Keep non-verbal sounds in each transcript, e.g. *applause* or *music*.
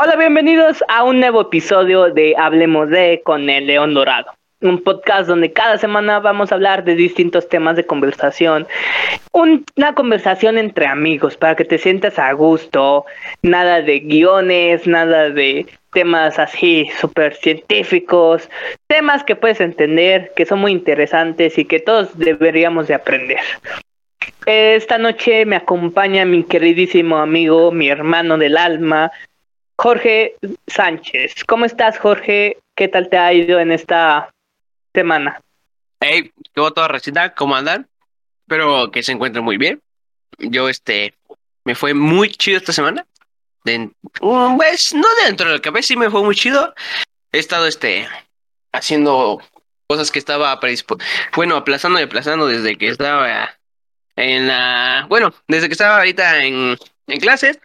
Hola, bienvenidos a un nuevo episodio de Hablemos de con el León Dorado. Un podcast donde cada semana vamos a hablar de distintos temas de conversación. una conversación entre amigos para que te sientas a gusto. Nada de guiones, nada de temas así súper científicos. Temas que puedes entender, que son muy interesantes y que todos deberíamos de aprender. Esta noche me acompaña mi queridísimo amigo, mi hermano del alma, Jorge Sánchez. ¿Cómo estás, Jorge? ¿Qué tal te ha ido en esta semana? Hey, ¿cómo toda recita? ¿Cómo andan? Espero que se encuentren muy bien. Yo, este, me fue muy chido esta semana. pues, no dentro de lo que sí me fue muy chido. He estado, este, haciendo cosas que estaba bueno, aplazando y aplazando desde que estaba en la, bueno, desde que estaba ahorita en, en clases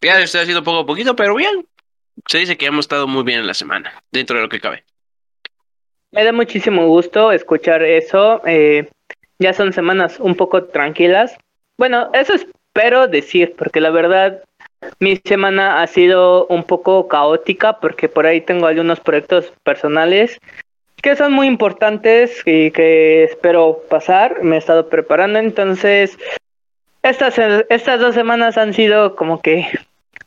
ya estoy haciendo poco a poquito, pero bien. Se dice que hemos estado muy bien en la semana, dentro de lo que cabe. Me da muchísimo gusto escuchar eso. Eh, ya son semanas un poco tranquilas. Bueno, eso espero decir, porque la verdad mi semana ha sido un poco caótica, porque por ahí tengo algunos proyectos personales que son muy importantes y que espero pasar. Me he estado preparando, entonces estas, estas dos semanas han sido como que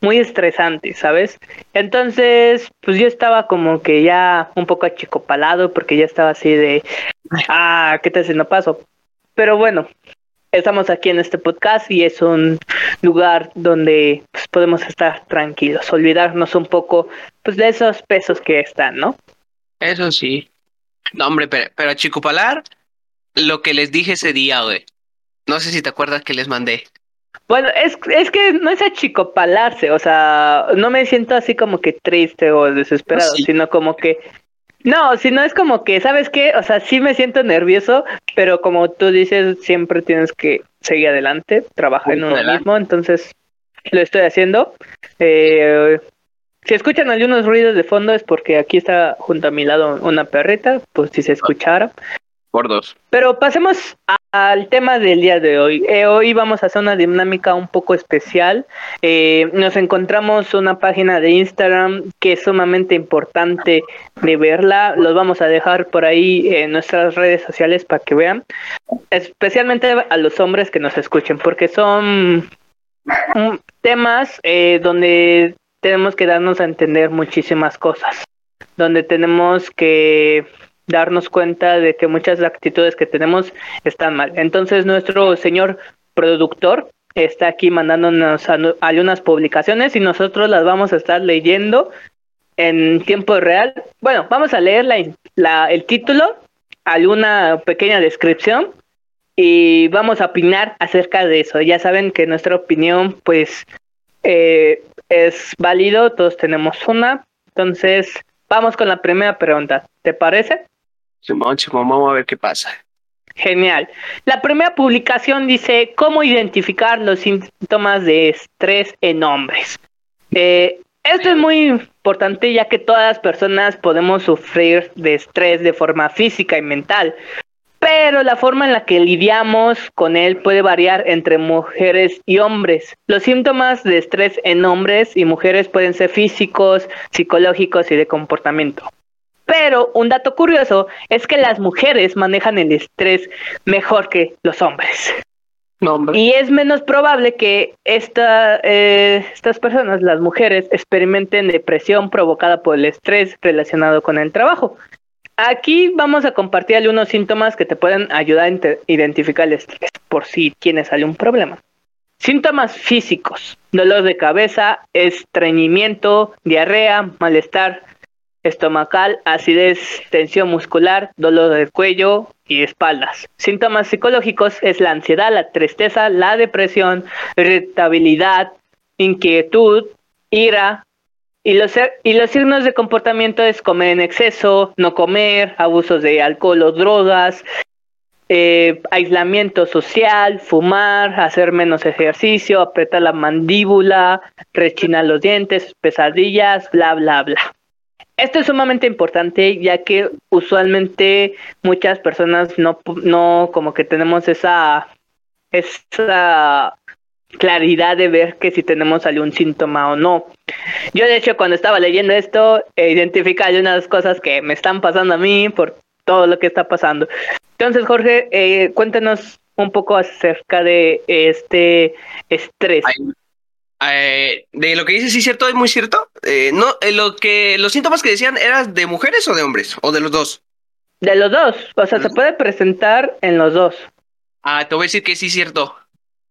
muy estresantes, ¿sabes? Entonces, pues yo estaba como que ya un poco achicopalado porque ya estaba así de, ah, ¿qué te hace? No paso. Pero bueno, estamos aquí en este podcast y es un lugar donde pues, podemos estar tranquilos, olvidarnos un poco pues de esos pesos que están, ¿no? Eso sí. No, hombre, pero, pero achicopalar, lo que les dije ese día, güey. No sé si te acuerdas que les mandé. Bueno, es, es que no es achicopalarse, o sea, no me siento así como que triste o desesperado, sino como que no, sino es como que, ¿sabes qué? O sea, sí me siento nervioso, pero como tú dices, siempre tienes que seguir adelante, trabajar en uno mismo, entonces lo estoy haciendo. Eh, si escuchan algunos ruidos de fondo es porque aquí está junto a mi lado una perrita, pues si se escuchara. Por dos. Pero pasemos al tema del día de hoy. Eh, hoy vamos a hacer una dinámica un poco especial. Eh, nos encontramos una página de Instagram que es sumamente importante de verla. Los vamos a dejar por ahí en nuestras redes sociales para que vean. Especialmente a los hombres que nos escuchen, porque son temas eh, donde tenemos que darnos a entender muchísimas cosas. Donde tenemos que darnos cuenta de que muchas actitudes que tenemos están mal. Entonces nuestro señor productor está aquí mandándonos algunas publicaciones y nosotros las vamos a estar leyendo en tiempo real. Bueno, vamos a leer la, el título, alguna pequeña descripción y vamos a opinar acerca de eso. Ya saben que nuestra opinión pues eh, es válido, todos tenemos una. Entonces, vamos con la primera pregunta. ¿Te parece? Vamos a ver qué pasa. Genial. La primera publicación dice cómo identificar los síntomas de estrés en hombres. Eh, esto es muy importante ya que todas las personas podemos sufrir de estrés de forma física y mental, pero la forma en la que lidiamos con él puede variar entre mujeres y hombres. Los síntomas de estrés en hombres y mujeres pueden ser físicos, psicológicos y de comportamiento. Pero un dato curioso es que las mujeres manejan el estrés mejor que los hombres. y es menos probable que esta, eh, estas personas, las mujeres, experimenten depresión provocada por el estrés relacionado con el trabajo. Aquí vamos a compartir algunos síntomas que te pueden ayudar a identificar el estrés por si tienes algún problema. Síntomas físicos, dolor de cabeza, estreñimiento, diarrea, malestar, estomacal, acidez, tensión muscular, dolor del cuello y espaldas. Síntomas psicológicos es la ansiedad, la tristeza, la depresión, irritabilidad, inquietud, ira. Y los, y los signos de comportamiento es comer en exceso, no comer, abusos de alcohol o drogas, eh, aislamiento social, fumar, hacer menos ejercicio, apretar la mandíbula, rechinar los dientes, pesadillas, bla, bla, bla. Esto es sumamente importante ya que usualmente muchas personas no, no como que tenemos esa, esa claridad de ver que si tenemos algún síntoma o no. Yo de hecho cuando estaba leyendo esto, identifica algunas cosas que me están pasando a mí por todo lo que está pasando. Entonces, Jorge, eh, cuéntanos un poco acerca de este estrés. Eh, de lo que dices, sí, cierto, es muy cierto. Eh, no, eh, lo que los síntomas que decían eran de mujeres o de hombres o de los dos. De los dos, o sea, se puede presentar en los dos. Ah, te voy a decir que sí, cierto.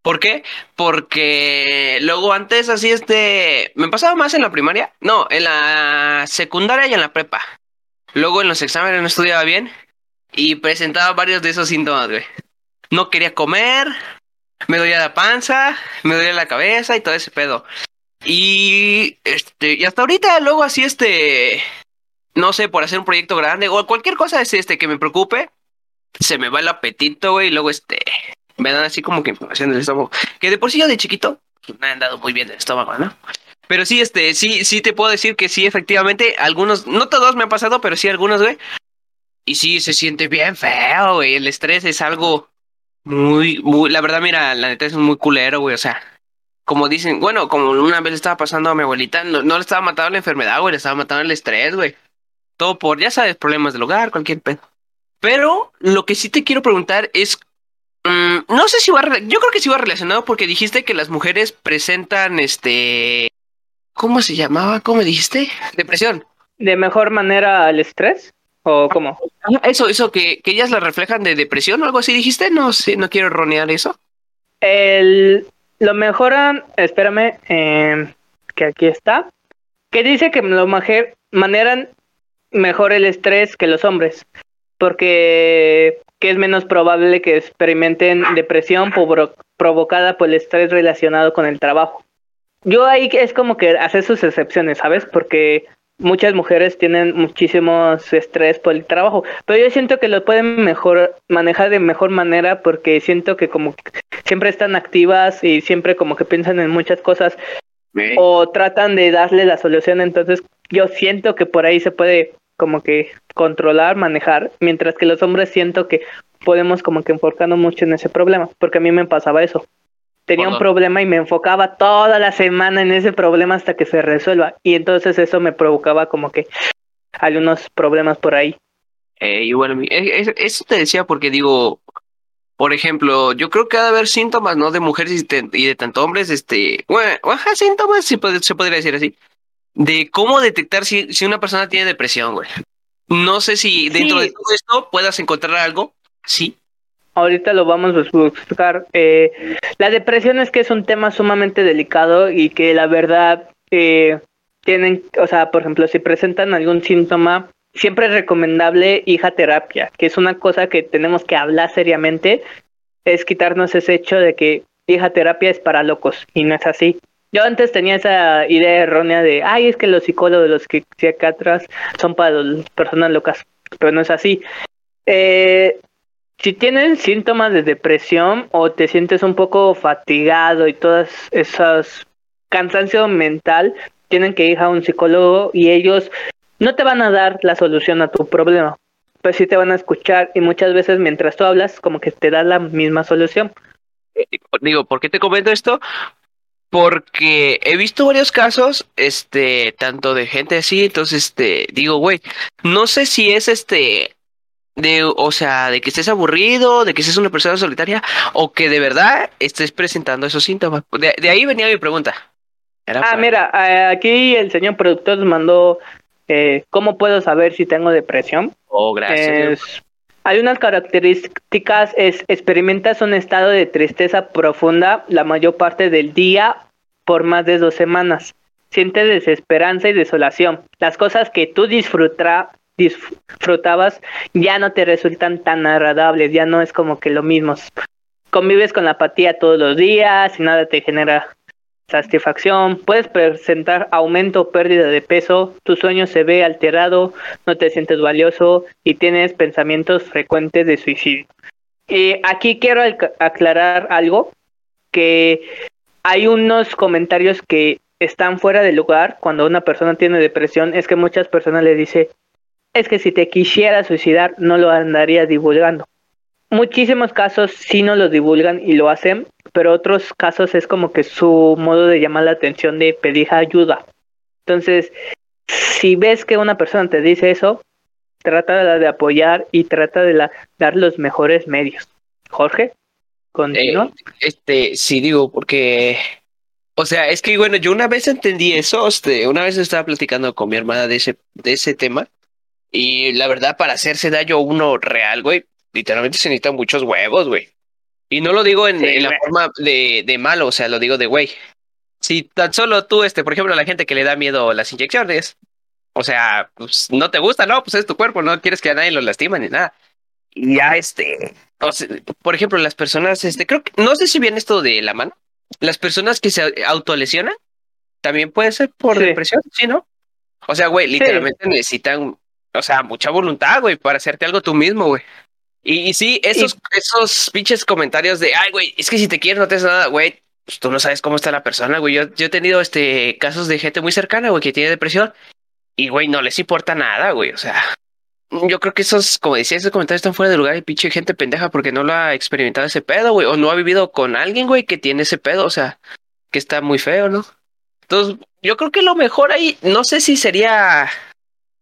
¿Por qué? Porque luego antes así este, me pasaba más en la primaria, no, en la secundaria y en la prepa. Luego en los exámenes no estudiaba bien y presentaba varios de esos síntomas, güey. No quería comer, me dolía la panza, me dolía la cabeza y todo ese pedo. Y este, y hasta ahorita luego así este no sé, por hacer un proyecto grande o cualquier cosa es este que me preocupe, se me va el apetito, güey, y luego este me dan así como que información del estómago, que de por sí yo de chiquito pues, me han dado muy bien el estómago, ¿no? Pero sí, este, sí, sí te puedo decir que sí, efectivamente, algunos, no todos me han pasado, pero sí algunos, güey. Y sí, se siente bien feo, güey. El estrés es algo muy, muy, la verdad, mira, la neta es muy culero, güey, o sea, como dicen, bueno, como una vez le estaba pasando a mi abuelita, no, no le estaba matando la enfermedad, güey, le estaba matando el estrés, güey. Todo por, ya sabes, problemas del hogar, cualquier pedo. Pero lo que sí te quiero preguntar es, mm, no sé si va, yo creo que sí va relacionado porque dijiste que las mujeres presentan, este, ¿cómo se llamaba? ¿Cómo dijiste? Depresión. ¿De mejor manera al estrés? ¿O cómo? Eso, eso, que, que ellas la reflejan de depresión o algo así, dijiste, no sé, no quiero ronear eso. El, lo mejoran, espérame, eh, que aquí está, que dice que lo majer, maneran mejor el estrés que los hombres, porque que es menos probable que experimenten depresión por, provocada por el estrés relacionado con el trabajo. Yo ahí es como que hace sus excepciones, ¿sabes? Porque muchas mujeres tienen muchísimos estrés por el trabajo, pero yo siento que lo pueden mejor manejar de mejor manera porque siento que como siempre están activas y siempre como que piensan en muchas cosas o tratan de darle la solución, entonces yo siento que por ahí se puede como que controlar, manejar, mientras que los hombres siento que podemos como que enfocarnos mucho en ese problema, porque a mí me pasaba eso tenía un problema y me enfocaba toda la semana en ese problema hasta que se resuelva. Y entonces eso me provocaba como que algunos problemas por ahí. Eh, y bueno, eso te decía porque digo, por ejemplo, yo creo que ha de haber síntomas, ¿no? De mujeres y de, tanto hombres, este, bueno, síntomas, se podría decir así, de cómo detectar si, si una persona tiene depresión, güey. No sé si dentro de todo esto puedas encontrar algo, sí, ahorita lo vamos a buscar. Eh, la depresión es que es un tema sumamente delicado y que la verdad eh, tienen, o sea, por ejemplo, si presentan algún síntoma, siempre es recomendable hija terapia, que es una cosa que tenemos que hablar seriamente, es quitarnos ese hecho de que hija terapia es para locos y no es así. Yo antes tenía esa idea errónea de, ay, es que los psicólogos, los psiquiatras son para las personas locas, pero no es así. Eh, si tienes síntomas de depresión o te sientes un poco fatigado y todas esas cansancio mental, tienen que ir a un psicólogo y ellos no te van a dar la solución a tu problema, pues sí te van a escuchar y muchas veces mientras tú hablas como que te da la misma solución. Eh, digo, ¿por qué te comento esto? Porque he visto varios casos, este, tanto de gente así, entonces, este, digo, güey, no sé si es este de, o sea, de que estés aburrido, de que seas una persona solitaria, o que de verdad estés presentando esos síntomas. De, ahí venía mi pregunta. ah, mira, aquí el señor productor nos mandó eh, cómo puedo saber si tengo depresión. Oh, gracias. hay unas características, es, experimentas un estado de tristeza profunda la mayor parte del día por más de dos semanas. Sientes desesperanza y desolación. Las cosas que tú disfrutas disfrutabas ya no te resultan tan agradables, ya no es como que lo mismo. Convives con la apatía todos los días y nada te genera satisfacción, puedes presentar aumento o pérdida de peso, tu sueño se ve alterado, no te sientes valioso y tienes pensamientos frecuentes de suicidio. Y aquí quiero aclarar algo, que hay unos comentarios que están fuera de lugar cuando una persona tiene depresión, es que muchas personas le dicen, es que si te quisiera suicidar no lo andarías divulgando. Muchísimos casos sí no lo divulgan y lo hacen, pero otros casos es como que su modo de llamar la atención de pedir ayuda. Entonces, si ves que una persona te dice eso, trata de apoyar y trata de la, dar los mejores medios. Jorge, continúa. Eh, este, sí digo, porque, o sea, es que bueno, yo una vez entendí eso, este, una vez estaba platicando con mi hermana de ese, de ese tema, y la verdad, para hacerse daño uno real, güey, literalmente se necesitan muchos huevos, güey. Y no lo digo en, en la forma de, de malo, o sea, lo digo de güey. Si tan solo tú, este, por ejemplo, la gente que le da miedo las inyecciones, o sea, pues no te gusta, ¿no? Pues es tu cuerpo, no quieres que a nadie lo lastime ni nada. Y ya, este, o sea, por ejemplo, las personas, este, creo que, no sé si viene esto de la mano, las personas que se autolesionan, también puede ser por depresión, ¿sí, no? O sea, güey, literalmente necesitan, o sea, mucha voluntad, güey, para hacerte algo tú mismo, güey. Y, sí, esos, esos pinches comentarios de, ay, güey, es que si te quieres no te haces nada, güey, pues tú no sabes cómo está la persona, güey. Yo, yo he tenido este casos de gente muy cercana, güey, que tiene depresión y, güey, no les importa nada, güey. O sea, yo creo que esos, como decía, esos comentarios están fuera de lugar y pinche gente pendeja porque no lo ha experimentado ese pedo, güey, o no ha vivido con alguien, güey, que tiene ese pedo, o sea, que está muy feo, ¿no? Entonces, yo creo que lo mejor ahí, no sé si sería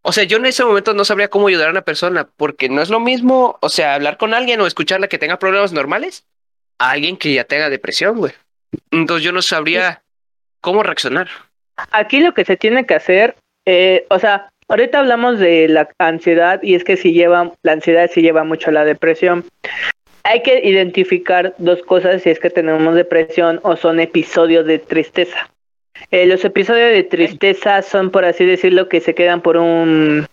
o sea, yo en ese momento no sabría cómo ayudar a una persona, porque no es lo mismo, o sea, hablar con alguien o escucharla que tenga problemas normales a alguien que ya tenga depresión, güey. Entonces yo no sabría cómo reaccionar. Aquí lo que se tiene que hacer, eh, o sea, ahorita hablamos de la ansiedad y es que si lleva, la ansiedad sí lleva mucho a la depresión. Hay que identificar dos cosas si es que tenemos depresión o son episodios de tristeza. Eh, los episodios de tristeza son, por así decirlo, que se quedan por un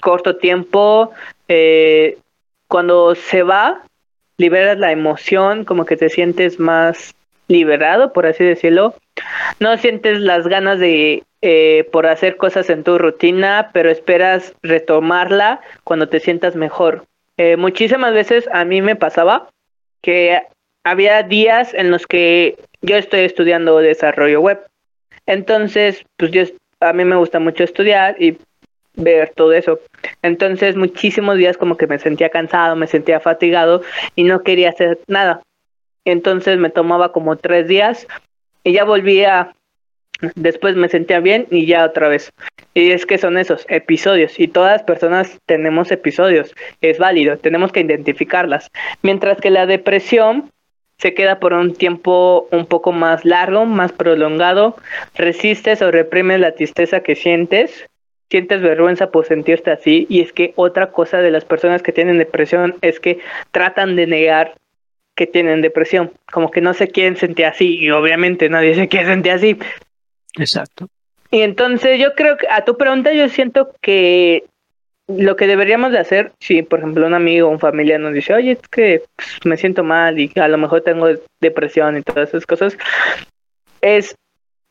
corto tiempo. Eh, cuando se va, liberas la emoción, como que te sientes más liberado, por así decirlo. No sientes las ganas de eh, por hacer cosas en tu rutina, pero esperas retomarla cuando te sientas mejor. muchísimas veces a mí me pasaba que había días en los que yo estoy estudiando desarrollo web entonces, pues yo, a mí me gusta mucho estudiar y ver todo eso. Entonces, muchísimos días como que me sentía cansado, me sentía fatigado y no quería hacer nada. Entonces me tomaba como tres días y ya volvía, después me sentía bien y ya otra vez. Y es que son esos episodios y todas las personas tenemos episodios, es válido, tenemos que identificarlas. Mientras que la depresión se queda por un tiempo un poco más largo, más prolongado, resistes o reprimes la tristeza que sientes, sientes vergüenza por sentirte así y es que otra cosa de las personas que tienen depresión es que tratan de negar que tienen depresión, como que no se quieren sentir así y obviamente nadie se quiere sentir así. Exacto. Y entonces yo creo que a tu pregunta yo siento que lo que deberíamos de hacer, si por ejemplo un amigo o un familiar nos dice, oye, es que pues, me siento mal y a lo mejor tengo depresión y todas esas cosas, es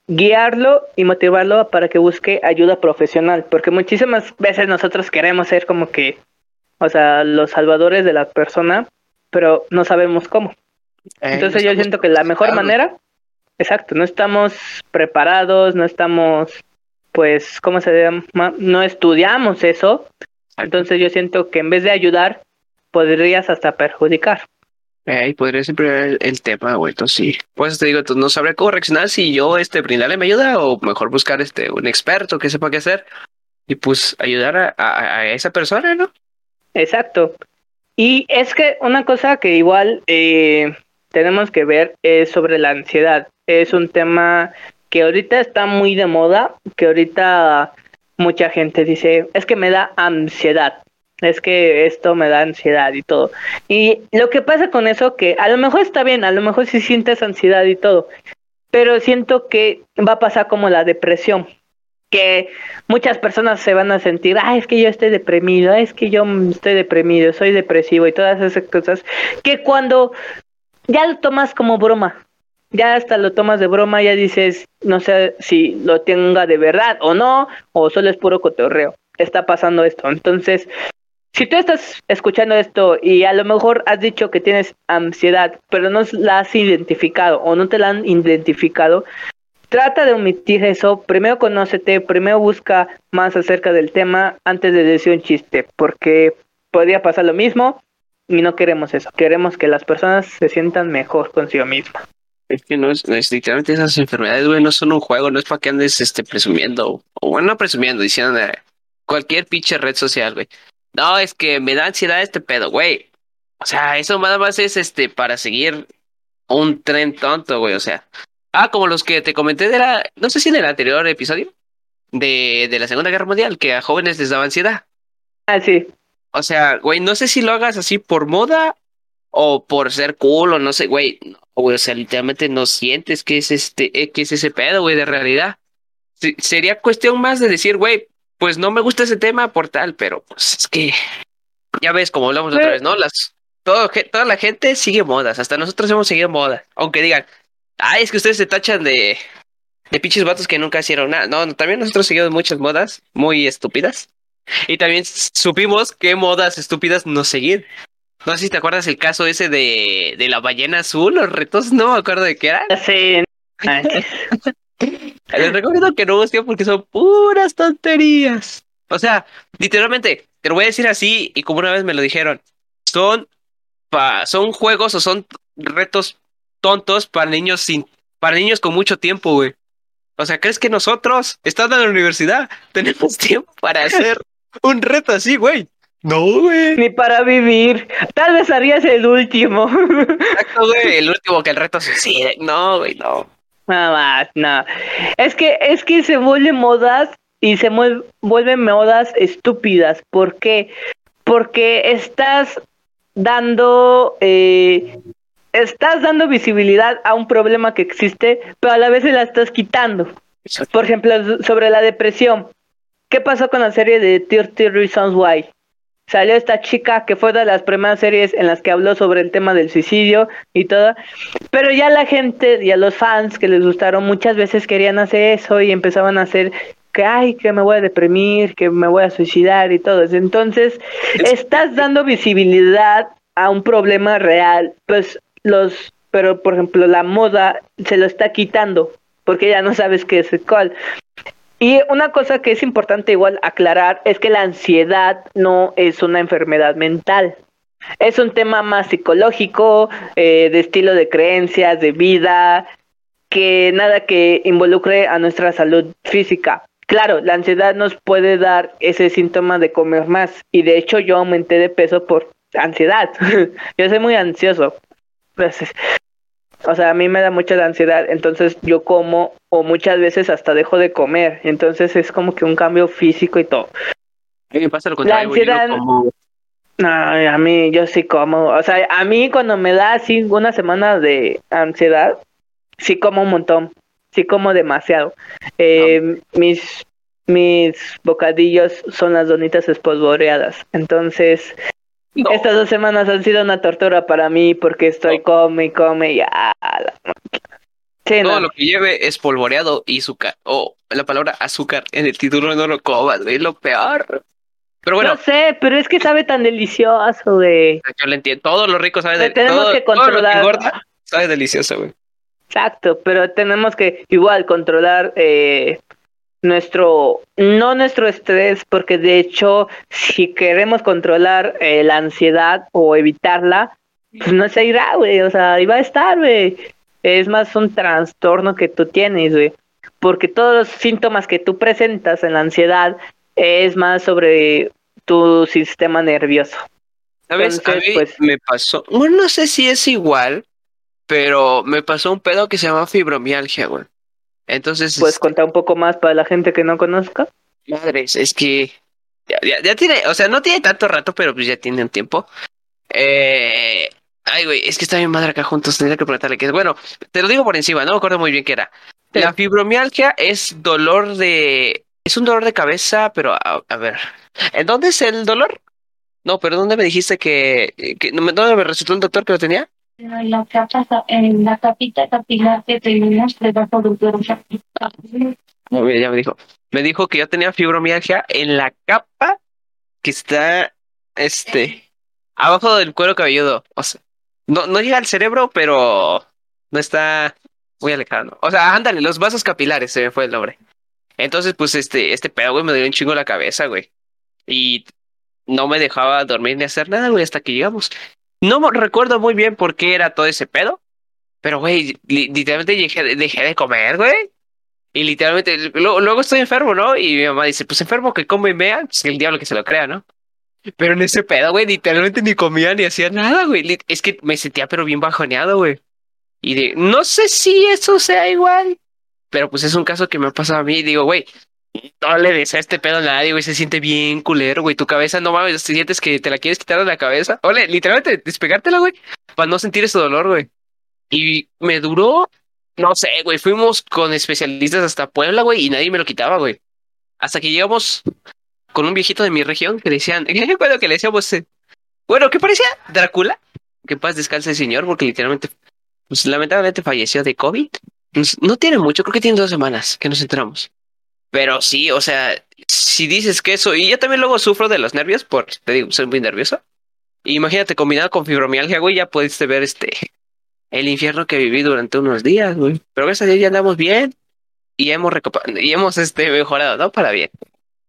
guiarlo y motivarlo para que busque ayuda profesional, porque muchísimas veces nosotros queremos ser como que, o sea, los salvadores de la persona, pero no sabemos cómo. Eh, Entonces yo siento que la mejor manera, exacto, no estamos preparados, no estamos pues, ¿cómo se llama? No estudiamos eso. Entonces yo siento que en vez de ayudar, podrías hasta perjudicar. Eh, podría siempre el, tema, güey, entonces sí. Pues te digo, entonces no sabría cómo reaccionar si yo, este, brindarle mi ayuda o mejor buscar, este, un experto que sepa qué hacer y pues ayudar a, esa persona, ¿no? Exacto. Y es que una cosa que igual eh, tenemos que ver es sobre la ansiedad. Es un tema que ahorita está muy de moda, que ahorita mucha gente dice, es que me da ansiedad, es que esto me da ansiedad y todo. Y lo que pasa con eso, que a lo mejor está bien, a lo mejor sí sientes ansiedad y todo, pero siento que va a pasar como la depresión, que muchas personas se van a sentir, ah, es que yo estoy deprimido, es que yo estoy deprimido, soy depresivo y todas esas cosas, que cuando ya lo tomas como broma, ya hasta lo tomas de broma, ya dices, no sé si lo tenga de verdad o no, o solo es puro cotorreo. Está pasando esto. Entonces, si tú estás escuchando esto y a lo mejor has dicho que tienes ansiedad, pero no la has identificado o no te la han identificado, trata de omitir eso. Primero conócete, primero busca más acerca del tema antes de decir un chiste, porque podría pasar lo mismo y no queremos eso. Queremos que las personas se sientan mejor consigo mismas. Es que no es, es literalmente esas enfermedades, güey, no son un juego, no es para que andes este, presumiendo, o bueno, no presumiendo, diciendo de cualquier pinche red social, güey. No, es que me da ansiedad este pedo, güey. O sea, eso nada más es este para seguir un tren tonto, güey, o sea. Ah, como los que te comenté de la, no sé si en el anterior episodio, de, de la Segunda Guerra Mundial, que a jóvenes les daba ansiedad. Ah, sí. O sea, güey, no sé si lo hagas así por moda o por ser cool o no sé, güey. No, güey, o sea, literalmente no sientes que es este, eh, que es ese pedo, güey, de realidad. Se- sería cuestión más de decir, güey, pues no me gusta ese tema por tal, pero pues es que ya ves, como hablamos otra vez, ¿no? Las todo, toda la gente sigue modas, hasta nosotros hemos seguido modas, aunque digan, ay, es que ustedes se tachan de de pinches vatos que nunca hicieron nada. No, no, también nosotros seguimos muchas modas muy estúpidas. Y también supimos qué modas estúpidas no seguir. No sé si te acuerdas el caso ese de, de la ballena azul, los retos, no me acuerdo de qué era. Sí. *laughs* Les recomiendo que no busquen porque son puras tonterías. O sea, literalmente, te lo voy a decir así y como una vez me lo dijeron, son, pa, son juegos o son retos tontos para niños sin, para niños con mucho tiempo, güey. O sea, ¿crees que nosotros, estando en la universidad, tenemos *laughs* tiempo para hacer un reto así, güey? No, güey. Ni para vivir. Tal vez harías el último. Exacto, güey. El último que el reto suicide. No, güey, no. Nada más, no. Es que, es que se vuelven modas y se vuelven modas estúpidas. ¿Por qué? Porque estás dando, eh, estás dando visibilidad a un problema que existe, pero a la vez se la estás quitando. Por ejemplo, sobre la depresión. ¿Qué pasó con la serie de 30 Reasons Why? Salió esta chica que fue de las primeras series en las que habló sobre el tema del suicidio y todo. Pero ya la gente y a los fans que les gustaron muchas veces querían hacer eso y empezaban a hacer que, ay, que me voy a deprimir, que me voy a suicidar y todo eso. Entonces, Es- estás dando visibilidad a un problema real. Pues los, pero por ejemplo, la moda se lo está quitando porque ya no sabes qué es el cual. Y una cosa que es importante igual aclarar es que la ansiedad no es una enfermedad mental. Es un tema más psicológico, eh, de estilo de creencias, de vida, que nada que involucre a nuestra salud física. Claro, la ansiedad nos puede dar ese síntoma de comer más y de hecho yo aumenté de peso por ansiedad. *laughs* yo soy muy ansioso. Entonces, o sea, a mí me da mucha la ansiedad, entonces yo como o muchas veces hasta dejo de comer, entonces es como que un cambio físico y todo. Me pasa lo contrario, güey, yo no ansiedad- como- a mí, yo sí como, o sea, a mí cuando me da así una semana de ansiedad, sí como un montón, sí como demasiado. Eh, mis, mis bocadillos son las donitas espolvoreadas, entonces No. estas dos semanas han sido una tortura para mí porque estoy No. come y come y ah, la. Sí, Todo no. lo que lleve espolvoreado y azúcar. O la palabra azúcar en el título no lo comas, güey, es lo peor. Pero bueno, No sé, pero es que sabe tan delicioso, güey. yo lo entiendo. Todo lo rico sabe de Pero tenemos todo, que todo lo controlar. engorda sabe delicioso, güey. Exacto, pero tenemos que igual controlar eh, nuestro, no nuestro estrés, porque de hecho, si queremos controlar eh, la ansiedad o evitarla, pues no se irá, güey, o sea, ahí va a estar, güey. Es más un trastorno que tú tienes, güey, porque todos los síntomas que tú presentas en la ansiedad es más sobre tu sistema nervioso. ¿Sabes? A Entonces, mí pues- me pasó. Bueno, no sé si es igual, pero me pasó un pedo que se llama fibromialgia, güey. Entonces, ¿Puedes este, contar un poco más para la gente que no conozca? madres, es que ya, ya- ya tiene, o sea, no tiene tanto rato, pero pues ya tiene un tiempo. Eh, ay, güey, es que está bien madre acá juntos, tendría que preguntarle qué es. Bueno, te lo digo por encima, no me acuerdo muy bien qué era. Sí. La fibromialgia es dolor de, es un dolor de cabeza, pero a, a ver, ¿en dónde es el dolor? No, pero ¿dónde me dijiste que, que dónde me resultó el doctor que lo tenía? En la capa, en la capita capilar que tenemos debajo del cuerpo. Muy bien, ya me dijo. Me dijo que yo tenía fibromialgia en la capa que está, este, abajo del cuero cabelludo. O sea, no, no llega al cerebro, pero no está muy alejado. O sea, ándale, los vasos capilares, se me fue el nombre. Entonces, pues, este, este pedo, güey, me dio un chingo la cabeza, güey. Y no me dejaba dormir ni hacer nada, güey, hasta que llegamos. No recuerdo muy bien por qué era todo ese pedo, Pero, güey, li- literalmente dejé, dejé de comer, güey. Y literalmente, luego estoy enfermo, ¿no? Y mi mamá dice, pues enfermo que come y vea, pues el diablo que se lo crea, ¿no? Pero en ese pedo, güey, literalmente ni comía ni hacía nada, güey. Es que me sentía pero bien bajoneado, güey. Y no sé si eso sea igual, pero pues es un caso que me ha pasado a mí. Digo, güey, no le des a este pedo a nadie, güey, se siente bien culero, güey. Tu cabeza, no mames, sientes que te la quieres quitar de la cabeza. Ole, literalmente, despegártela, güey, para no sentir ese dolor, güey. Y me duró, no sé, güey, fuimos con especialistas hasta Puebla, güey, y nadie me lo quitaba, güey. Hasta que llegamos con un viejito de mi región que decían, *laughs* bueno, que le decíamos, eh, bueno, ¿qué parecía? Drácula. Que paz descanse el señor, porque literalmente, pues lamentablemente falleció de COVID. Pues, No tiene mucho, creo que tiene dos semanas que nos enteramos. Pero sí, o sea, si dices que eso, y yo también luego sufro de los nervios, por, te digo, soy muy nervioso. Imagínate, combinado con fibromialgia, güey, ya pudiste ver este, el infierno que viví durante unos días, güey. Pero gracias a Dios ya andamos bien y hemos y hemos este, mejorado, ¿no? Para bien.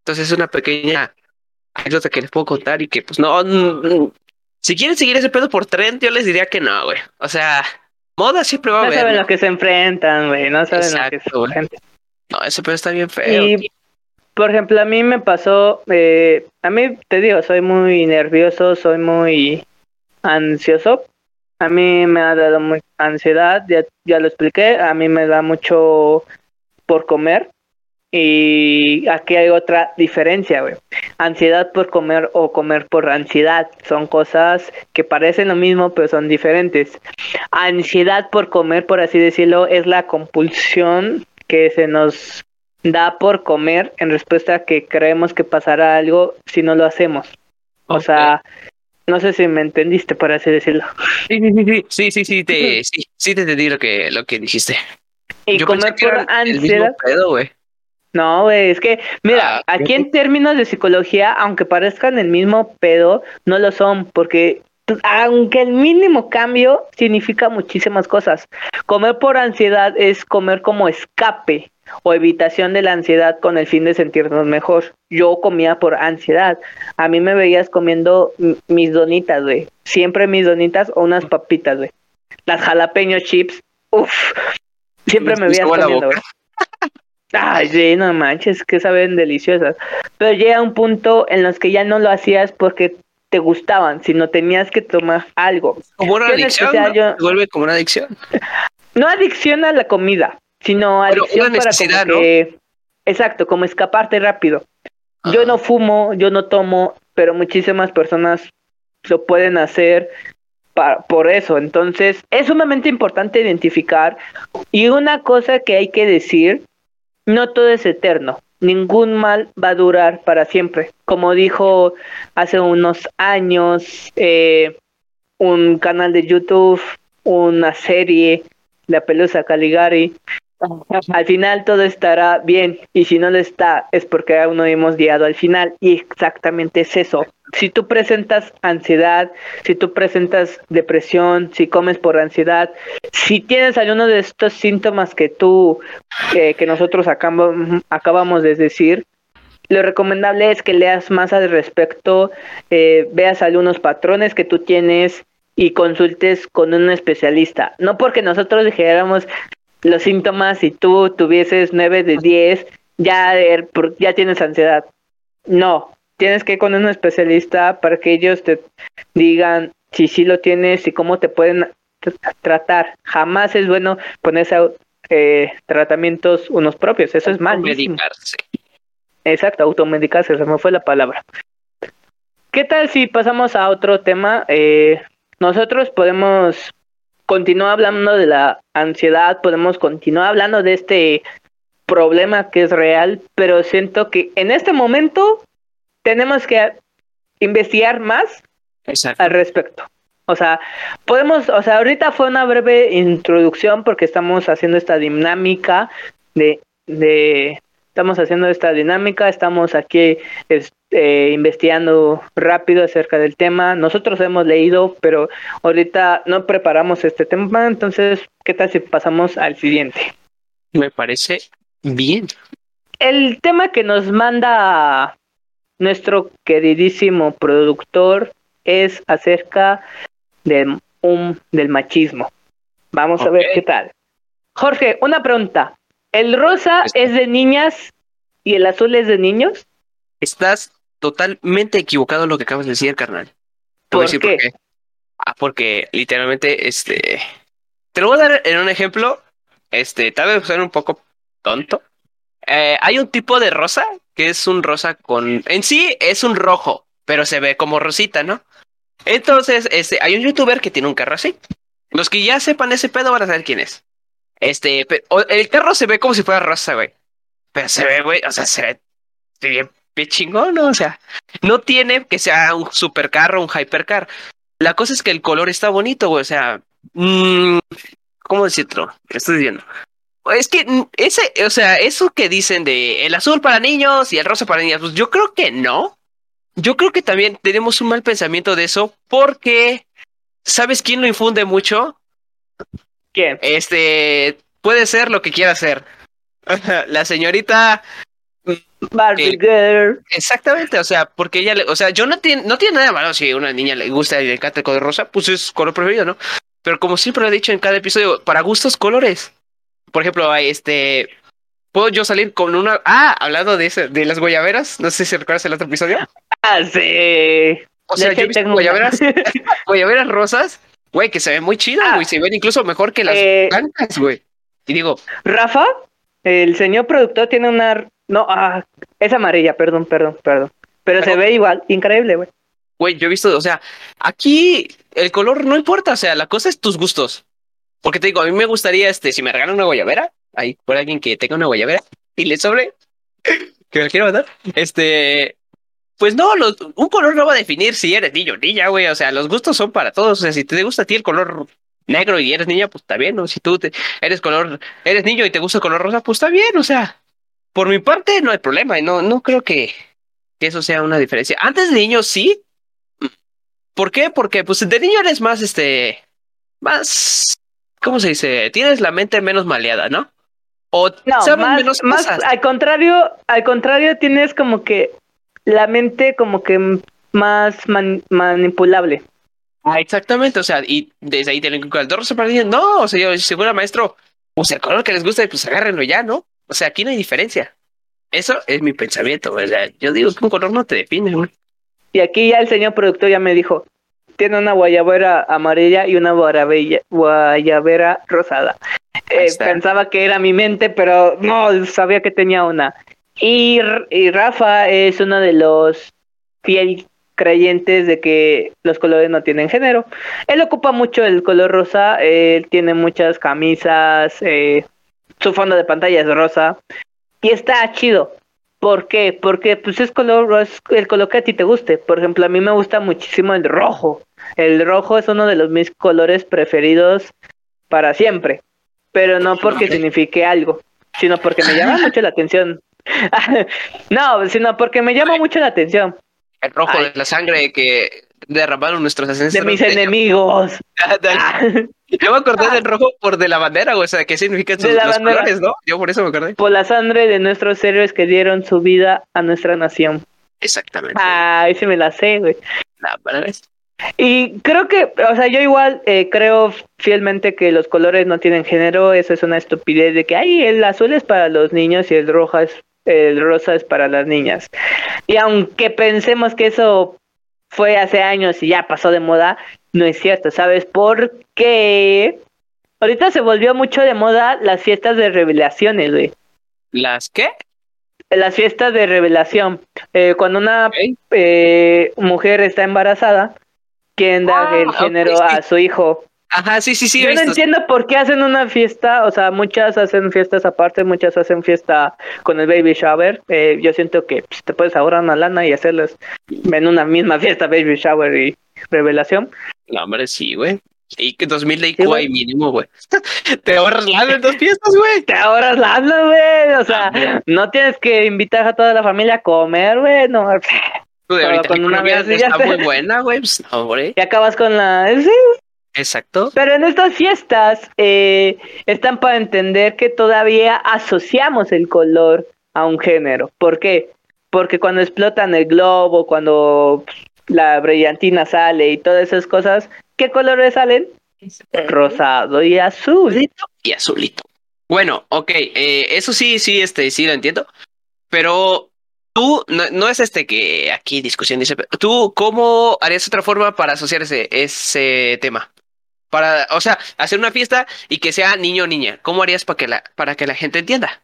Entonces es una pequeña anécdota que les puedo contar y que, pues, no, no- si quieren seguir ese pedo por trend, yo les diría que no, güey. O sea, moda siempre va a No haber. saben ¿no? lo que se enfrentan, güey. No saben lo que se Exacto, enfrentan. No, ese pedo está bien feo. Y, por ejemplo, a mí me pasó, eh, a mí te digo, soy muy nervioso, soy muy ansioso. A mí me ha dado mucha ansiedad, ya, ya lo expliqué, a mí me da mucho por comer. Y aquí hay otra diferencia, güey. Ansiedad por comer o comer por ansiedad. Son cosas que parecen lo mismo, pero son diferentes. Ansiedad por comer, por así decirlo, es la compulsión que se nos da por comer en respuesta a que creemos que pasará algo si no lo hacemos. O sea, no sé si me entendiste, por así decirlo. Sí, sí, sí, sí, sí, sí, sí, te, sí, sí te entendí lo que, lo que dijiste. Y Yo comer pensé que por ansiedad. pedo, güey. No, güey, es que, mira, Ah, aquí en términos de psicología, aunque parezcan el mismo pedo, no lo son, porque aunque el mínimo cambio significa muchísimas cosas. Comer por ansiedad es comer como escape o evitación de la ansiedad con el fin de sentirnos mejor. Yo comía por ansiedad. A mí me veías comiendo mis donitas, güey. Siempre mis donitas o unas papitas, güey. Las jalapeño chips, uff. Siempre me Me veías comiendo, güey. Ay, sí, no manches, que saben deliciosas. Pero llega un punto en los que ya no lo hacías porque te gustaban, sino tenías que tomar algo. Como una Yo adicción, especial, ¿no? yo- vuelve como una adicción. *laughs* No adicción a la comida, sino Pero adicción una para como que... Exacto, como escaparte rápido. Yo Ah. no fumo, yo no tomo, pero muchísimas personas lo pueden hacer pa- por eso. Entonces, es sumamente importante identificar. Y una cosa que hay que decir, no todo es eterno. Ningún mal va a durar para siempre. Como dijo hace unos años eh, un canal de YouTube, una serie, La Pelusa Caligari, al final todo estará bien y si no lo está es porque aún no hemos llegado al final y exactamente es eso. Si tú presentas ansiedad, si tú presentas depresión, si comes por ansiedad, si tienes alguno de estos síntomas que tú, eh, que nosotros acabamos, de decir, lo recomendable es que leas más al respecto, eh, veas algunos patrones que tú tienes y consultes con un especialista. No porque nosotros dijéramos los síntomas y tú tuvieses 9 de 10, ya, er- ya tienes ansiedad. No, tienes que ir con un especialista para que ellos te digan si sí lo tienes y cómo te pueden tr- tratar. Jamás es bueno ponerse a- eh, tratamientos unos propios, eso es malísimo. Medicarse. Exacto, automedicarse, se me fue la palabra. ¿Qué tal si pasamos a otro tema? Eh, nosotros podemos continuar hablando de la ansiedad, podemos continuar hablando de este problema que es real, pero siento que en este momento tenemos que investigar más Exacto. al respecto. O sea, podemos, o sea, ahorita fue una breve introducción porque estamos haciendo esta dinámica de, de estamos haciendo esta dinámica, estamos aquí es- eh, investigando rápido acerca del tema. Nosotros hemos leído, pero ahorita no preparamos este tema, entonces, ¿qué tal si pasamos al siguiente? Me parece bien. El tema que nos manda nuestro queridísimo productor es acerca del, un, del machismo. Vamos a ver qué tal. Jorge, una pregunta. ¿El rosa Este. es de niñas y el azul es de niños? Estás totalmente equivocado en lo que acabas de decir, carnal. Te voy a ¿Por decir qué? Ah, porque literalmente, este. Te lo voy a dar en un ejemplo. Este, tal vez suene un poco tonto. Eh, hay un tipo de rosa que es un rosa con. En sí es un rojo, pero se ve como rosita, ¿no? Entonces, este, hay un youtuber que tiene un carro así. Los que ya sepan ese pedo van a saber quién es. Este, pe- o- el carro se ve como si fuera rosa, güey. Pero se ve, güey, o sea, se ve bien, bien chingón, ¿no? O sea, no tiene que sea un supercarro, un hypercar. La cosa es que el color está bonito, güey. O sea, mm, ¿cómo decirlo? ¿Qué estoy diciendo? Es que mm, ese, o sea, eso que dicen de el azul para niños y el rosa para niñas, pues yo creo que no. Yo creo que también tenemos un mal pensamiento de eso porque, ¿sabes quién lo infunde mucho? ¿Quién? Este, puede ser lo que quiera ser. *laughs* La señorita Barbie Eh, Girl. Exactamente, o sea, porque ella, le, o sea, yo no tiene, no tiene nada de malo si a una niña le gusta y le encanta el color rosa, pues es color preferido, ¿no? Pero como siempre lo he dicho en cada episodio, para gustos colores. Por ejemplo, hay este, puedo yo salir con una, ah, hablando de ese, de las guayaberas, no sé si recuerdas el otro episodio. Ah, sí. O sea, yo he visto guayaberas, *laughs* guayaberas rosas, güey, que se ven muy chidas, Ah. güey, se ven incluso mejor que las Eh, blancas, güey. Y digo, Rafa, el señor productor tiene una... No, ah, es amarilla, perdón, perdón, perdón. Pero se ve igual, increíble, güey. Güey, yo he visto, o sea, aquí el color no importa, o sea, la cosa es tus gustos. Porque te digo, a mí me gustaría, este, si me regalan una guayabera, ahí por alguien que tenga una guayabera y le sobre, *laughs* que me la quiero mandar, este, pues no, los- un color no va a definir si eres niño o niña, güey, o sea, los gustos son para todos, o sea, si te gusta a ti el color negro y eres niña, pues está bien, ¿no? Si tú te- eres color, eres niño y te gusta el color rosa, pues está bien, o sea, por mi parte no hay problema y no, no creo que, que eso sea una diferencia. Antes de niño sí, ¿Por qué? Porque pues de niño eres más, este, más, ¿cómo se dice? Tienes la mente menos maleada, ¿no? O No, sabes más, menos más cosas. al contrario, al contrario tienes como que la mente como que más man- manipulable. Ah, exactamente, o sea, y desde ahí lo inculca el niños. No, o sea, yo si fuera maestro, pues el color que les gusta, pues agárrenlo ya, ¿no? O sea, aquí no hay diferencia. Eso es mi pensamiento, o sea, yo digo que un color no te define, güey. Y aquí ya el señor productor ya me dijo, tiene una guayabera amarilla y una guayabera rosada. Eh, pensaba que era mi mente, pero no, sabía que tenía una. Y, Rafa es uno de los fiel creyentes de que los colores no tienen género. Él ocupa mucho el color rosa, él tiene muchas camisas, eh, su fondo de pantalla es rosa y está chido. ¿Por qué? Porque pues es color, es el color que a ti te guste. Por ejemplo, a mí me gusta muchísimo el rojo. El rojo es uno de los mis colores preferidos para siempre. Pero no porque signifique algo, sino porque me llama mucho la atención. *laughs* no, sino porque me llama mucho la atención El rojo Ay. de la sangre que derramaron nuestros de ancestros. mis *laughs* enemigos. Ándale. Yo me acordé del rojo por de la bandera, o sea, ¿qué significan De sus, la los bandera. colores, no? Yo por eso me acordé. Por la sangre de nuestros héroes que dieron su vida a nuestra nación. Exactamente. Ay, sí me la sé, güey. Es- Y creo que, o sea, yo igual eh, creo fielmente que los colores no tienen género, eso es una estupidez de que, ay, el azul es para los niños y el rojo es, el rosa es para las niñas. Y aunque pensemos que eso fue hace años y ya pasó de moda, no es cierto, ¿sabes? Porque ahorita se volvió mucho de moda las fiestas de revelaciones, güey. ¿Las qué? Las fiestas de revelación. Eh, cuando una eh, mujer está embarazada, quieren dar Ah, el género sí. a su hijo. Ajá, sí, sí, sí. Yo no visto. entiendo por qué hacen una fiesta, o sea, muchas hacen fiestas aparte, muchas hacen fiesta con el baby shower. Eh, yo siento que pues, te puedes ahorrar una lana y hacerlas en una misma fiesta, baby shower y revelación. No, hombre, sí, güey. Y que 2000 de Sí, IQ hay mínimo, güey. *laughs* Te ahorras lana en dos fiestas, güey. Te ahorras lana, güey. O sea, Ah, no tienes que invitar a toda la familia a comer, güey. No, *laughs* Tú de ahorita con una ya está muy buena, güey. Pues, no, güey. y acabas con la. sí, Exacto. Pero en estas fiestas eh, están para entender que todavía asociamos el color a un género. ¿Por qué? Porque cuando explotan el globo, cuando la brillantina sale y todas esas cosas, ¿qué colores salen? Rosado y azul. y azulito. Bueno, ok, eh, eso sí, sí, este, sí lo entiendo. Pero tú, no, no es este que aquí discusión dice, pero tú, ¿cómo harías otra forma para asociar ese, ese tema? Para, o sea, hacer una fiesta y que sea niño o niña. ¿Cómo harías para que la, para que la gente entienda?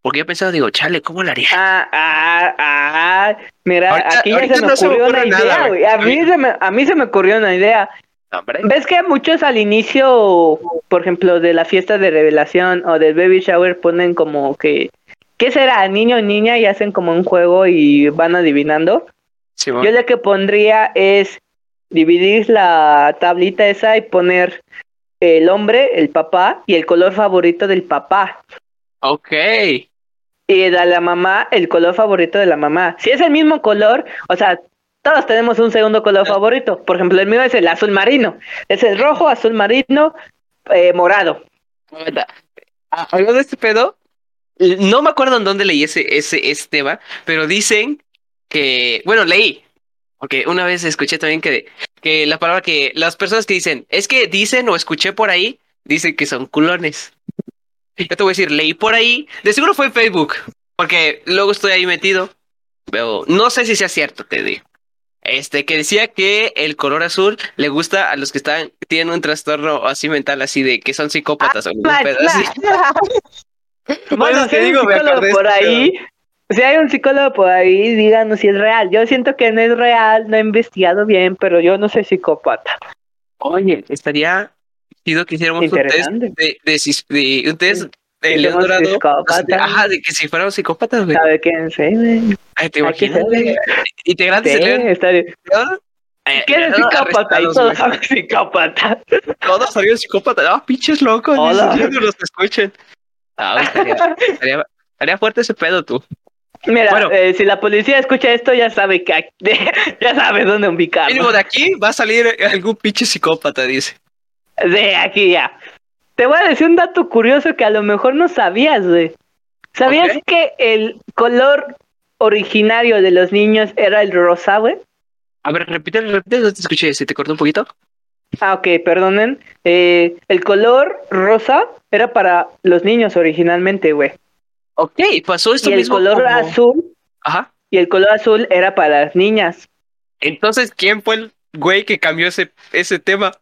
Porque yo he pensado, digo, chale, ¿cómo lo haría? Ah, ah, ah. Mira, Ahorita- aquí ya se me no ocurrió una nada, idea, güey. A mí, se me, a mí se me ocurrió una idea. Hombre. ¿Ves que muchos al inicio, por ejemplo, de la fiesta de revelación o del baby shower ponen como que, ¿qué será? Niño o niña y hacen como un juego y van adivinando? Yo lo que pondría es dividir la tablita esa y poner el hombre, el papá y el color favorito del papá. Ok. Y de la mamá, el color favorito de la mamá. Si es el mismo color, o sea, todos tenemos un segundo color favorito. Por ejemplo, el mío es el azul marino. Es el rojo, azul marino, eh, morado. Aguanta. Ah, de este pedo, no me acuerdo en dónde leí ese, ese, ese tema, pero dicen que, bueno, leí, porque una vez escuché también que, que la palabra que las personas que dicen, es que dicen o escuché por ahí, dicen que son culones. Yo te voy a decir, leí por ahí, de seguro fue en Facebook, porque luego estoy ahí metido, pero no sé si sea cierto, te digo. Este, que decía que el color azul le gusta a los que están, tienen un trastorno así mental, así de que son psicópatas o algún Ma- pedo así. *laughs* Bueno, Bueno, te digo, un me acordé por ahí, si hay un psicólogo por ahí, díganos si es real. Yo siento que no es real, no he investigado bien, pero yo no soy psicópata. Oye, estaría chido que hiciéramos un test de, de, sis- de- un test de León Dorado. de- Ajá, de que si fuéramos psicópatas, güey. ¿Sabe quién soy? güey? Ay, te imaginas, güey. Integrantes Sí, de León está bien. Dorado, eh, ¿Quién es León psicópata? Y todos son psicópatas. Todos salieron psicópatas. Ah, pinches locos. Hola. siquiera los escuchen. Ah, estaría, *laughs* estaría, estaría fuerte ese pedo, tú. Mira, Bueno. eh, si la policía escucha esto, ya sabe que aquí- *laughs* ya sabe dónde ubicarlo. Mínimo de aquí va a salir algún pinche psicópata, dice. De aquí ya. Te voy a decir un dato curioso que a lo mejor no sabías, güey. ¿Sabías que el color originario de los niños era el rosa, güey? A ver, repite, repite, no te escuché, ¿se te cortó un poquito? Ah, ok, perdonen. Eh, el color rosa era para los niños originalmente, güey. Ok, pasó esto Y el mismo color como- azul, Ajá. y el color azul era para las niñas. Entonces, ¿quién fue el güey que cambió ese, ese tema?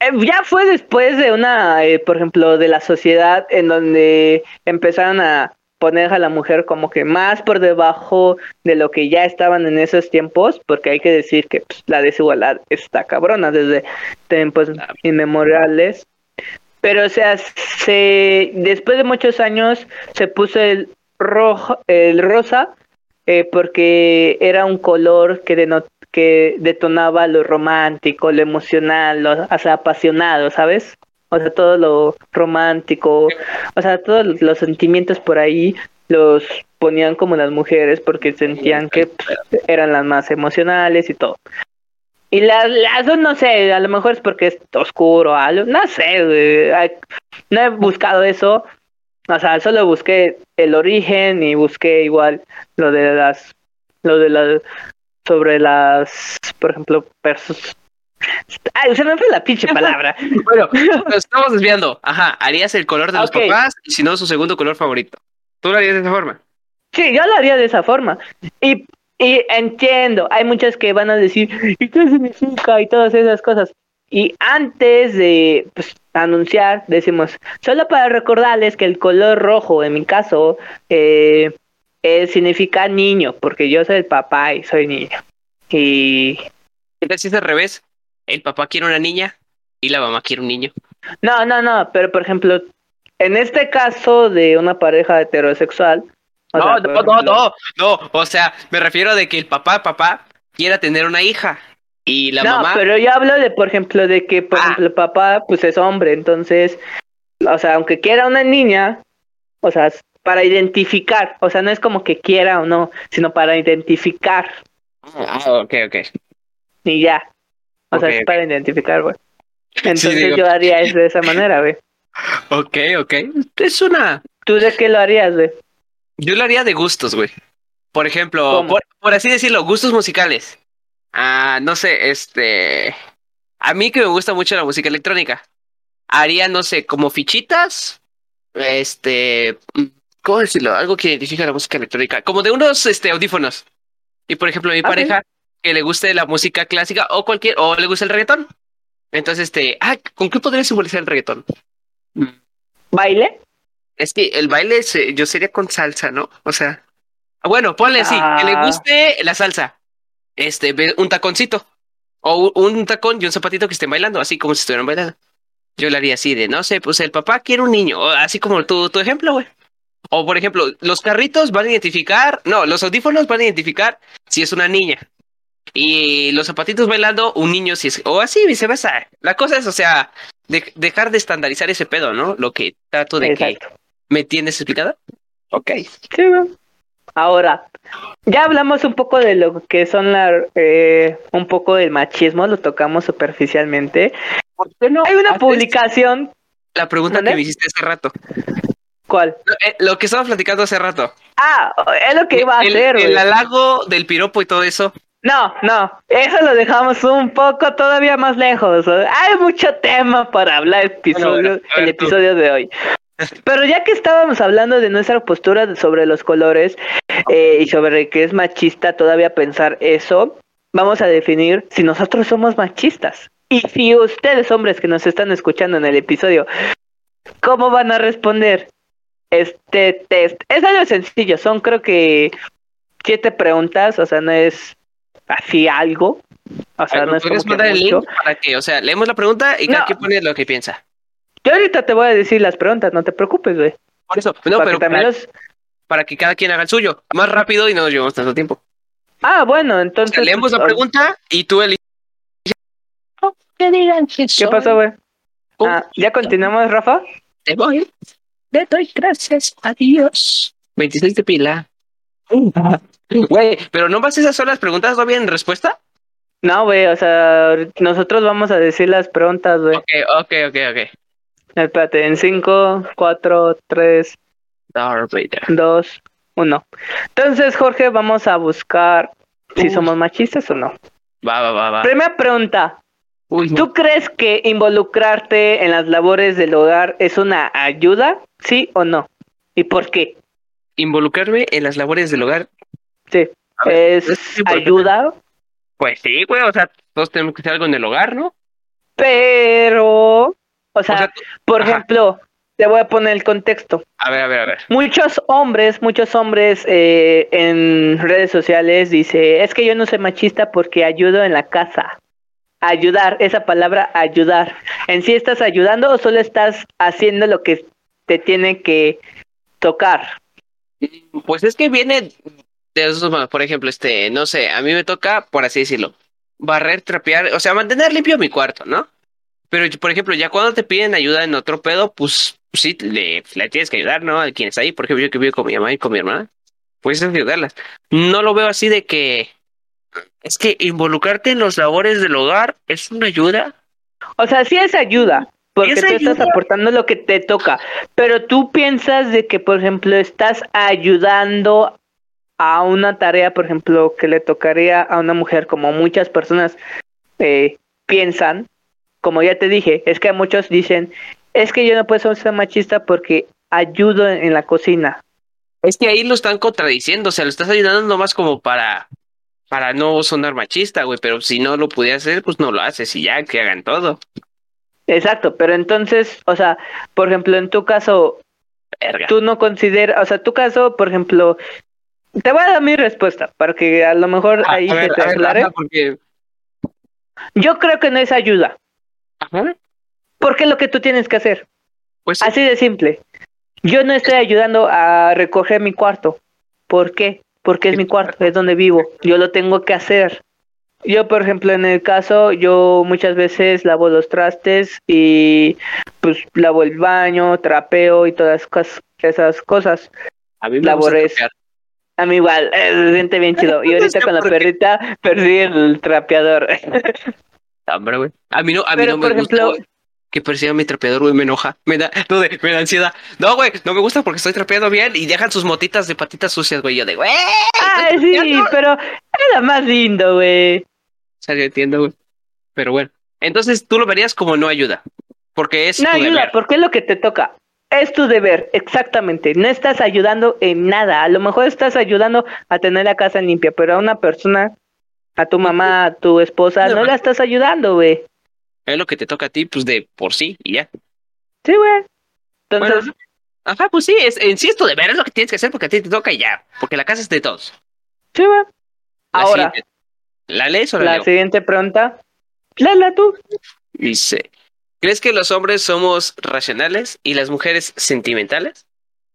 Eh, ya fue después de una, eh, por ejemplo, de la sociedad en donde empezaron a poner a la mujer como que más por debajo de lo que ya estaban en esos tiempos, porque hay que decir que pues, la desigualdad está cabrona desde tiempos inmemoriales. Pero, o sea, se, después de muchos años se puso el rojo, el rosa, eh, porque era un color que denotaba que detonaba lo romántico, lo emocional, lo o apasionado, ¿sabes? O sea, todo lo romántico, o sea, todos los sentimientos por ahí los ponían como las mujeres porque sentían que pues, eran las más emocionales y todo. Y las, las dos, no sé, a lo mejor es porque es oscuro o algo, no sé, güey, no he buscado eso, o sea, solo busqué el origen y busqué igual lo de las, lo de las, sobre las, por ejemplo, persos. Ay, se me fue la pinche *laughs* palabra. Bueno, nos estamos desviando. Ajá, harías el color de los papás y si no, su segundo color favorito. ¿Tú lo harías de esa forma? Sí, yo lo haría de esa forma. Y, y entiendo, hay muchas que van a decir, ¿y qué significa? Y todas esas cosas. Y antes de pues, anunciar, decimos, solo para recordarles que el color rojo, en mi caso, eh, eh, significa niño, porque yo soy el papá y soy niño. Y ¿Qué tal si es al revés? El papá quiere una niña y la mamá quiere un niño. No, no, no, pero por ejemplo, en este caso de una pareja heterosexual. O No, sea, no, no, no, no. O sea, me refiero de que el papá, papá, quiera tener una hija y la no, mamá. pero yo hablo de, por ejemplo, de que, por Ah. ejemplo, el papá, pues es hombre, entonces, o sea, aunque quiera una niña, o sea, para identificar, o sea, no es como que quiera o no, sino para identificar Ah, ok, ok. y ya. O sea, es para identificar, güey. Entonces yo haría eso de esa *laughs* manera, güey. Ok, ok. Es una. ¿Tú de qué lo harías, güey? Yo lo haría de gustos, güey. Por ejemplo, por, por así decirlo, gustos musicales. Ah, no sé, este. A mí que me gusta mucho la música electrónica. haría, no sé, como fichitas, este, ¿cómo decirlo? Algo que identifica la música electrónica, como de unos este, audífonos. Y por ejemplo, mi Ok. pareja, que le guste la música clásica o cualquier, o le gusta el reggaetón. Entonces, este, ah, ¿con qué podría simbolizar el reggaetón? ¿Baile? Es que el baile, se- yo sería con salsa, ¿no? O sea, bueno, ponle así, que le Ah. guste la salsa, este, ve un taconcito, o un, un tacón y un zapatito que estén bailando, así como si estuvieran bailando. Yo le haría así de, no sé, pues el papá quiere un niño, así como tu, tu ejemplo, güey. O por ejemplo, los carritos van a identificar, no, los audífonos van a identificar si es una niña. Y los zapatitos bailando, un niño si es, o así, viceversa. La cosa es, o sea, de- dejar de estandarizar ese pedo, ¿no? Lo que trato de que. Me tienes explicada. Ok. Sí. Ahora, ya hablamos un poco de lo que son la, eh, un poco del machismo, lo tocamos superficialmente. ¿Por qué no? Hay una publicación, La pregunta que me hiciste hace rato. ¿cuál? Lo, eh, lo que estaba platicando hace rato. Ah, es lo que iba a el, hacer, el güey. halago del piropo y todo eso. No, no, eso lo dejamos un poco todavía más lejos. Hay mucho tema para hablar episodio, Bueno, el tú. episodio de hoy. Pero ya que estábamos hablando de nuestra postura sobre los colores eh, y sobre que es machista todavía pensar eso, vamos a definir si nosotros somos machistas. Y si ustedes, hombres que nos están escuchando en el episodio, ¿cómo van a responder este test? Es algo sencillo, son creo que siete preguntas, o sea, no es así algo. O sea, no ¿me es como ¿Puedes que mucho. link para que, o sea, leemos la pregunta y cada quien pone lo que piensa? Yo ahorita te voy a decir las preguntas, no te preocupes, güey. Por eso, no, Para pero que también para, los- para que cada quien haga el suyo. Más rápido y no nos llevamos tanto tiempo. Ah, bueno, O entonces... sea, leemos la pues, pregunta y tú eliges. Que digan que ¿Qué pasó, güey? Oh. Ah, ¿Ya continuamos, Rafa? Te voy. Le doy gracias a Dios. 26 de pila. *laughs* Güey, pero no vas esas son las preguntas, ¿no vienen respuesta? No, güey, o sea, nosotros vamos a decir las preguntas, güey. Ok, ok, ok, ok. Espérate, en 5, 4, 3, Darth Vader. 2, 1. Entonces, Jorge, vamos a buscar si somos machistas o no. Va, va, va, va. Primera pregunta. Uy, no. ¿Tú crees que involucrarte en las labores del hogar es una ayuda? ¿Sí o no? ¿Y por qué? Involucrarme en las labores del hogar. Sí. Ver, ¿Es porque- ayuda? Pues sí, güey, o sea, todos tenemos que hacer algo en el hogar, ¿no? Pero, o sea, o sea, tú- por ajá. ejemplo, te voy a poner el contexto. a ver, a ver, a ver. Muchos hombres, muchos hombres eh, en redes sociales dice, es que yo no soy machista porque ayudo en la casa. Ayudar, esa palabra ayudar. ¿En sí estás ayudando o solo estás haciendo lo que te tiene que tocar? Pues es que viene de esos, por ejemplo, este, no sé, a mí me toca, por así decirlo, barrer, trapear, o sea, mantener limpio mi cuarto, ¿no? Pero, por ejemplo, ya cuando te piden ayuda en otro pedo, pues sí, le, le tienes que ayudar, ¿no? A quien está ahí, por ejemplo, yo que vivo con mi mamá y con mi hermana, pues es ayudarlas. No lo veo así de que es que involucrarte en los labores del hogar es una ayuda. O sea, sí es ayuda, porque tú estás aportando lo que te toca, pero tú piensas de que, por ejemplo, estás ayudando a una tarea, por ejemplo, que le tocaría a una mujer, como muchas personas eh, piensan, como ya te dije, es que muchos dicen, es que yo no puedo ser machista porque ayudo en, en la cocina. Es que ahí lo están contradiciendo, o sea, lo estás ayudando nomás como para para no sonar machista, güey, pero si no lo pudiera hacer, pues no lo haces y ya, que hagan todo. Exacto, pero entonces, o sea, por ejemplo, en tu caso, Verga. tú no consideras, o sea, tu caso, por ejemplo, te voy a dar mi respuesta para que a lo mejor Ah, ahí a se ver, te a ver, aclare. ajá, porque Yo creo que no es ayuda, ajá, porque es lo que tú tienes que hacer, pues así de simple. Yo no estoy ayudando a recoger mi cuarto. ¿Por qué? Porque es mi cuarto, es donde vivo. Yo lo tengo que hacer. Yo, por ejemplo, en el caso, yo muchas veces lavo los trastes y pues lavo el baño, trapeo y todas esas cosas. a mí me labores. gusta. A mí igual, *laughs* se siente bien chido. Y ahorita con la perrita perdí el trapeador. *laughs* Hombre, güey. A mí no, a mí Pero, no me por gusta ejemplo- que persiga mi trapeador, güey, me enoja, me da, *laughs* no, de- me da ansiedad. No, güey, no me gusta porque estoy trapeando bien y dejan sus motitas de patitas sucias, güey. Yo de, güey, Ay, estoy sí, pero era más lindo, güey. O sea, yo entiendo, güey. Pero bueno. Entonces, tú lo verías como no ayuda. Porque es No tu ayuda, deber. porque es lo que te toca. Es tu deber, exactamente. No estás ayudando en nada. A lo mejor estás ayudando a tener la casa limpia, pero a una persona, a tu mamá, a tu esposa, No, no la estás ayudando, güey. Es lo que te toca a ti, pues de por sí y ya. Sí, güey. Entonces, Bueno, ajá, pues sí, es, tu deber, es lo que tienes que hacer porque a ti te toca y ya. Porque la casa es de todos. sí, güey. Ahora, siguiente. ¿La lees o la, la leo? siguiente pregunta. Léela tú. Dice, ¿crees que los hombres somos racionales y las mujeres sentimentales?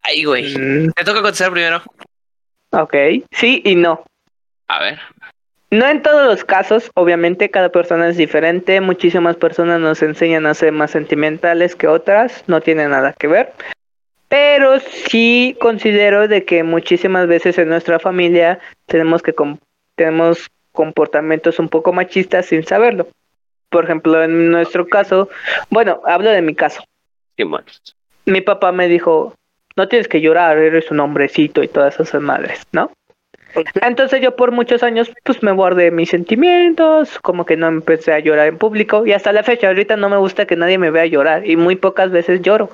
Ay, güey. Mm, Te toca contestar primero. ok, sí y no. A ver. No en todos los casos, obviamente cada persona es diferente, muchísimas personas nos enseñan a ser más sentimentales que otras, no tiene nada que ver. Pero sí considero de que muchísimas veces en nuestra familia tenemos que com- tenemos comportamientos un poco machistas sin saberlo. Por ejemplo, en nuestro caso, bueno, hablo de mi caso. Bueno. Mi papá me dijo, no tienes que llorar, eres un hombrecito y todas esas madres, ¿no? Entonces yo por muchos años pues me guardé mis sentimientos, como que no empecé a llorar en público y hasta la fecha ahorita no me gusta que nadie me vea llorar y muy pocas veces lloro.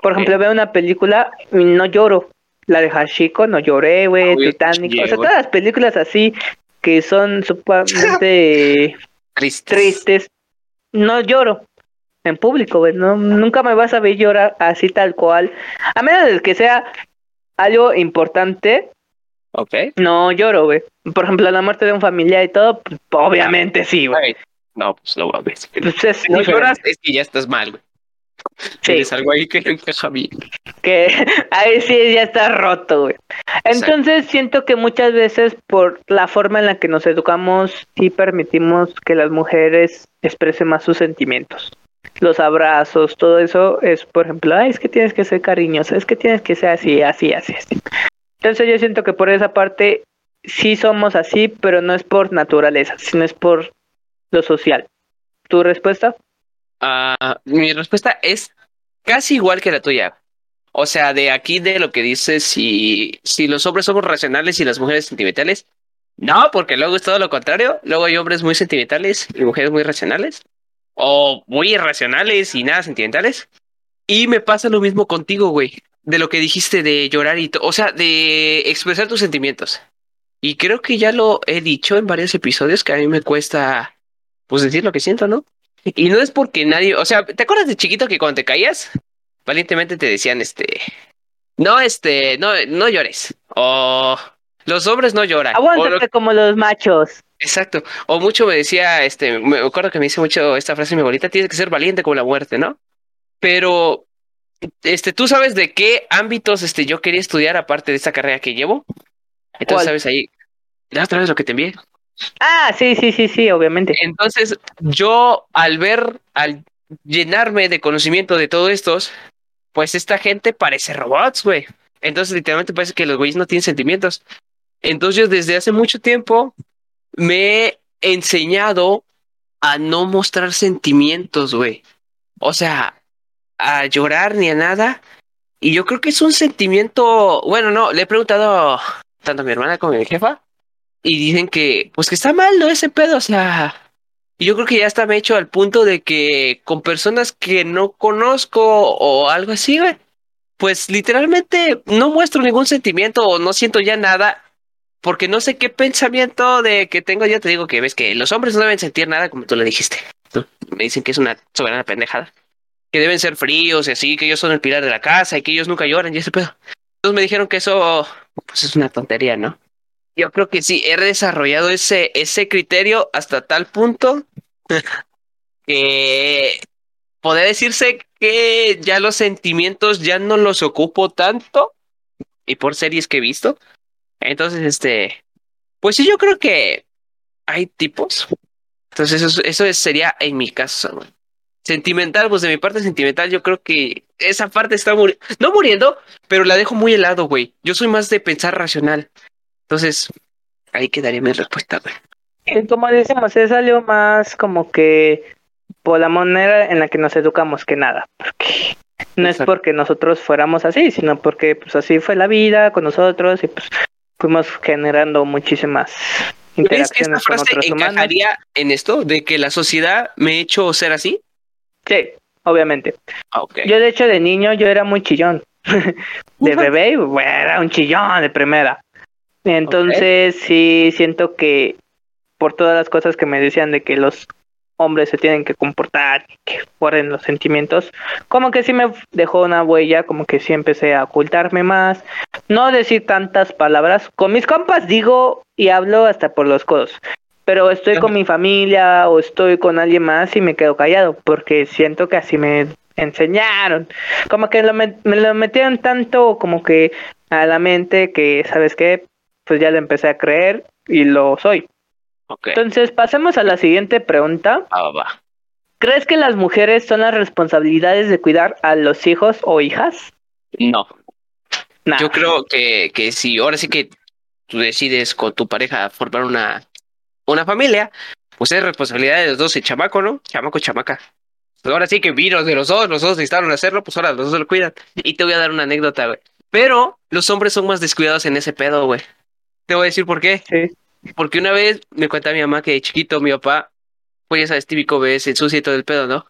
Por ejemplo, veo una película y no lloro. La de Hashiko no lloré, güey, Titanic, o sea, todas las películas así que son sumamente *laughs* Triste. tristes, no lloro en público, güey. No, nunca me vas a ver llorar así tal cual. A menos que sea algo importante, Ok. no lloro, güey. Por ejemplo, la muerte de un familiar y todo, pues, obviamente sí, güey. No, pues lo voy a ver. Pues es Si no lloras, es que ya estás mal, güey. Sí. Tienes algo ahí que no encaja bien. que *laughs* ahí sí ya está roto, güey. Entonces siento que muchas veces por la forma en la que nos educamos sí permitimos que las mujeres expresen más sus sentimientos. Los abrazos, todo eso es, por ejemplo, Ay, es que tienes que ser cariñosa, es que tienes que ser así, así, así, así. Entonces yo siento que por esa parte sí somos así, pero no es por naturaleza, sino es por lo social. ¿Tu respuesta? Ah, mi respuesta es casi igual que la tuya. O sea, de aquí de lo que dices, si, si los hombres somos racionales y las mujeres sentimentales, no, porque luego es todo lo contrario. Luego hay hombres muy sentimentales y mujeres muy racionales. O muy irracionales y nada sentimentales. Y me pasa lo mismo contigo, güey. De lo que dijiste de llorar y todo. O sea, de expresar tus sentimientos. Y creo que ya lo he dicho en varios episodios que a mí me cuesta, pues, decir lo que siento, ¿no? Y no es porque nadie, o sea, ¿te acuerdas de chiquito que cuando te caías, valientemente te decían, este, no, este, no, no llores, o los hombres no lloran, lo- Aguántate como los machos. exacto, o mucho me decía, este, me acuerdo que me dice mucho esta frase mi abuelita, tienes que ser valiente como la muerte, ¿no? Pero, este, tú sabes de qué ámbitos, este, yo quería estudiar aparte de esta carrera que llevo, entonces ¿Cuál? sabes ahí, la otra vez lo que te envié, Ah, sí, sí, sí, sí, obviamente. Entonces, yo al ver, al llenarme de conocimiento de todo estos, pues esta gente parece robots, güey. Entonces, literalmente parece que los güeyes no tienen sentimientos. Entonces, yo desde hace mucho tiempo me he enseñado a no mostrar sentimientos, güey. O sea, a llorar ni a nada. Y yo creo que es un sentimiento, bueno, no, le he preguntado tanto a mi hermana como a mi jefa y dicen que, pues que está mal, ¿no? Ese pedo, o sea, yo creo que ya está me he hecho al punto de que con personas que no conozco o algo así, güey, pues literalmente no muestro ningún sentimiento o no siento ya nada porque no sé qué pensamiento de que tengo, ya te digo que ves que los hombres no deben sentir nada como tú le dijiste. Me dicen que es una soberana pendejada. Que deben ser fríos y así, que ellos son el pilar de la casa y que ellos nunca lloran y ese pedo. Entonces me dijeron que eso pues es una tontería, ¿no? Yo creo que sí, he desarrollado ese, ese criterio hasta tal punto *laughs* que podría decirse que ya los sentimientos ya no los ocupo tanto y por series que he visto. Entonces, este, pues sí, yo creo que hay tipos. Entonces, eso, eso es- sería en mi caso. Sentimental, pues de mi parte sentimental, yo creo que esa parte está muriendo, no muriendo, pero la dejo muy helado, güey. Yo soy más de pensar racional. Entonces, ahí quedaría mi respuesta, güey. Y como decimos, es algo más como que por la manera en la que nos educamos que nada, porque no es porque nosotros fuéramos así, sino porque pues así fue la vida con nosotros y pues fuimos generando muchísimas ¿Ves? Esta interacciones con frase otros humanos. encajaría en esto de que la sociedad me ha hecho ser así. Sí, obviamente. Ah, ok. Yo de hecho de niño yo era muy chillón. *laughs* de bebé bueno, era un chillón de primera. Entonces sí siento que por todas las cosas que me decían de que los hombres se tienen que comportar, que guarden los sentimientos, como que sí me dejó una huella, como que sí empecé a ocultarme más, no decir tantas palabras. Con mis compas digo y hablo hasta por los codos, pero estoy con mi familia o estoy con alguien más y me quedo callado, porque siento que así me enseñaron. Como que lo me, me lo metieron tanto como que a la mente que, ¿sabes qué? Pues ya lo empecé a creer y lo soy. Ok. Entonces, pasemos a la siguiente pregunta. Ah, va, va. ¿Crees que las mujeres son las responsabilidades de cuidar a los hijos o hijas? No. Nah. Yo creo que, que si ahora sí que tú decides con tu pareja formar una, una familia, pues es responsabilidad de los dos, el chamaco, ¿no? Chamaco, chamaca. Pues ahora sí que vino de los dos, los dos necesitaron hacerlo, pues ahora los dos lo cuidan. Y te voy a dar una anécdota, güey. Pero los hombres son más descuidados en ese pedo, güey. Te voy a decir por qué. Sí. Porque una vez me cuenta mi mamá que de chiquito mi papá, pues ya sabes, típico ves el sucio y todo el pedo, ¿no?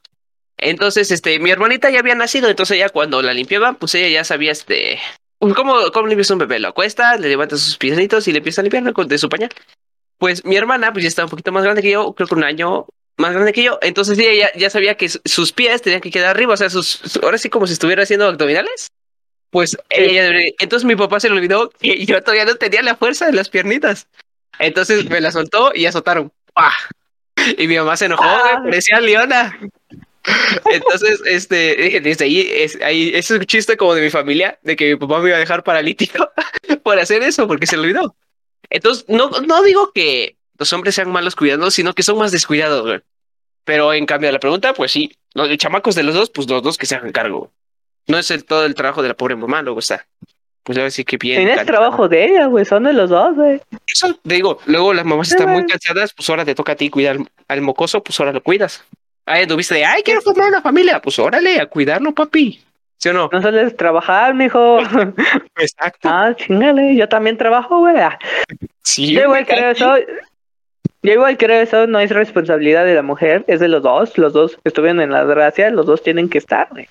Entonces, este, mi hermanita ya había nacido, entonces ella cuando la limpiaban, pues ella ya sabía, este, ¿cómo, cómo limpias un bebé? Lo acuesta, le levanta sus piecitos y le empieza a limpiar de su pañal. Pues mi hermana, pues ya estaba un poquito más grande que yo, creo que un año más grande que yo, entonces ella ya, ya sabía que su- sus pies tenían que quedar arriba, o sea, sus, su- ahora sí como si estuviera haciendo abdominales. Pues ella entonces mi papá se le olvidó que yo todavía no tenía la fuerza de las piernitas. Entonces me la soltó y azotaron. ¡Pah! Y mi mamá se enojó, Ah. parecía Leona. Entonces, este, dije, desde ahí, es, ahí, ese es un chiste como de mi familia, de que mi papá me iba a dejar paralítico *laughs* por hacer eso, porque se le olvidó. Entonces, no, no digo que los hombres sean malos cuidando, sino que son más descuidados, güey. Pero en cambio a la pregunta, pues sí, los chamacos de los dos, pues los dos que se hagan cargo. güey. No es el, todo el trabajo de la pobre mamá, luego está. Pues a ver si que bien. En el trabajo de ella, güey, son de los dos, güey. Eso, te digo, luego las mamás están muy cansadas, pues ahora te toca a ti cuidar al, al mocoso, pues ahora lo cuidas. Ahí anduviste de, ay, quiero formar una familia, pues órale, a cuidarlo, papi. ¿Sí o no? No sueles trabajar, mijo. *laughs* Exacto. ah, chingale, yo también trabajo, güey. Ah, Sí, Yo igual creo eso. Yo igual creo eso, no es responsabilidad de la mujer, es de los dos. Los dos estuvieron en la gracia, los dos tienen que estar, güey.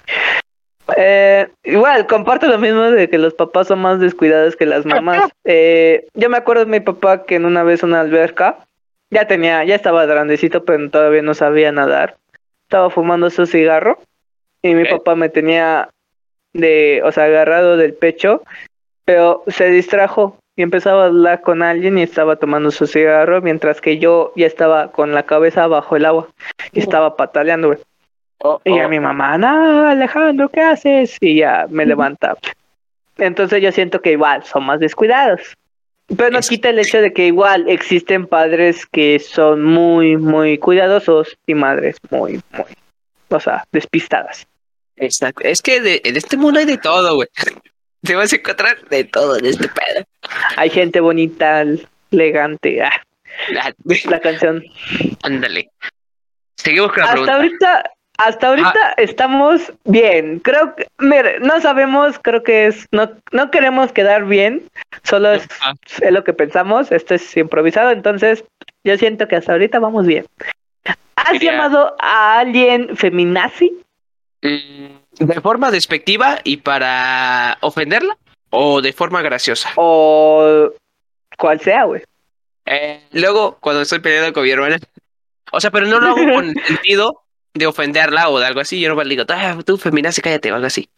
Eh, igual, comparto lo mismo de que los papás son más descuidados que las mamás. *laughs* Eh, yo me acuerdo de mi papá que en una vez una alberca, ya tenía, ya estaba grandecito, pero todavía no sabía nadar. Estaba fumando su cigarro y mi papá me tenía de, o sea, agarrado del pecho, pero se distrajo y empezaba a hablar con alguien y estaba tomando su cigarro, mientras que yo ya estaba con la cabeza bajo el agua y estaba pataleando, güey. Oh, Y a mi mamá, no, Alejandro, ¿qué haces? Y ya me levanta. Entonces yo siento que igual son más descuidados. Pero no quita el hecho de que igual existen padres que son muy, muy cuidadosos y madres muy, muy, o sea, despistadas. Exacto. Es que de- en este mundo hay de todo, güey. *laughs* Te vas a encontrar de todo en este pedo. Hay gente bonita, elegante. Ah, Ah, la canción. *laughs* Ándale. Seguimos con la Hasta pregunta. ahorita, hasta ahorita estamos bien. Creo que, mire, no sabemos, creo que es, no, no queremos quedar bien, solo es, Ah. es lo que pensamos, esto es improvisado, entonces yo siento que hasta ahorita vamos bien. ¿Has Quería- llamado a alguien feminazi? Mm, ¿De forma despectiva y para ofenderla? ¿O de forma graciosa? O cual sea, güey. Eh, luego, cuando estoy peleando con mi hermana. O sea, pero no lo hago *laughs* con el sentido de ofenderla o de algo así. Yo no le digo, ah, tú feminazi, cállate o algo así.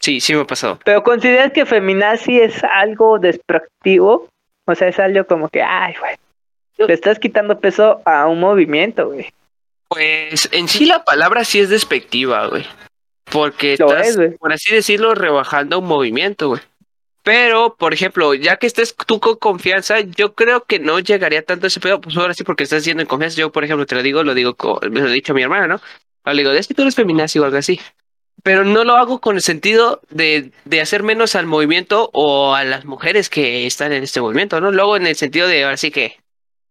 Sí, sí me ha pasado. Pero consideras que feminazi es algo despectivo, o sea, es algo como que, ay, güey, le estás quitando peso a un movimiento, güey. Pues en sí la palabra sí es despectiva, güey. Porque Lo estás, es, por así decirlo, rebajando un movimiento, güey. Pero, por ejemplo, ya que estés tú con confianza, yo creo que no llegaría tanto a ese pedo, pues ahora sí, porque estás siendo en confianza. Yo, por ejemplo, te lo digo, lo digo, me lo he dicho a mi hermana, ¿no? Le digo, es que tú eres feminazi o algo así. Pero no lo hago con el sentido de, de hacer menos al movimiento o a las mujeres que están en este movimiento, ¿no? Luego en el sentido de, ahora sí que,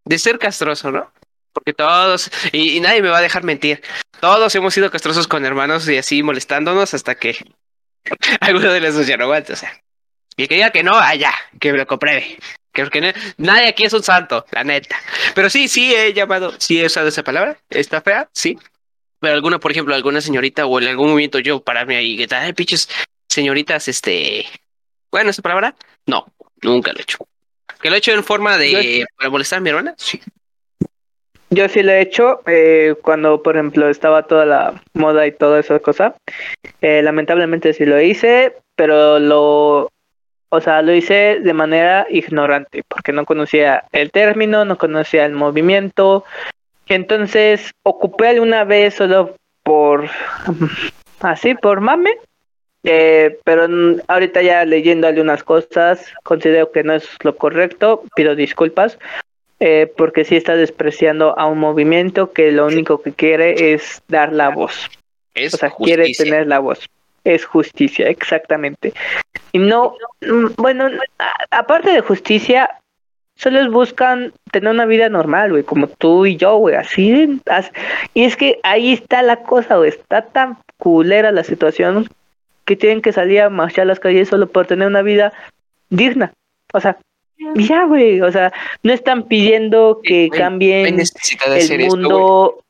de ser castroso, ¿no? Porque todos, y, y nadie me va a dejar mentir, todos hemos sido castrosos con hermanos y así molestándonos hasta que *laughs* alguno de los dos ya no aguanta, o sea. Y que diga que no, allá, que me lo compruebe. Que no- nadie aquí es un santo, la neta. Pero sí, sí he llamado, sí he usado esa palabra. Está fea, sí. Pero alguna, por ejemplo, alguna señorita o en algún momento yo pararme ahí y que tal, pinches señoritas, este, bueno, esa palabra, no, nunca lo he hecho. ¿Que lo he hecho en forma de para molestar a mi hermana? Sí. Yo sí lo he hecho eh, cuando, por ejemplo, estaba toda la moda y toda esa cosa. Eh, lamentablemente sí lo hice, pero lo, o sea, lo hice de manera ignorante, porque no conocía el término, no conocía el movimiento. Entonces, ocupé alguna vez solo por, así, por mame. Eh, pero ahorita ya leyendo algunas cosas, considero que no es lo correcto, pido disculpas, eh, porque sí está despreciando a un movimiento que lo único que quiere es dar la voz. Es o sea, quiere tener la voz. Es justicia, exactamente. Y no, mm, bueno, aparte de justicia, solo buscan tener una vida normal, güey, como tú y yo, güey, así. Y es que ahí está la cosa, güey, está tan culera la situación que tienen que salir a marchar a las calles solo por tener una vida digna. O sea, ya, güey, o sea, no están pidiendo que cambien el mundo.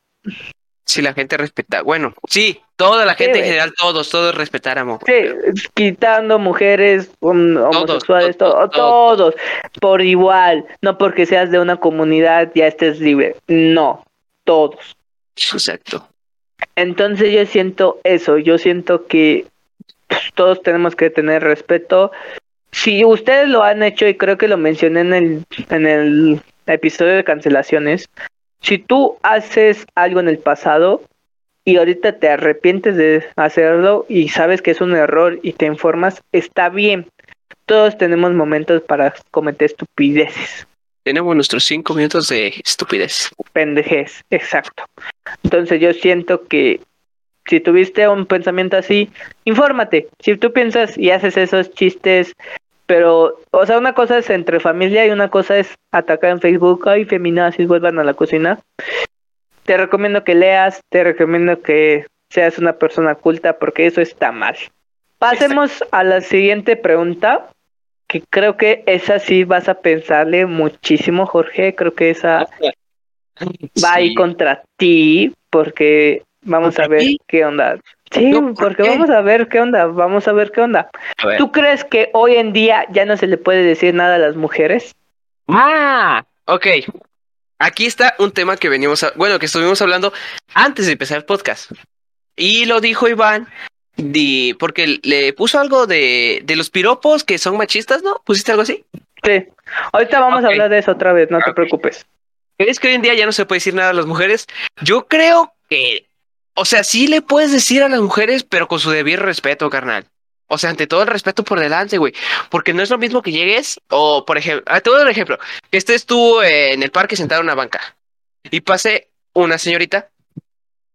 si la gente respeta, bueno, sí, toda la gente en general, todos, todos respetáramos. Sí, quitando mujeres, homosexuales, todos, todos, por igual, no porque seas de una comunidad ya estés libre, no, todos. Exacto. Entonces yo siento eso, yo siento que pues, todos tenemos que tener respeto si ustedes lo han hecho y creo que lo mencioné en el, en el episodio de cancelaciones, si tú haces algo en el pasado y ahorita te arrepientes de hacerlo y sabes que es un error y te informas, está bien. Todos tenemos momentos para cometer estupideces. Tenemos nuestros cinco minutos de estupidez. Pendejez, exacto. Entonces yo siento que si tuviste un pensamiento así, infórmate. Si tú piensas y haces esos chistes pero, o sea, una cosa es entre familia y una cosa es atacar en Facebook, ay, feminazis, vuelvan a la cocina. Te recomiendo que leas, te recomiendo que seas una persona culta porque eso está mal. Pasemos a la siguiente pregunta, que creo que esa sí vas a pensarle muchísimo, Jorge. Creo que esa va a ir contra ti, porque vamos a ver qué onda. Sí, porque vamos a ver qué onda, vamos a ver qué onda. ¿Tú crees que hoy en día ya no se le puede decir nada a las mujeres? Ah, ok. Aquí está un tema que venimos, a, bueno, que estuvimos hablando antes de empezar el podcast. Y lo dijo Iván, di, porque le puso algo de, de los piropos que son machistas, ¿no? ¿Pusiste algo así? Sí. Ahorita vamos a hablar de eso otra vez, no te preocupes. ¿Crees que hoy en día ya no se puede decir nada a las mujeres? Yo creo que o sea, sí le puedes decir a las mujeres, pero con su debido respeto, carnal. O sea, ante todo el respeto por delante, güey. Porque no es lo mismo que llegues, o por ejemplo, a todo el ejemplo, que estés tú en el parque sentado en una banca y pase una señorita,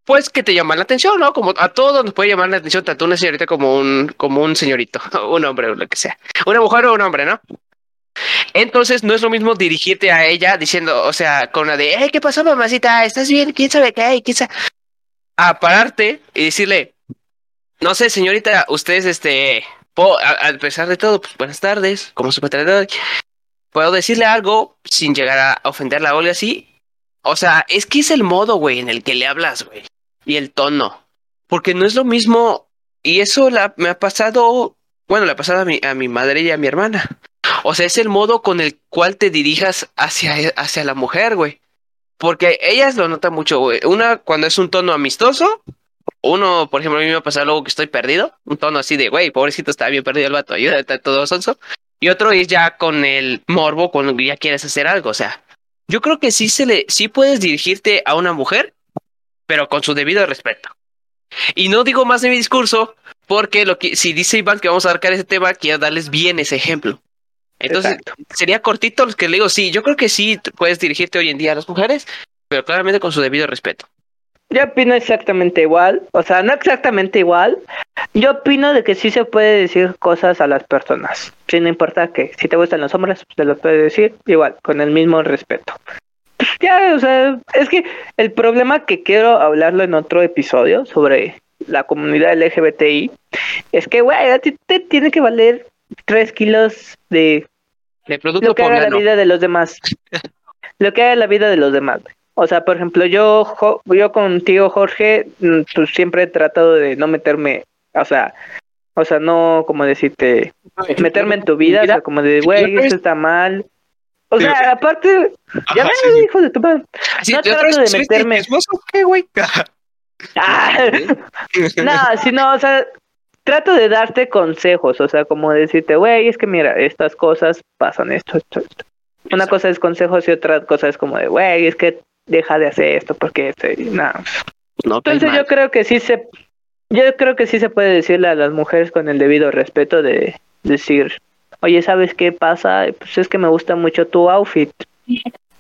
pues que te llama la atención, ¿no? Como a todos nos puede llamar la atención, tanto una señorita como un, como un señorito, *laughs* un hombre o lo que sea. Una mujer o un hombre, ¿no? Entonces no es lo mismo dirigirte a ella diciendo, o sea, con la de, ¿qué pasó, mamacita? ¿Estás bien? ¿Quién sabe qué? ¿Quién sabe? A pararte y decirle, no sé, señorita, ustedes, este, a, pesar de todo, pues buenas tardes, como su patrón, puedo decirle algo sin llegar a ofenderla o algo así. O sea, es que es el modo, güey, en el que le hablas, güey, y el tono. Porque no es lo mismo, y eso me ha pasado, bueno, le ha pasado a mi, a mi madre y a mi hermana. O sea, es el modo con el cual te dirijas hacia, hacia la mujer, güey. Porque ellas lo notan mucho, güey. Una cuando es un tono amistoso. Uno, por ejemplo, a mí me ha pasado luego que estoy perdido. Un tono así de, güey, pobrecito, está bien perdido el vato, ayúdate, todo sonso. Y otro es ya con el morbo, cuando ya quieres hacer algo. O sea, yo creo que sí se le, sí puedes dirigirte a una mujer, pero con su debido respeto. Y no digo más de mi discurso, porque lo que, si dice Iván que vamos a abarcar ese tema, quiero darles bien ese ejemplo. Entonces, sería cortito los que le digo, sí, yo creo que sí puedes dirigirte hoy en día a las mujeres, pero claramente con su debido respeto. Yo opino exactamente igual, o sea, no exactamente igual. Yo opino de que sí se puede decir cosas a las personas, sin importar que si te gustan los hombres, pues te lo puedes decir igual, con el mismo respeto. Pues ya, o sea, es que el problema que quiero hablarlo en otro episodio sobre la comunidad LGBTI es que, güey, a ti te tiene que valer tres kilos de de producto lo que haga la vida de los demás. lo que haga la vida de los demás. O sea, por ejemplo, yo, jo- yo contigo, Jorge, mm, pues siempre he tratado de no meterme, o sea, o sea, no como decirte, meterme en tu vida, o sea, como de, güey, esto está mal. O Sí, sea, sí. aparte, ya ves, sí, sí. hijo de tu madre. Así, no ¿de otra trato de fuiste meterme. chismoso o ¿Qué, güey? *laughs* Ah, *laughs* no, si no, o sea, trato de darte consejos, o sea, como decirte, güey, es que mira, estas cosas pasan esto, esto, esto. Una cosa es consejos y otra cosa es como de, güey, es que deja de hacer esto porque este, no. No, caes Entonces yo creo que sí se, yo creo que sí se puede decirle a las mujeres con el debido respeto de decir, oye, ¿sabes qué pasa? Pues es que me gusta mucho tu outfit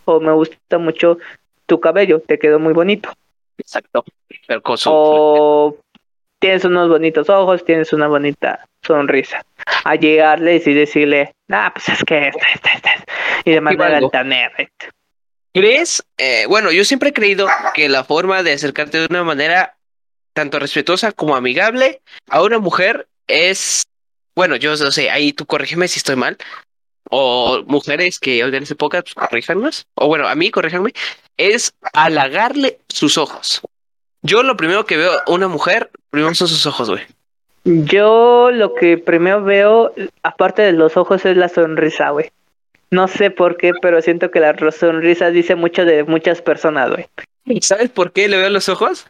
o me gusta mucho tu cabello, te quedó muy bonito. Exacto. Su- O *laughs* tienes unos bonitos ojos, tienes una bonita sonrisa. A llegarles y decirle, ah, pues es que esta, esta, esta. Y de manera altanera. ¿Crees? Eh, bueno, yo siempre he creído que la forma de acercarte de una manera tanto respetuosa como amigable a una mujer es, bueno, yo no sé, ahí tú corrígeme si estoy mal, o mujeres que oigan ese podcast, pues corríjanos, o bueno, a mí corríjanme, es halagarle sus ojos. Yo lo primero que veo a una mujer, primero son sus ojos, güey. Yo lo que primero veo, aparte de los ojos, es la sonrisa, güey. No sé por qué, pero siento que la sonrisa dice mucho de muchas personas, güey. ¿Sabes por qué le veo los ojos?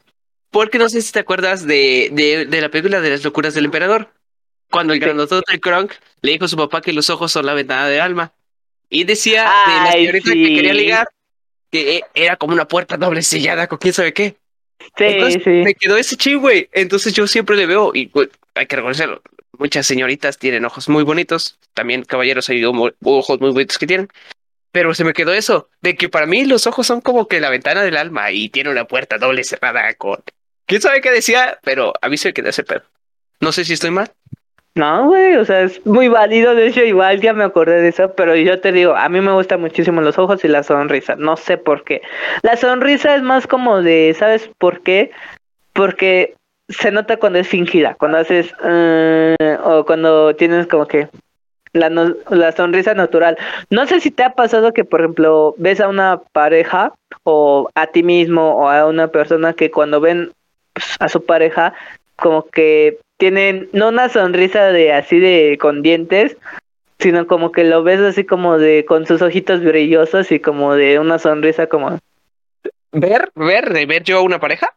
Porque no sé si te acuerdas de, de, de la película de las locuras del emperador. Cuando el Sí. grandotote Kronk le dijo a su papá que los ojos son la ventana del alma. Y decía de la señorita sí. que quería ligar que era como una puerta doble sellada con quién sabe qué. Sí, Entonces, sí. Me quedó ese ching, güey. Entonces yo siempre le veo, y hay que reconocerlo, muchas señoritas tienen ojos muy bonitos. También caballeros hay ojos muy bonitos que tienen. Pero se me quedó eso, de que para mí los ojos son como que la ventana del alma y tiene una puerta doble cerrada con... ¿Quién sabe qué decía? Pero a mí se me quedó ese pedo. No sé si estoy mal. No, güey, o sea, es muy válido, de hecho, igual ya me acordé de eso, pero yo te digo, a mí me gustan muchísimo los ojos y la sonrisa, no sé por qué. La sonrisa es más como de, ¿sabes por qué? Porque se nota cuando es fingida, cuando haces, eh, o cuando tienes como que la, no- la sonrisa natural. No sé si te ha pasado que, por ejemplo, ves a una pareja o a ti mismo o a una persona que cuando ven pues, a su pareja, como que tienen no una sonrisa de así de con dientes, sino como que lo ves así como de con sus ojitos brillosos y como de una sonrisa como ¿Ver? ¿Ver? ¿De ver yo a una pareja?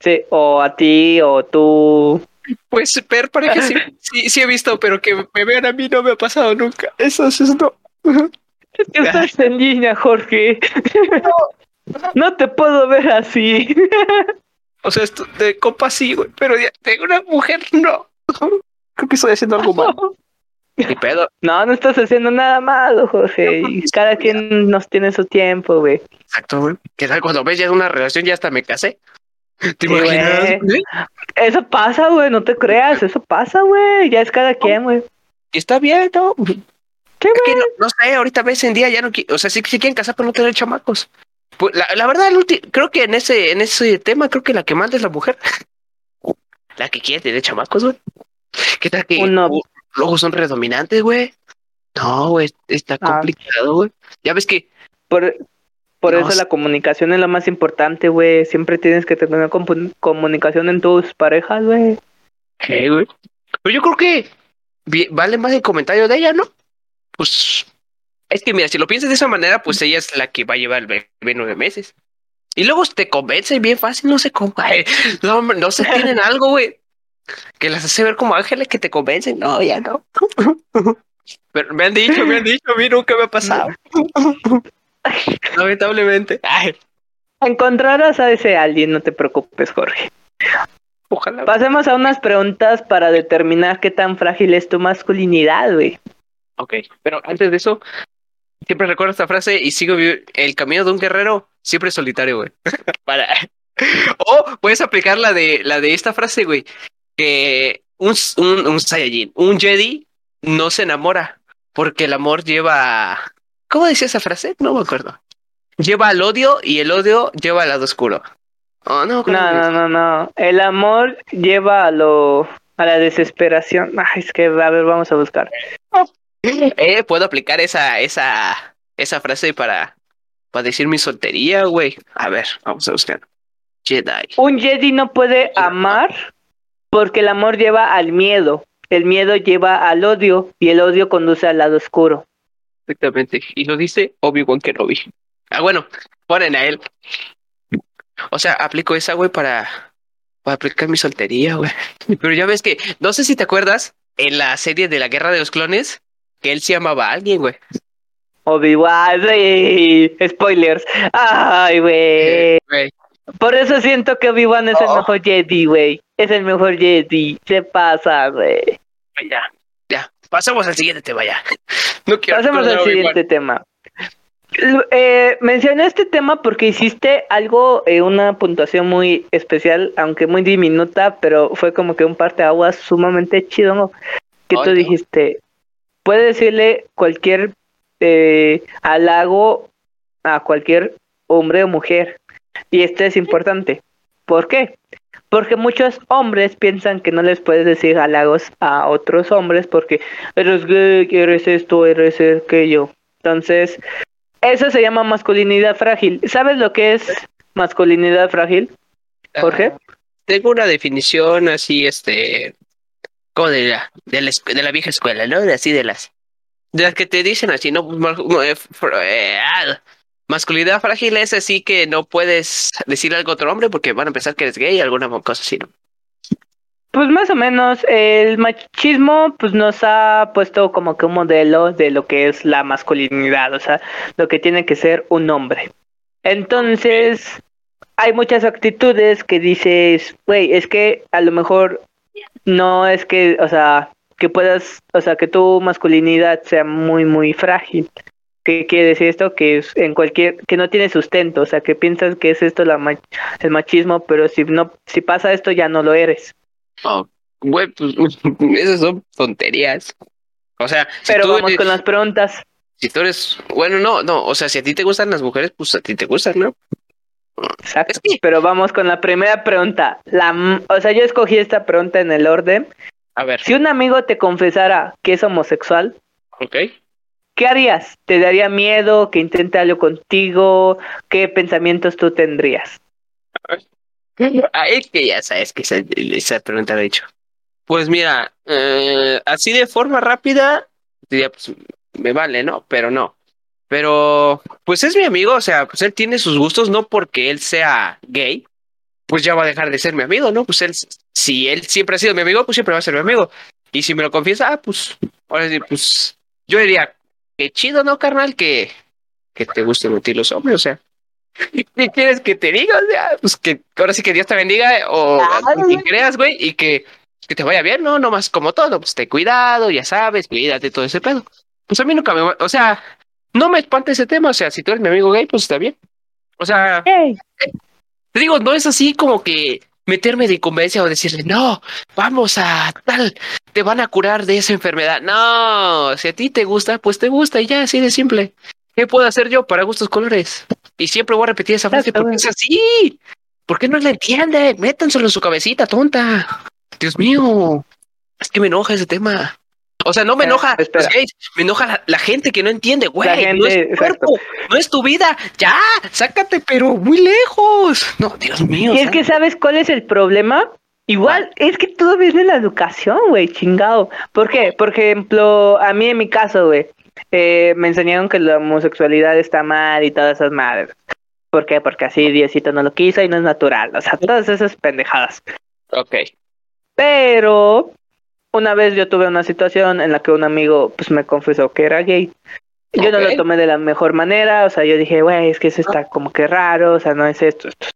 sí, o a ti o tú. Pues ver pareja sí, sí, sí he visto, pero que me vean a mí no me ha pasado nunca. Eso es no. *laughs* Es que estás en línea, Jorge. *laughs* No te puedo ver así. *laughs* O sea, esto de copa sí, güey, pero de, de una mujer no. Creo que estoy haciendo algo mal. Ni pedo. No, no estás haciendo nada malo, Jorge. Y cada quien nos tiene su tiempo, güey. Exacto, güey. ¿Qué tal cuando ves ya una relación ya hasta me casé? ¿Te Sí, imaginas? Eso pasa, güey, no te creas, eso pasa, güey. Ya es cada quien, güey. Y está bien, ¿no? Sí, Es que güey. no, no sé, ahorita ves en día ya no o sea, sí que se quieren casar pero no tener chamacos. Pues la, la verdad, el ulti- creo que en ese, en ese tema, creo que la que manda es la mujer. *laughs* La que quiere tener chamacos, güey. ¿Qué tal que Uno. uh, luego son redominantes, güey? No, güey, está Ah. complicado, güey. Ya ves que Por, por No eso la comunicación es lo más importante, güey. Siempre tienes que tener comunicación en tus parejas, güey. ¿Qué, güey? Pero yo creo que vale más el comentario de ella, ¿no? Pues es que mira, si lo piensas de esa manera, pues ella es la que va a llevar el bebé nueve meses. Y luego te convence bien fácil, no sé cómo. *laughs* ay, no, no se tienen *laughs* algo, güey. Que las hace ver como ángeles que te convencen. No, ya no. *laughs* Pero me han dicho, me han dicho, a mí nunca me ha pasado. Lamentablemente. Ay, Encontrarás a ese alguien, no te preocupes, Jorge. ojalá. Pasemos a unas preguntas para determinar qué tan frágil es tu masculinidad, güey. Ok, pero antes de eso, siempre recuerdo esta frase y sigo el camino de un guerrero siempre es solitario, güey. *laughs* Para. *laughs* O puedes aplicar la de la de esta frase, güey. Que un, un, un Saiyajin, un Jedi no se enamora porque el amor lleva. ¿Cómo decía esa frase? No me acuerdo. Lleva al odio y el odio lleva al lado oscuro. Oh, no, ¿cómo No, no, no, no. El amor lleva a lo a la desesperación. Ay, es que a ver, vamos a buscar. Eh, puedo aplicar esa, esa, esa frase para, para decir mi soltería, güey. A ver, vamos a buscar. Jedi. Un Jedi no puede amar porque el amor lleva al miedo. El miedo lleva al odio y el odio conduce al lado oscuro. Exactamente. Y lo dice Obi-Wan Kenobi. Ah, bueno, ponen a él. O sea, aplico esa, güey, para, para aplicar mi soltería, güey. *laughs* Pero ya ves que, no sé si te acuerdas, en la serie de la Guerra de los Clones, que él se llamaba a alguien, güey. Obi-Wan, sí. spoilers. Ay, güey. Güey. Por eso siento que Obi-Wan es el Oh. mejor Jedi, güey. Es el mejor Jedi. Se pasa, güey. Ya, ya. Pasamos al siguiente tema, ya. *laughs* No quiero Pasemos recordar al siguiente tema. Eh, mencioné este tema porque hiciste algo, eh, una puntuación muy especial, aunque muy diminuta, pero fue como que un parteaguas sumamente chido, ¿no? Que tú no. dijiste, puede decirle cualquier eh, halago a cualquier hombre o mujer. Y esto es importante. ¿Por qué? Porque muchos hombres piensan que no les puedes decir halagos a otros hombres porque eres gay, eres esto, eres aquello. Entonces, eso se llama masculinidad frágil. ¿Sabes lo que es masculinidad frágil? Jorge? Ah, tengo una definición así, este, como de la, de la, escu- de la vieja escuela, ¿no? De así de las, de las que te dicen así, ¿no? Eh, eh, ah, Masculinidad frágil es así que no puedes decir algo a otro hombre porque van a pensar que eres gay, alguna cosa así, ¿no? Pues más o menos, el machismo pues nos ha puesto como que un modelo de lo que es la masculinidad, o sea, lo que tiene que ser un hombre. Entonces, hay muchas actitudes que dices, güey, es que a lo mejor no es que, o sea, que puedas, o sea, que tu masculinidad sea muy, muy frágil. ¿Qué quiere decir esto? Que es en cualquier, que no tiene sustento, o sea, que piensas que es esto la el machismo, pero si no, si pasa esto ya no lo eres. Oh, güey, pues *laughs* esas son tonterías. O sea, si Pero vamos eres- con las preguntas. si tú eres, bueno, no, no, o sea, si a ti te gustan las mujeres, pues a ti te gustan, ¿no? Exacto. Pero vamos con la primera pregunta. La, o sea, yo escogí esta pregunta en el orden. A ver, Si un amigo te confesara que es homosexual. ¿qué harías? ¿Te daría miedo que intente algo contigo? ¿Qué pensamientos tú tendrías? Ah, *laughs* es que ya sabes que esa, esa pregunta la he hecho. Pues mira, eh, así de forma rápida, diría, pues me vale, ¿no? Pero no. Pero, pues es mi amigo, o sea, pues él tiene sus gustos, no porque él sea gay, pues ya va a dejar de ser mi amigo, ¿no? Pues él, si él siempre ha sido mi amigo, pues siempre va a ser mi amigo. Y si me lo confiesa, ah, pues, ahora sí, pues, yo diría, qué chido, ¿no, carnal? Que, que te gusten a ti los hombres, o sea. *laughs* ¿Qué quieres que te diga? O sea, pues que ahora sí que Dios te bendiga o quien creas, güey, y que, que te vaya bien, ¿no? Nomás como todo, pues ten cuidado, ya sabes, cuídate, todo ese pedo. Pues a mí nunca me... O sea, no me espanta ese tema, o sea, si tú eres mi amigo gay, pues está bien. O sea, te digo, no es así como que meterme de incumbencia o decirle, no, vamos a tal, te van a curar de esa enfermedad. No, si a ti te gusta, pues te gusta y ya, así de simple. ¿Qué puedo hacer yo para gustos colores? Y siempre voy a repetir esa frase porque es así. ¿Por qué no la entienden? Métanselo en su cabecita, tonta. Dios mío, es que me enoja ese tema. O sea, no me Eh, enoja espera. los gays, me enoja la, la gente que no entiende, güey. No es tu exacto. cuerpo, no es tu vida. Ya, sácate, pero muy lejos. No, Dios mío. Y es que sabes cuál es el problema. Igual, es que todo viene en la educación, güey, chingado. ¿Por qué? Por ejemplo, a mí en mi caso, güey, eh, me enseñaron que la homosexualidad está mal y todas esas madres. ¿Por qué? Porque así Diosito no lo quiso y no es natural. O sea, todas esas pendejadas. Ok. Pero una vez yo tuve una situación en la que un amigo pues me confesó que era gay. Yo no lo tomé de la mejor manera, o sea, yo dije, güey, es que eso está como que raro, o sea, no es esto, esto.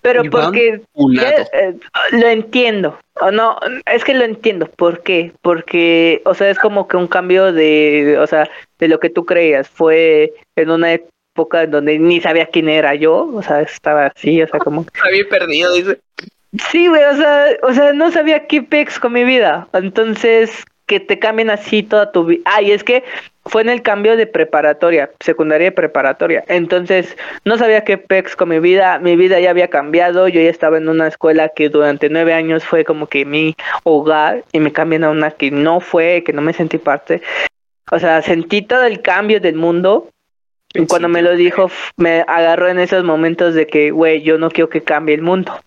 Pero Iván porque ya, eh, lo entiendo, o no, es que lo entiendo, ¿por qué? Porque, o sea, es como que un cambio de, o sea, de lo que tú creías, fue en una época en donde ni sabía quién era yo, o sea, estaba así, o sea, como bien perdido, dice. Sí, güey, o sea, o sea, no sabía qué pex con mi vida. Entonces, que te cambien así toda tu vida. Ah, y es que fue en el cambio de preparatoria, secundaria y preparatoria. Entonces, no sabía qué pex con mi vida. Mi vida ya había cambiado. Yo ya estaba en una escuela que durante nueve años fue como que mi hogar y me cambian a una que no fue, que no me sentí parte. O sea, sentí todo el cambio del mundo Y cuando me lo dijo, me agarró en esos momentos de que, güey, yo no quiero que cambie el mundo.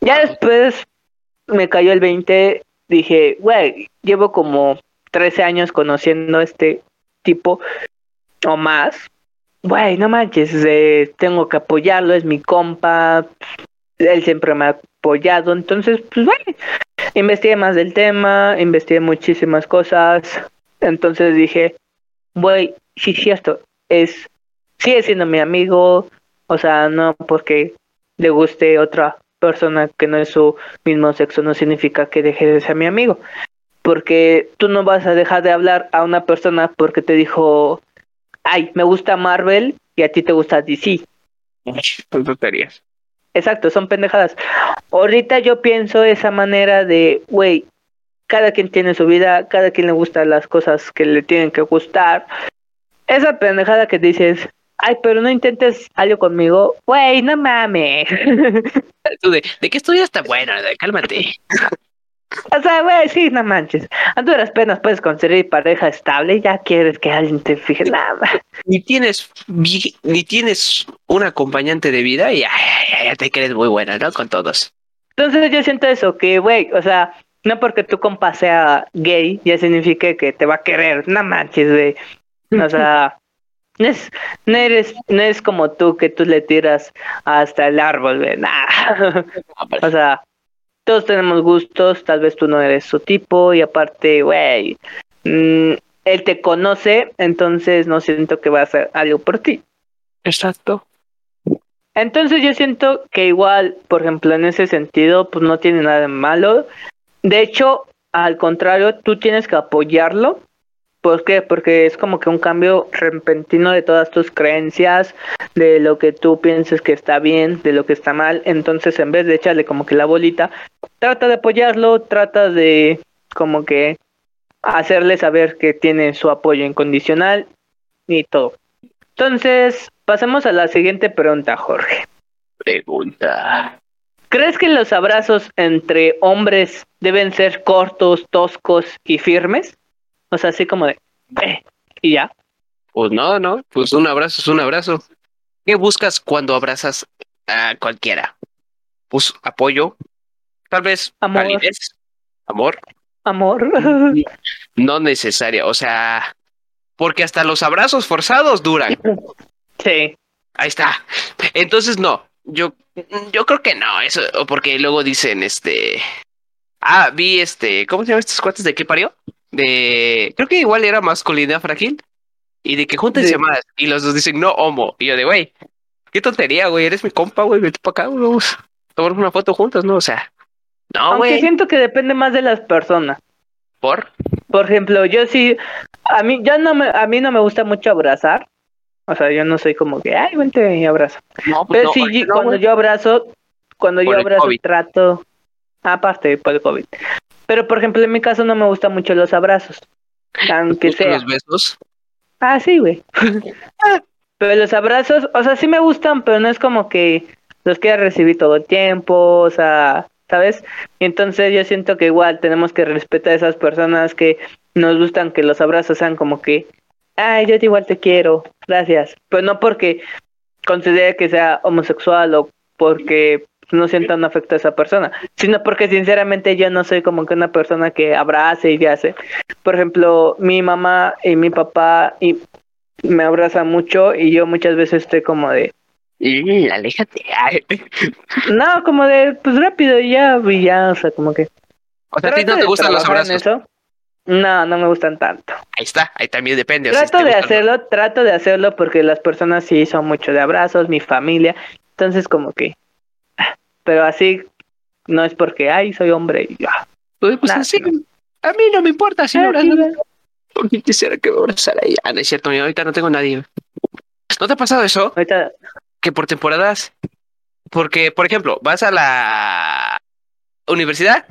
Ya después me cayó el 20, dije, güey, llevo como 13 años conociendo a este tipo o más. Güey, no manches, eh, tengo que apoyarlo, es mi compa, él siempre me ha apoyado, entonces, pues, güey, investigué más del tema, investigué muchísimas cosas, entonces dije, güey, sí, cierto, es, sigue siendo mi amigo, o sea, no porque le guste otra persona que no es su mismo sexo, no significa que deje de ser mi amigo, porque tú no vas a dejar de hablar a una persona porque te dijo, ay, me gusta Marvel y a ti te gusta DC. Son tonterías. Exacto, son pendejadas. Ahorita yo pienso esa manera de, güey, cada quien tiene su vida, cada quien le gustan las cosas que le tienen que gustar. Esa pendejada que dices, ay, pero no intentes algo conmigo, güey, no mames. Tú de, ¿de qué estudias tan bueno? Cálmate. *laughs* o sea, güey, sí, no manches. A duras penas puedes conseguir pareja estable y ya quieres que alguien te fije nada. Ni tienes, ni tienes un acompañante de vida y ay, ya te crees muy buena, ¿no? Con todos. Entonces yo siento eso, que, güey, o sea, no porque tu compa sea gay, ya significa que te va a querer. No manches, güey. O sea, *laughs* no es, no eres, no es como tú que tú le tiras hasta el árbol, güey. *laughs* Nah. O sea, todos tenemos gustos, tal vez tú no eres su tipo, y aparte, güey, mm, él te conoce, entonces no siento que va a hacer algo por ti. Exacto. Entonces yo siento que igual, por ejemplo, en ese sentido, pues no tiene nada de malo. De hecho, al contrario, tú tienes que apoyarlo. ¿Por qué? Porque es como que un cambio repentino de todas tus creencias, de lo que tú pienses que está bien, de lo que está mal. Entonces, en vez de echarle como que la bolita, trata de apoyarlo, trata de como que hacerle saber que tiene su apoyo incondicional y todo. Entonces, pasemos a la siguiente pregunta, Jorge. Pregunta. ¿Crees que los abrazos entre hombres deben ser cortos, toscos y firmes? O sea, así como de... "Eh", y ya. Pues no, no. Pues un abrazo es un abrazo. ¿Qué buscas cuando abrazas a cualquiera? Pues apoyo. Tal vez Amor. calidez. Amor. Amor. *laughs* No necesaria. O sea, porque hasta los abrazos forzados duran. sí. Ahí está. Entonces, no. Yo, yo creo que no. Eso, porque luego dicen, este. Ah, vi este. ¿Cómo se llaman estos cuates de qué parió? De. Creo que igual era masculinidad frágil. Y de que júntense Sí. más. Y los dos dicen, no, homo. Y yo de, güey, qué tontería, güey. Eres mi compa, güey. Vete para acá, güey. Vamos a tomar una foto juntos, ¿no? O sea, no, Aunque güey. siento que depende más de las personas. Por. Por ejemplo, yo sí... A mí, ya no me, a mí no me gusta mucho abrazar. O sea, yo no soy como que, ay, vente y abraza. No, pues Pero no, sí, no, cuando güey. yo abrazo, cuando Por yo abrazo, trato... Aparte, por el COVID. Pero, por ejemplo, en mi caso no me gustan mucho los abrazos. Aunque sea. los besos. Ah, sí, güey. *laughs* pero los abrazos, o sea, sí me gustan, pero no es como que los quiera recibir todo el tiempo, o sea, ¿sabes? Y entonces yo siento que igual tenemos que respetar a esas personas que nos gustan que los abrazos sean como que, ay, yo igual te quiero, gracias. Pero no porque considere que sea homosexual o porque no sienta un afecto a esa persona, sino porque sinceramente yo no soy como que una persona que abrace y hace. Por ejemplo, mi mamá y mi papá y me abrazan mucho y yo muchas veces estoy como de, Y aléjate. Ay. no, como de, pues rápido y ya, y ya, o sea, como que... O sea, a ti trato no te gustan los abrazos. eso. No, no me gustan tanto. Ahí está, ahí también depende. o sea, si Trato de hacerlo, trato de hacerlo porque las personas sí son mucho de abrazos, mi familia, entonces como que, pero así no es porque, ay, soy hombre y ya. Pues, pues Nah, así, no. a mí no me importa si abrazan. Porque quisiera que me abrazara ella. Ah, no es cierto, mira, ahorita no tengo nadie. ¿No te ha pasado eso? Ahorita, Que por temporadas. Porque, por ejemplo, vas a la universidad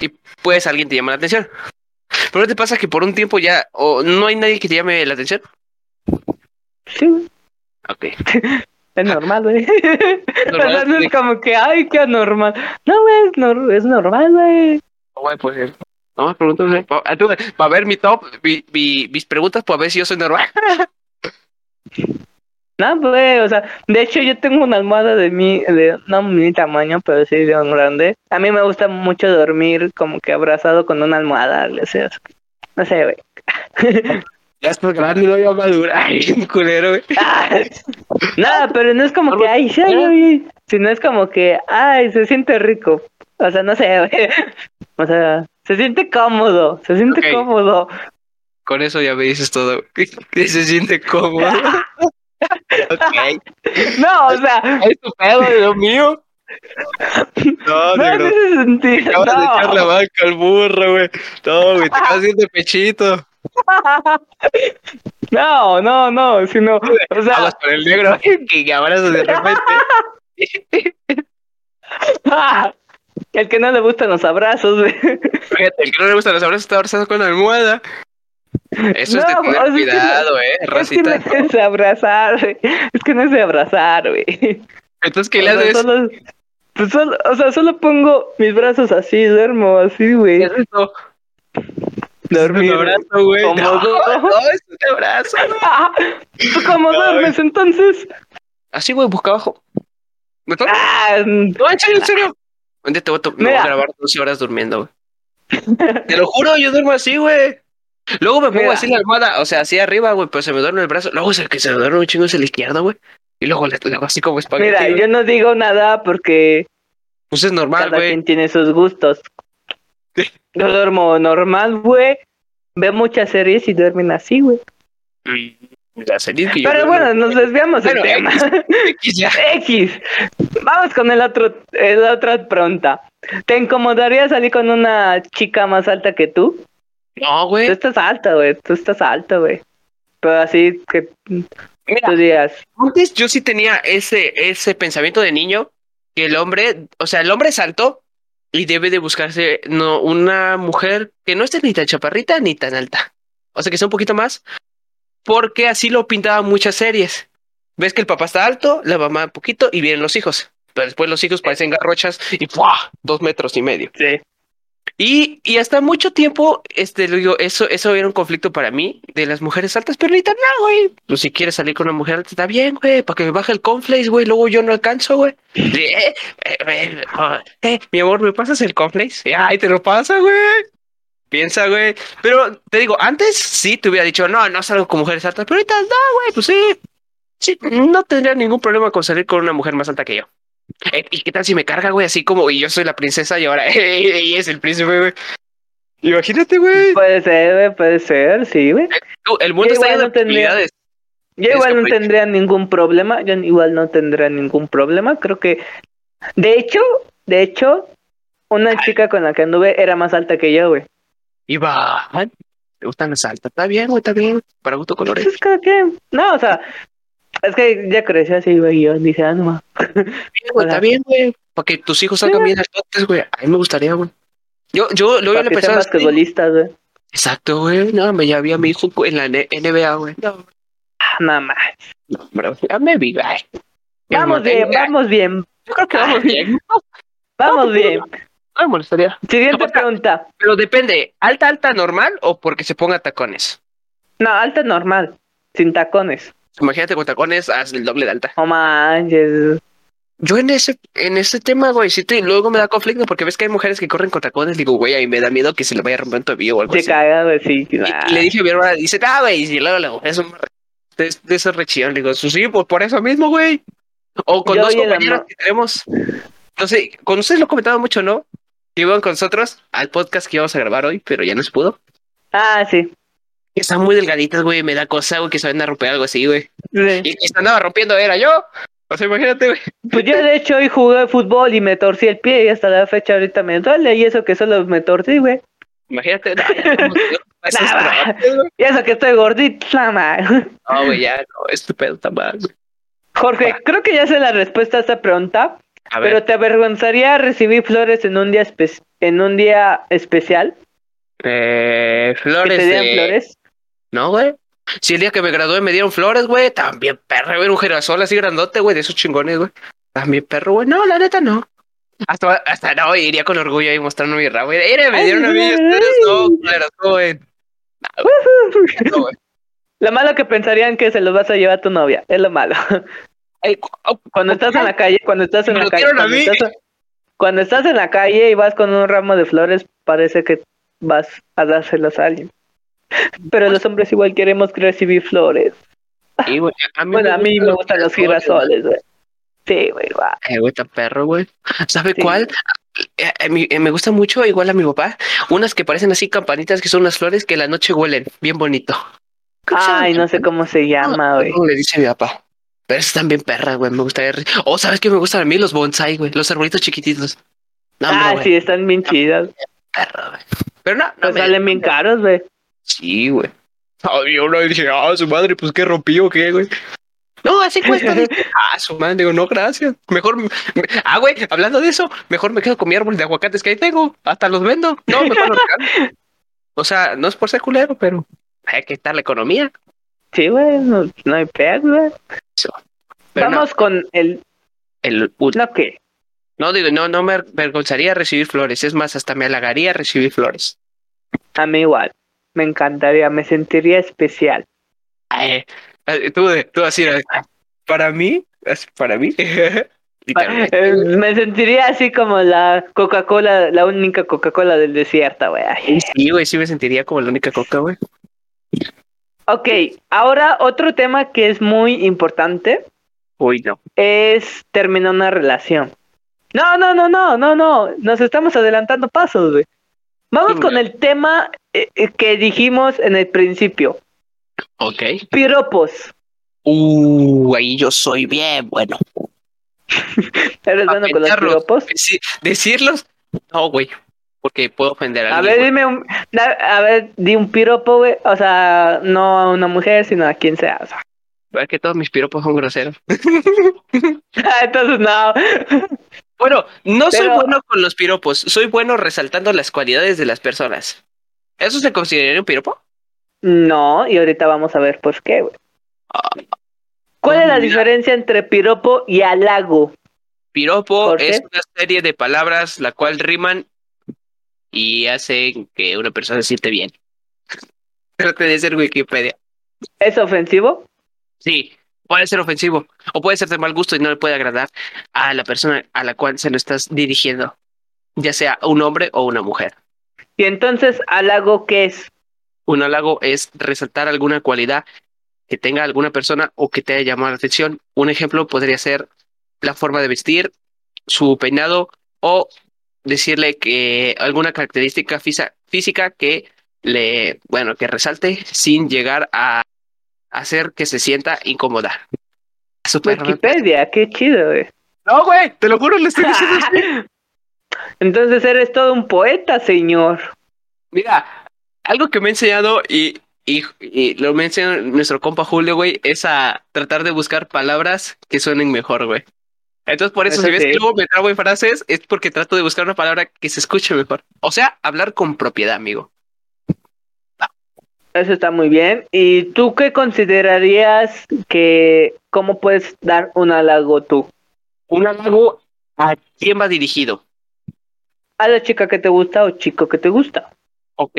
y pues alguien te llama la atención. Pero ¿no te pasa que por un tiempo ya o no hay nadie que te llame la atención? sí, Ok. *laughs* es normal, güey. *laughs* Normal, no es como que, ay, qué anormal. No, güey, es, nor- es normal, güey. Bueno, pues. No me pregunto, para ver mi top, mi- mi- mis preguntas, para ver si yo soy normal. *laughs* No, pues, o sea, de hecho yo tengo una almohada de mi, de no mi tamaño, pero sí de un grande. A mí me gusta mucho dormir como que abrazado con una almohada, o sea, no sé, güey. Ya estás grande y no voy a madurar. *laughs* Ay, culero, güey. *laughs* Nada, pero no es como que, ay, sí, ay, ay, sino es como que, ay, se siente rico. O sea, no sé, güey. *laughs* O sea, se siente cómodo, se siente cómodo. Con eso ya me dices todo. güey. Que se siente cómodo. ok. No, o sea, Es tu pedo, Dios mío. No, no negro. sentido. Acabas de echar la No. banca al burro, güey. No, güey, te acabas haciendo pechito. *laughs* No, no, no, sino, o sea, Hablas con el negro *laughs* que abrazas de repente. *laughs* el que no le gustan los abrazos, güey. Fíjate, el que no le gustan los abrazos está abrazado con la almohada. Eso es de No, tener o sea, es que cuidado, eh, Es que Rosita. no es de abrazar, güey. Es que no es de abrazar, güey. Entonces, ¿qué le haces? solo, pues solo, o sea, solo pongo mis brazos así, duermo así, güey. ¿Qué es eso? Dormir. Un abrazo, güey. No, Cómodo. no, es un abrazo. Ah, ¿Tú cómo duermes entonces? Así, güey, busca abajo. ¿Me toca? Ah, No, en serio, en serio. Día te voy a, to- me voy a Mira. grabar 12 horas durmiendo, güey. *laughs* Te lo juro, yo duermo así, güey. Luego me pongo Mira. así en la almohada, o sea, así arriba, güey, pero se me duerme el brazo. Luego el que se me duerme un chingo es el izquierdo, güey. Y luego le hago así como espagueti. Mira, güey. yo no digo nada porque Pues es normal, cada güey. quien tiene sus gustos. Yo duermo normal, güey. Veo muchas series y duermen así, güey. La serie que yo Pero bueno, nos desviamos del Bueno, tema. X ya. *laughs* X. Vamos con el otro, el la otra pregunta. ¿Te incomodaría salir con una chica más alta que tú? No, Tú güey. estás alta, güey. Tú estás alta, güey. Pero así que Mira, tú digas, antes yo sí tenía ese, ese pensamiento de niño que el hombre, o sea, el hombre es alto y debe de buscarse no, una mujer que no esté ni tan chaparrita ni tan alta. O sea, que sea un poquito más, porque así lo pintaban muchas series. Ves que el papá está alto, la mamá un poquito y vienen los hijos. Pero después los hijos parecen garrochas y ¡fua! dos metros y medio. sí. Y, y hasta mucho tiempo, este, lo digo, eso, eso era un conflicto para mí de las mujeres altas, pero ahorita no, güey. Pues si quieres salir con una mujer alta, está bien, güey, para que me baje el conflace, güey, luego yo no alcanzo, güey. Eh, eh, eh, mi amor, ¿me pasas el conflace? Ay, te lo pasa, güey. Piensa, güey. Pero te digo, antes sí te hubiera dicho, no, no salgo con mujeres altas, pero ahorita no, güey, pues sí. Sí, no tendría ningún problema con salir con una mujer más alta que yo. Eh, ¿Y qué tal si me carga, güey? Así como, y yo soy la princesa y ahora *laughs* ella es el príncipe, güey. Imagínate, güey. Puede ser, güey, puede ser, sí, güey. El mundo está lleno de no posibilidades. Yo Es igual no tendría ningún problema, yo igual no tendría ningún problema, creo que de hecho, de hecho, una chica con la que anduve era más alta que yo, güey. Iván, ¿te gustan las altas? Está bien, güey, está bien. Para gusto colores. Pues cada quien. No, o sea, es que ya creció así, güey, yo dije, ah, no, ma. Bien, güey, *laughs* está bien, güey. Para que tus hijos salgan bien altos, güey. A mí me gustaría, güey. Yo, yo, que sean pensaba. así, basquetbolistas, güey. Exacto, güey. No, me ya vi a mi hijo en la NBA, güey. No, Nada más. no, bro. Ya me vi, güey. Vamos bien, vamos bien, Yo creo que vamos bien. vamos bien. No me molestaría. Siguiente pregunta. Pero depende, ¿alta, alta, normal o porque se ponga tacones? No, alta normal, sin tacones. Imagínate con tacones, haz el doble de alta. No manches. Yo en ese, en ese tema, güey, sí te, luego me da conflicto porque ves que hay mujeres que corren con tacones, digo, güey, ahí me da miedo que se le vaya a romper un tobillo o algo Se así. caga, güey, sí. Y, nah. y le dije a mi hermana, dice, ah, güey, y luego la mujer es un de, de esos rechillón, digo, "Pues sí, pues por eso mismo, güey. O con Yo dos amor. que tenemos. No sé, con ustedes lo comentaba mucho, ¿no? Que iban con nosotros al podcast que íbamos a grabar hoy, pero ya no se pudo. Ah, sí. Que están muy delgaditas, güey, me da cosa, güey, que se van a romper algo así, güey. sí. Y que se andaba rompiendo era yo. O sea, imagínate, güey. Pues yo de hecho hoy jugué fútbol y me torcí el pie y hasta la fecha ahorita me duele y eso que solo me torcí, güey. Imagínate, no. *laughs* Y eso que estoy gordito, nada más. No, güey, ya, no, estúpido está mal, güey. Jorge, creo que ya sé la respuesta a esta pregunta, A ver, pero ¿te avergonzaría recibir flores en un día espe- en un día especial? eh, ¿Que flores. te de- flores? No, güey. Si el día que me gradué me dieron flores, güey, también perro, ver un girasol así grandote, güey, de esos chingones, güey. También perro, güey. No, la neta no. Hasta, hasta no, iría con orgullo ahí mostrando mi güey. Mira, me dieron a mí, ustedes no, culeros, güey. No, güey. Güey. Lo malo que pensarían que se los vas a llevar a tu novia, es lo malo. Cuando estás en la calle, cuando estás en la calle, cuando estás, cuando estás en la calle y vas con un ramo de flores, parece que vas a dárselos a alguien. Pero los hombres igual queremos recibir flores. a mí Bueno, a mí me gustan los girasoles. güey. Sí, güey, va. Güey, tan perro, güey. ¿Sabe Sí. cuál? Eh, eh, eh, me gusta mucho, igual a mi papá, unas que parecen así campanitas que son unas flores que en la noche huelen bien bonito. Ay, no sé cómo se llama, güey. ¿Cómo le dice mi papá? Pero están bien perras, güey. Me gustaría. Oh, ¿sabes qué me gustan a mí? Los bonsai, güey. Los arbolitos chiquititos. No, Ah, sí, están bien chidas. perro, güey. Pero no, no Pues me- salen bien caros, güey. Sí, güey. Ay, yo no dije, ah, su madre, pues qué rompí o qué, güey. No, así cuesta. *laughs* Ah, su madre, digo, no, gracias. Mejor. me- Ah, güey, hablando de eso, mejor me quedo con mi árbol de aguacates que ahí tengo. Hasta los vendo. No, mejor los regalo. O sea, no es por ser culero, pero hay que estar la economía. Sí, güey, no, no hay pedo, güey. Vamos con el... el, ¿No qué? No digo, no, no me avergonzaría recibir flores. Es más, hasta me halagaría recibir flores. A mí igual. Me encantaría, me sentiría especial. Ay, eh, tú, tú así, eh, para mí, es para mí. *laughs* Eh, me sentiría así como la Coca-Cola, la única Coca-Cola del desierto, güey. Sí, güey, sí me sentiría como la única coca, güey. Ok, ahora otro tema que es muy importante Uy, no. es terminar una relación. No, no, no, no, no, no. Nos estamos adelantando pasos, güey. Vamos Sí, con el tema eh, eh, que dijimos en el principio. Ok. Piropos. Uh, ahí yo soy bien bueno. *laughs* ¿Eres bueno con los piropos? Deci- decirlos, no, güey, porque puedo ofender a A alguien. ver, güey. dime un, a ver, di un piropo, güey. O sea, no a una mujer, sino a quien sea. O sea. Es que todos mis piropos son groseros. *laughs* Entonces, no. *laughs* Bueno, no soy bueno con los piropos, soy bueno resaltando las cualidades de las personas. ¿Eso se consideraría un piropo? No, y ahorita vamos a ver por qué, güey. Ah, ¿Cuál es la mira. diferencia entre piropo y halago? Piropo es una serie de palabras la cual riman y hacen que una persona se siente bien. *laughs* Trate de ser Wikipedia. ¿Es ofensivo? Sí, puede ser ofensivo o puede ser de mal gusto y no le puede agradar a la persona a la cual se lo estás dirigiendo, ya sea un hombre o una mujer. Y entonces, halago, ¿qué es? Un halago es resaltar alguna cualidad que tenga alguna persona o que te haya llamado la atención. Un ejemplo podría ser la forma de vestir, su peinado o decirle que alguna característica física que le, bueno, que resalte sin llegar a hacer que se sienta incómoda. Wikipedia, qué chido, güey. No, güey, te lo juro, le estoy *laughs* diciendo así. Entonces eres todo un poeta, señor. Mira, algo que me ha enseñado y, y, y lo me ha enseñado nuestro compa Julio, güey, es a tratar de buscar palabras que suenen mejor, güey. Entonces, por eso, Eso si ves sí. que luego me trabo en frases, es porque trato de buscar una palabra que se escuche mejor. O sea, hablar con propiedad, amigo. Eso está muy bien. ¿Y tú qué considerarías que, cómo puedes dar un halago tú? Un halago a quién va dirigido. ¿A la chica que te gusta o chico que te gusta? Ok,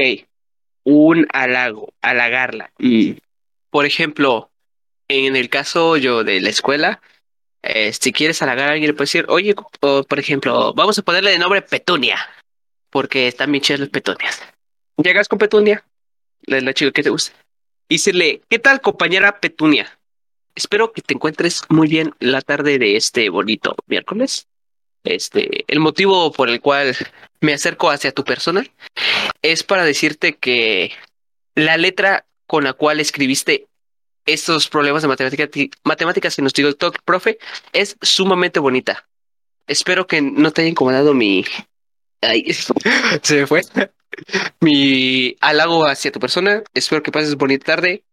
un halago, halagarla. Mm. Por ejemplo, en el caso yo de la escuela, eh, si quieres halagar a alguien, le puedes decir, oye, o, por ejemplo, vamos a ponerle de nombre Petunia, porque están bien chidas las petunias. Llegas con Petunia, la, chica que te gusta, y ¿qué tal, compañera Petunia? Espero que te encuentres muy bien la tarde de este bonito miércoles. Este, el motivo por el cual me acerco hacia tu persona es para decirte que la letra con la cual escribiste estos problemas de matemática, matemáticas que nos dio el talk, profe, es sumamente bonita. Espero que no te haya incomodado mi... Ay, *laughs* se me fue. Mi halago hacia tu persona. Espero que pases bonita tarde.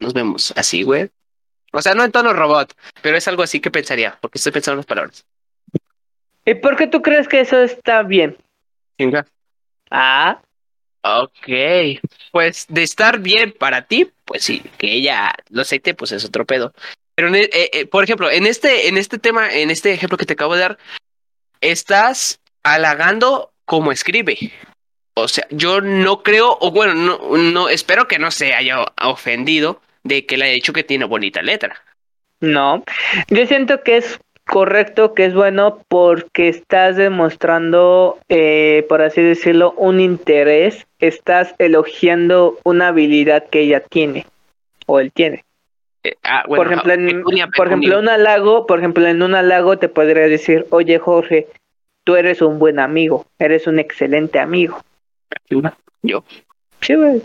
Nos vemos así, güey. O sea, no en tono robot, pero es algo así que pensaría, porque estoy pensando en las palabras. ¿Y por qué tú crees que eso está bien? Venga. Ah, Ok, pues de estar bien para ti, pues sí, que ella lo acepte, pues es otro pedo. Pero, e- eh, eh, por ejemplo, en este, en este tema, en este ejemplo que te acabo de dar, estás halagando como escribe. O sea, yo no creo, o bueno, no, no, espero que no se haya ofendido de que le haya dicho que tiene bonita letra. No, yo siento que es correcto, que es bueno porque estás demostrando, eh, por así decirlo, un interés, estás elogiando una habilidad que ella tiene o él tiene. Eh, ah, bueno, por ejemplo, en, pecunia, por ejemplo, un halago, por ejemplo, en un halago te podría decir, oye Jorge, tú eres un buen amigo, eres un excelente amigo. Yo. Sí, güey.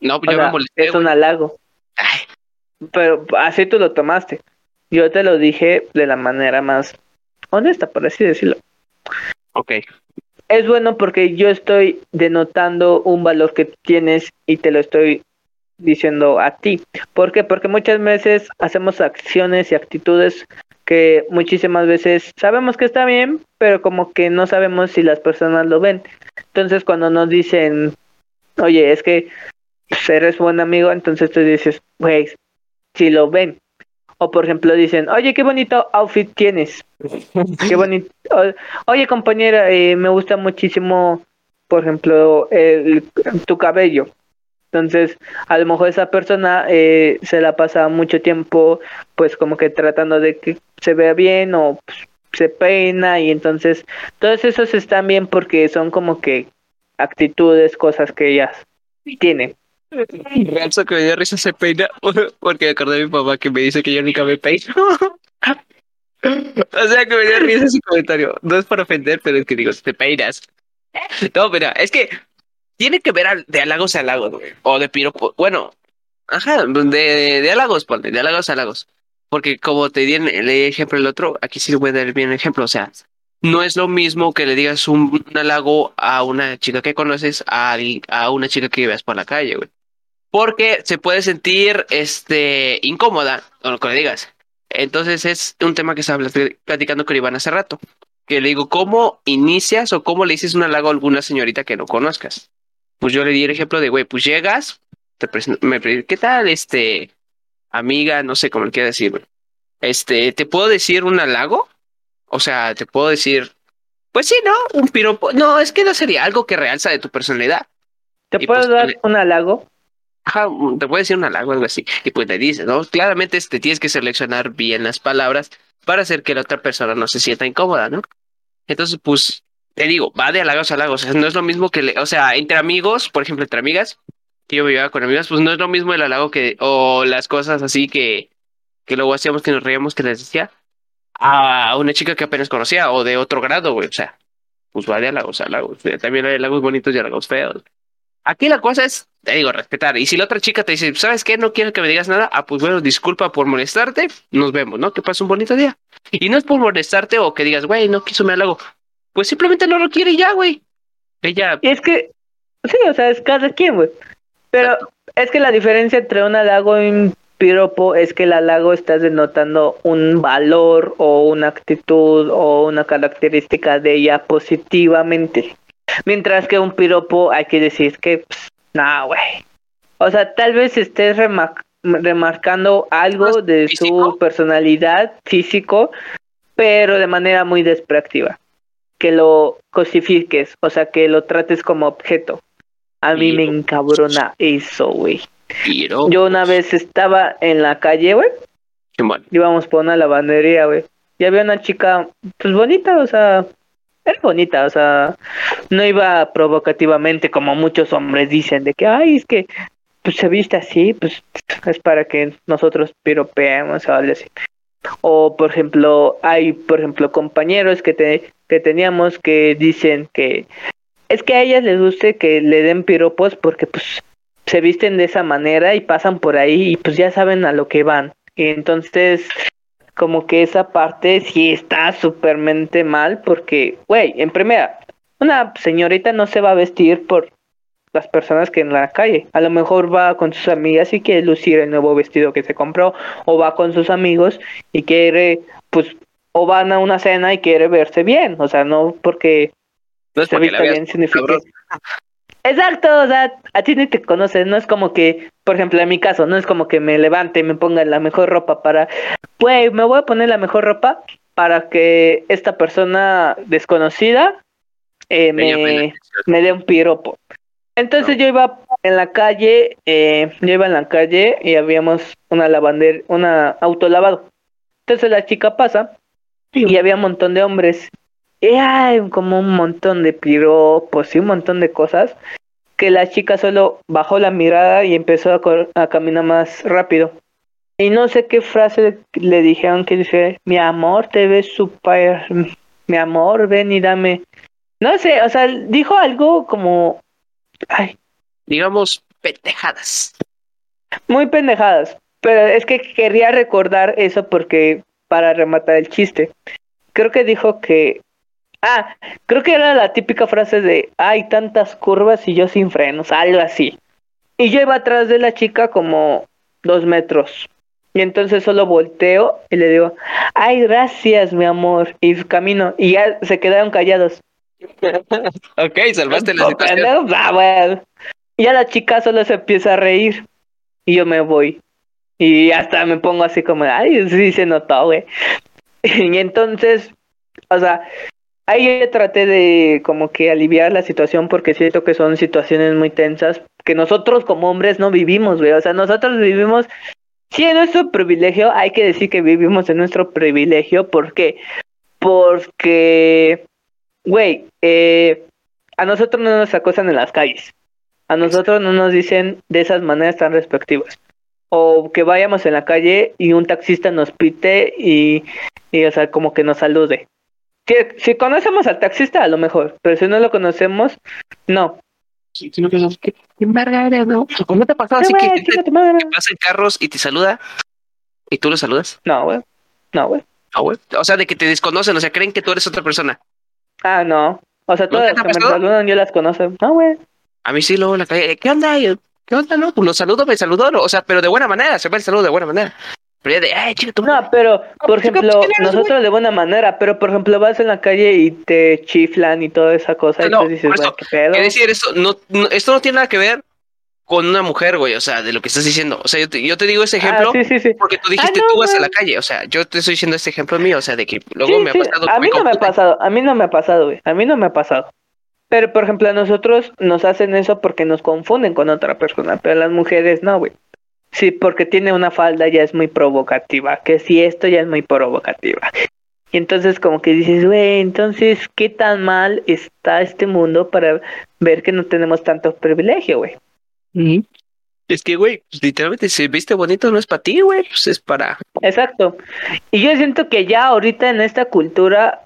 No, O yo sea, me molesté. es un halago. Ay, Pero así tú lo tomaste. Yo te lo dije de la manera más honesta, por así decirlo. ok. Es bueno porque yo estoy denotando un valor que tienes y te lo estoy diciendo a ti. ¿Por qué? Porque muchas veces hacemos acciones y actitudes que muchísimas veces sabemos que está bien, pero como que no sabemos si las personas lo ven. Entonces cuando nos dicen, oye, es que eres buen amigo, entonces tú dices, güey, si lo ven. O por ejemplo dicen, oye, qué bonito outfit tienes. *laughs* Qué bonito. Oye, compañera, eh, me gusta muchísimo, por ejemplo, el, tu cabello. Entonces, a lo mejor esa persona eh, se la pasa mucho tiempo, pues como que tratando de que se vea bien o pues, se peina y entonces todos esos están bien porque son como que actitudes, cosas que ellas tienen. Realzo que me dio risa se peina *laughs* porque acordé de mi papá que me dice que yo nunca me peino. *laughs* o sea que me dio risa ese comentario. No es para ofender, pero es que digo, te peinas. No, mira, es que tiene que ver al- de halagos a halagos, güey. O de piropo. Bueno, ajá, de, de halagos, ponle, de halagos a halagos. Porque como te di en el ejemplo el otro, aquí sí voy a dar bien el ejemplo. O sea, no es lo mismo que le digas un, un halago a una chica que conoces a, a una chica que veas por la calle, güey porque se puede sentir este incómoda con lo que le digas. Entonces es un tema que estaba plat- platicando con Iván hace rato. Que le digo, ¿cómo inicias o cómo le dices un halago a alguna señorita que no conozcas? Pues yo le di el ejemplo de, güey, pues llegas, te presento- me ¿qué tal, este, amiga? No sé cómo le quiera decir, güey. Este, ¿te puedo decir un halago? O sea, te puedo decir, pues sí, ¿no? Un piropo. No, es que no sería algo que realza de tu personalidad. ¿Te Y puedo pues, dar un halago? Ajá, mm, te puede decir un halago algo así. Y pues le dices, ¿no? Claramente este, tienes que seleccionar bien las palabras para hacer que la otra persona no se sienta incómoda, ¿no? Entonces, pues, te digo, va de halagos a halagos. O sea, no es lo mismo que, o sea, entre amigos, por ejemplo, entre amigas, que yo llevaba con amigas, pues no es lo mismo el halago que, o las cosas así que, que luego hacíamos que nos reíamos que les decía a una chica que apenas conocía o de otro grado, güey. O sea, pues va de halagos a halagos. También hay halagos bonitos y halagos feos. Aquí la cosa es, te digo, respetar. Y si la otra chica te dice, ¿sabes qué? No quiero que me digas nada. Ah, pues bueno, disculpa por molestarte. Nos vemos, ¿no? Que pase un bonito día. Y no es por molestarte o que digas, güey, no quiso me halago. Pues simplemente no lo quiere ya, güey. Ella, Y es que, sí, o sea, es cada quien, güey. Pero Exacto. es que la diferencia entre un halago y un piropo es que el halago estás denotando un valor o una actitud o una característica de ella positivamente. Mientras que un piropo hay que decir que, pues, nah, güey. O sea, tal vez estés remar- remarcando algo de ¿Físico? su personalidad físico, pero de manera muy despectiva. Que lo cosifiques, o sea, que lo trates como objeto. A mí me encabrona eso, güey. Yo una vez estaba en la calle, güey, Simón. íbamos por una lavandería, güey. Y había una chica, pues bonita, o sea, era bonita, o sea, no iba provocativamente como muchos hombres dicen, de que, ay, es que, pues se viste así, pues es para que nosotros piropeemos o algo así. O, por ejemplo, hay, por ejemplo, compañeros que, te, que teníamos que dicen que es que a ellas les guste que le den piropos porque, pues, se visten de esa manera y pasan por ahí y pues ya saben a lo que van. Y entonces, como que esa parte sí está supermente mal porque, güey, en primera, una señorita no se va a vestir por las personas que en la calle. A lo mejor va con sus amigas y quiere lucir el nuevo vestido que se compró, o va con sus amigos y quiere, pues, o van a una cena y quiere verse bien. O sea, no porque No es se vista bien significa. cabrón. Exacto, o sea, a ti ni te conoces, no es como que, por ejemplo, en mi caso, no es como que me levante y me ponga la mejor ropa para, güey, me voy a poner la mejor ropa para que esta persona desconocida eh, Me me dé un piropo. Entonces No. yo iba en la calle, eh, yo iba en la calle y habíamos una lavandera, una autolavado. Entonces la chica pasa y había un montón de hombres. Y hay como un montón de piropos y un montón de cosas que la chica solo bajó la mirada y empezó a, cor- a caminar más rápido. Y no sé qué frase le dijeron que dice, mi amor, te ves súper, mi amor, ven y dame. No sé, o sea, dijo algo como, ay, Digamos, pendejadas. muy pendejadas. Pero es que quería recordar eso porque para rematar el chiste. Creo que dijo que ah, creo que era la típica frase de hay tantas curvas y yo sin frenos, algo así. Y yo iba atrás de la chica como dos metros. Y entonces solo volteo y le digo, ay, gracias, mi amor. Y camino. Y ya se quedaron callados. Ok, salvaste la situación. pendejo, ah, bueno. Y ya la chica solo se empieza a reír. Y yo me voy. Y hasta me pongo así como, ay, sí se notó, güey. *laughs* Y entonces, o sea, ahí yo traté de como que aliviar la situación porque siento que son situaciones muy tensas que nosotros como hombres no vivimos, güey. O sea, nosotros vivimos, sí, en nuestro privilegio, hay que decir que vivimos en nuestro privilegio. ¿Por qué? Porque, güey, eh, a nosotros no nos acosan en las calles. A nosotros no nos dicen de esas maneras tan respectivas. O que vayamos en la calle y un taxista nos pite y, y o sea, como que nos salude. Si, si conocemos al taxista, a lo mejor, pero si no lo conocemos, no. Sí, sino que son- ¿qué- qué verga eres, no? ¿O no te ha pasado así que, que madre. pasan carros y te saluda y tú lo saludas? No, güey. No, güey. Ah, güey. O sea, de que te desconocen, o sea, creen que tú eres otra persona. Ah, no. O sea, ¿No te todas las que me saludan yo las conozco. No, güey. A mí sí, luego en la calle, ¿qué onda? ¿Qué onda? No, pues lo saludo, me saludó, o sea, pero de buena manera, se ve el saludo de buena manera. Pero ya de, ay, chica, tú. No, pero, por chica, ejemplo, pues, ¿quién eres, nosotros de buena manera, pero por ejemplo vas en la calle y te chiflan y toda esa cosa y tú dices, por eso, qué pedo. Decir, esto no, no- esto no tiene nada que ver con una mujer, güey, o sea, de lo que estás diciendo. O sea, yo te, yo te digo ese ejemplo Ah, sí, sí, sí. porque tú dijiste, Ah, no, tú vas a la calle, o sea, yo te estoy diciendo este ejemplo mío, o sea, de que luego me ha pasado. A mí no me ha pasado, a mí no me ha pasado, güey. A mí no me ha pasado. Pero, por ejemplo, a nosotros nos hacen eso porque nos confunden con otra persona, pero a las mujeres no, güey. Sí, porque tiene una falda ya es muy provocativa, que si esto ya es muy provocativa. Y entonces como que dices, güey, entonces, ¿qué tan mal está este mundo para ver que no tenemos tanto privilegio, güey? Es que, güey, pues, literalmente, si viste bonito no es para ti, güey, pues es para. Exacto. Y yo siento que ya ahorita en esta cultura,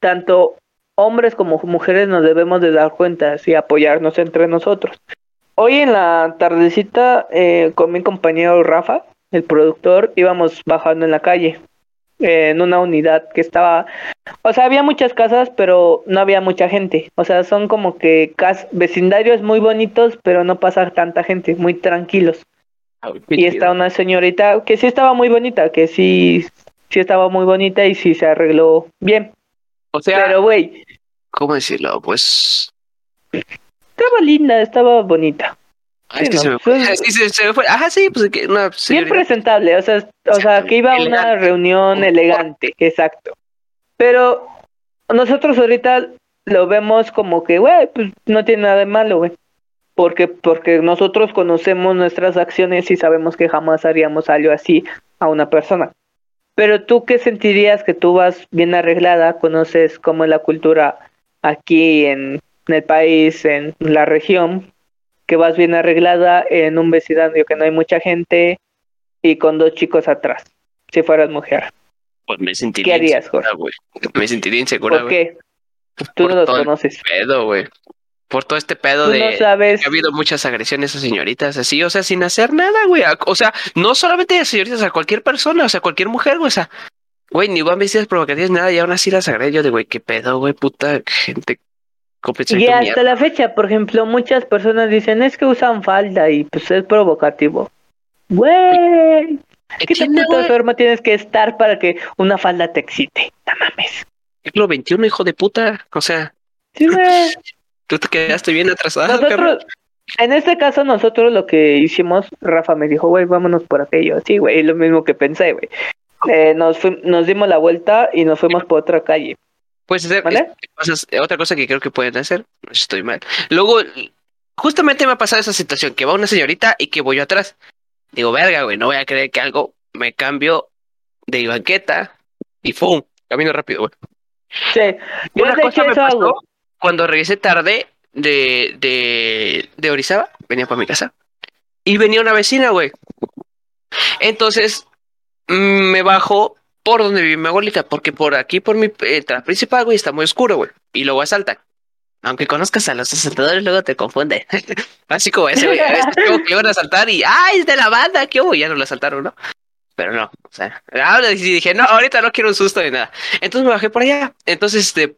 tanto hombres como mujeres nos debemos de dar cuenta y apoyarnos entre nosotros. Hoy en la tardecita eh, con mi compañero Rafa, el productor, íbamos bajando en la calle, eh, en una unidad que estaba, o sea, había muchas casas, pero no había mucha gente. O sea, son como que cas vecindarios muy bonitos, pero no pasa tanta gente, muy tranquilos. Y está una señorita que sí estaba muy bonita, que sí, sí estaba muy bonita y sí se arregló bien. O sea, Pero, güey, ¿cómo decirlo? Pues. estaba linda, estaba bonita. Ah, es Sí, que no, se me fue. pues- Sí, se, se me fue. Ajá, sí, pues que una Bien presentable, o sea, o sea, que iba a una reunión elegante, exacto. Pero nosotros ahorita lo vemos como que, güey, pues no tiene nada de malo, güey. Porque, porque nosotros conocemos nuestras acciones y sabemos que jamás haríamos algo así a una persona. Pero tú qué sentirías que tú vas bien arreglada, conoces cómo es la cultura aquí en, en el país, en la región, que vas bien arreglada en un vecindario que no hay mucha gente y con dos chicos atrás, si fueras mujer. Pues me sentiría. ¿Qué harías, insegura, güey? Me sentiría insegura, ¿Por qué? Tú Por no los conoces. Pedo, güey. Por todo este pedo Tú de. no sabes. que ha habido muchas agresiones a señoritas así, o sea, sin hacer nada, güey. O sea, no solamente a señoritas, a cualquier persona, o sea, cualquier mujer, güey. O sea, güey, ni van vestidas provocativas, nada, y aún así las agredo yo de, güey, qué pedo, güey, puta gente. Y hasta mierda. la fecha, por ejemplo, muchas personas dicen es que usan falda y pues es provocativo. Güey, ¿Qué ¿qué tan tiene, puto güey? enfermo tienes que estar para que una falda te excite? No mames. Siglo XXI, hijo de puta. O sea, Sí, güey. tú te quedaste bien atrasado, cabrón. Nosotros, en este caso, nosotros lo que hicimos, Rafa me dijo, güey, vámonos por aquello. Sí, güey, lo mismo que pensé, güey. Eh, nos, nos dimos la vuelta y nos fuimos por otra calle. Puedes hacer ¿Vale? cosas- otra cosa que creo que pueden hacer, estoy mal. Luego, justamente me ha pasado esa situación, que va una señorita y que voy yo atrás. Digo, verga, güey, no voy a creer que algo me cambio de banqueta y ¡pum! Camino rápido, güey. Sí, yo Una cosa me pasó cuando regresé tarde de, de, de Orizaba, venía para mi casa, y venía una vecina, güey. Entonces, mm, me bajo por donde vive mi abuelita, porque por aquí, por mi entrada principal, güey, está muy oscuro, güey, y luego asaltan. Aunque conozcas a los asaltadores, luego te confunde. *laughs* Así como ese, güey, este *laughs* chavo que iban a asaltar y, ¡ay, es de la banda! ¿Qué hubo? Ya no lo asaltaron, ¿no? Pero no, o sea, ahora dije, no, ahorita no quiero un susto ni nada. Entonces me bajé por allá. Entonces, este,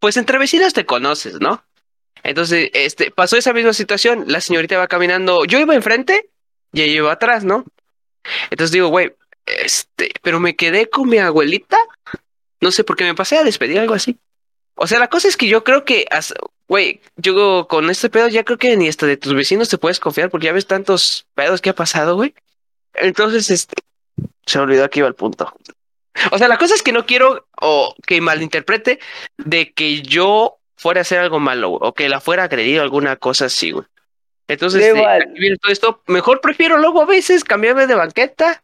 pues entre vecinos te conoces, ¿no? Entonces, este, pasó esa misma situación. La señorita va caminando. Yo iba enfrente y ella iba atrás, ¿no? Entonces digo, güey, este, pero me quedé con mi abuelita. No sé por qué me pasé a despedir algo así. O sea, la cosa es que yo creo que, güey, yo con este pedo ya creo que ni hasta de tus vecinos te puedes confiar porque ya ves tantos pedos que ha pasado, güey. Entonces, este, se me olvidó que iba al punto. O sea, la cosa es que no quiero o que malinterprete de que yo fuera a hacer algo malo güey, o que la fuera a agredir alguna cosa así, güey. Entonces, de- igual. aquí viene todo esto. Mejor prefiero luego a veces cambiarme de banqueta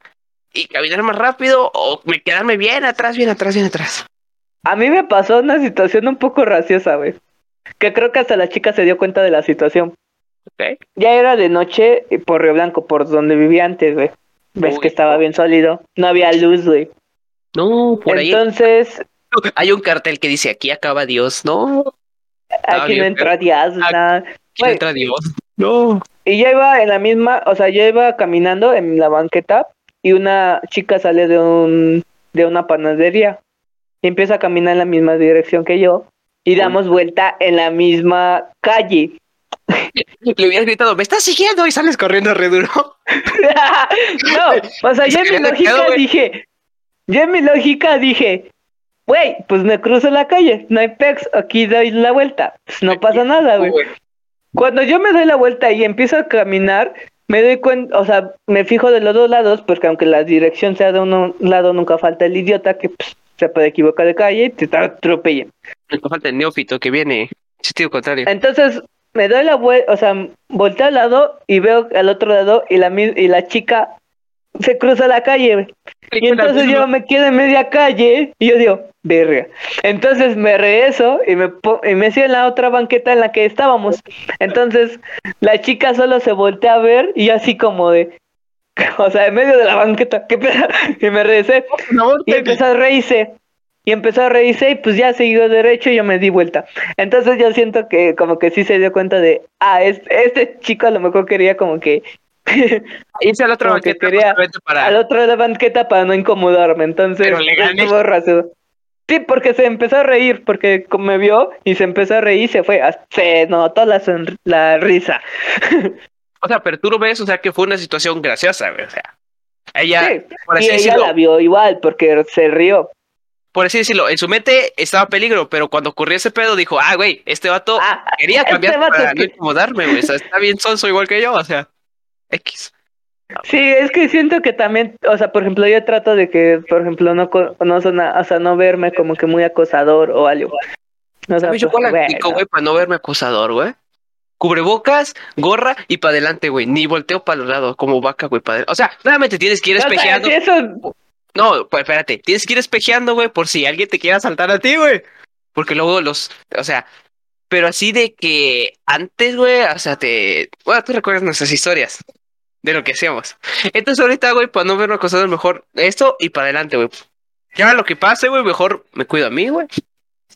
y caminar más rápido o me quedarme bien atrás, bien atrás, bien atrás. A mí me pasó una situación un poco graciosa, güey. Que creo que hasta la chica se dio cuenta de la situación. ¿Ok? Ya era de noche por Río Blanco, por donde vivía antes, güey. Ves Uy. que estaba bien sólido. No había luz, güey. No, por ahí Entonces, hay un cartel que dice aquí acaba Dios. No, aquí no Díaz, Ah, nada. aquí Güey, entra Dios. No. Y yo iba en la misma, o sea, yo iba caminando en la banqueta y una chica sale de un de una panadería y empieza a caminar en la misma dirección que yo y damos vuelta en la misma calle. Le hubieras gritado, me estás siguiendo y sales corriendo re duro. *laughs* no, o sea, yo en mi lógica dije, yo en mi lógica dije, güey, pues me cruzo la calle, no hay pex, aquí doy la vuelta, pues no pasa nada, güey. Cuando yo me doy la vuelta y empiezo a caminar, me doy cuenta, o sea, me fijo de los dos lados, porque aunque la dirección sea de un lado, nunca falta el idiota que pues, se puede equivocar de calle y te atropella. Me falta el neófito que viene. Sentido contrario. Entonces, me doy la vuelta, o sea, volteo al lado y veo al otro lado y la, y la chica se cruza la calle. Y entonces yo me quedo en media calle y yo digo, verga. Entonces me regreso y me, y me en la otra banqueta en la que estábamos. Entonces la chica solo se voltea a ver y así como de, *laughs* o sea, en medio de la banqueta, *laughs* ¿qué pedo? Y me regresé y empezó a reírse. Y empezó a reírse y pues ya siguió derecho y yo me di vuelta. Entonces yo siento que como que sí se dio cuenta de, ah, este, este chico a lo mejor quería como que *laughs* Irse al otro que banqueta quería para. al otro de la banqueta para no incomodarme. Entonces, Pero estuvo. Sí, porque se empezó a reír, porque me vio y se empezó a reír, se fue, hasta- se notó la, la risa. *laughs* O sea, pero tú lo ves, o sea, que fue una situación graciosa. O sea, ella, Sí, por así y ella la vio igual, porque se rió. por así decirlo, en su mente estaba peligro, pero cuando ocurrió ese pedo dijo, ah, güey, este vato Ah, quería este cambiar vato para no incomodarme, güey. O sea, está bien sonso igual que yo, o sea, X. Sí, es que siento que también, o sea, por ejemplo, yo trato de que, por ejemplo, no, no sona- o sea, no verme como que muy acosador o algo. O sea, ¿Sabes yo pues, cuál bueno. güey, para no verme acosador, güey? Cubrebocas, gorra y para adelante, güey. Ni volteo para los lados, como vaca, güey, para adelante. O sea, nuevamente tienes que ir O sea, espejeando. eso, No, pues espérate, tienes que ir espejeando, güey, por si alguien te quiere asaltar a ti, güey. Porque luego los, o sea, pero así de que antes, güey, o sea, te, bueno, tú recuerdas nuestras historias de lo que hacíamos. Entonces ahorita, güey, para no verme acosado, mejor esto y para adelante, güey. Ya lo que pase, güey, mejor me cuido a mí, güey.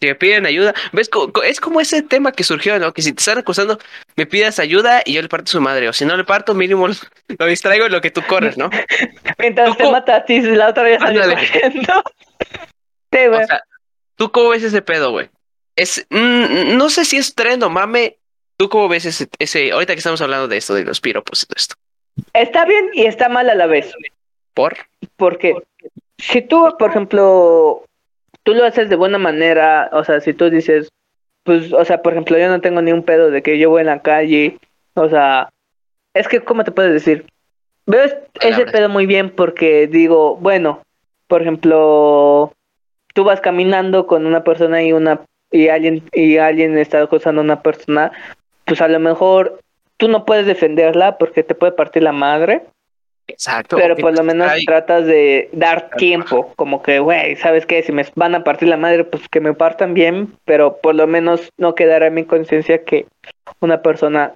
Si me piden ayuda, ves, es como ese tema que surgió, ¿no? Que si te están acosando, me pidas ayuda y yo le parto a su madre. O si no le parto, mínimo *laughs* lo distraigo en lo que tú corres, ¿no? *laughs* mientras te ¿Cómo? mata a ti, la otra vez salió corriendo. *laughs* Sí, güey. O sea, ¿tú cómo ves ese pedo, güey? Es, mm, no sé si es tren o mame. ¿Tú cómo ves ese, ese, ahorita que estamos hablando de esto, de los piropos y todo esto? Está bien y está mal a la vez. ¿Por? Porque si tú, por ejemplo, tú lo haces de buena manera, o sea, si tú dices, pues, o sea, por ejemplo, yo no tengo ni un pedo de que yo voy en la calle, o sea, es que, ¿cómo te puedes decir? Veo es- ese pedo muy bien porque digo, bueno, por ejemplo, tú vas caminando con una persona y una y alguien y alguien está acosando a una persona, pues a lo mejor tú no puedes defenderla porque te puede partir la madre. Exacto. Pero por lo menos tratas de dar tiempo, como que, güey, ¿sabes qué? Si me van a partir la madre, pues que me partan bien, pero por lo menos no quedará en mi conciencia que una persona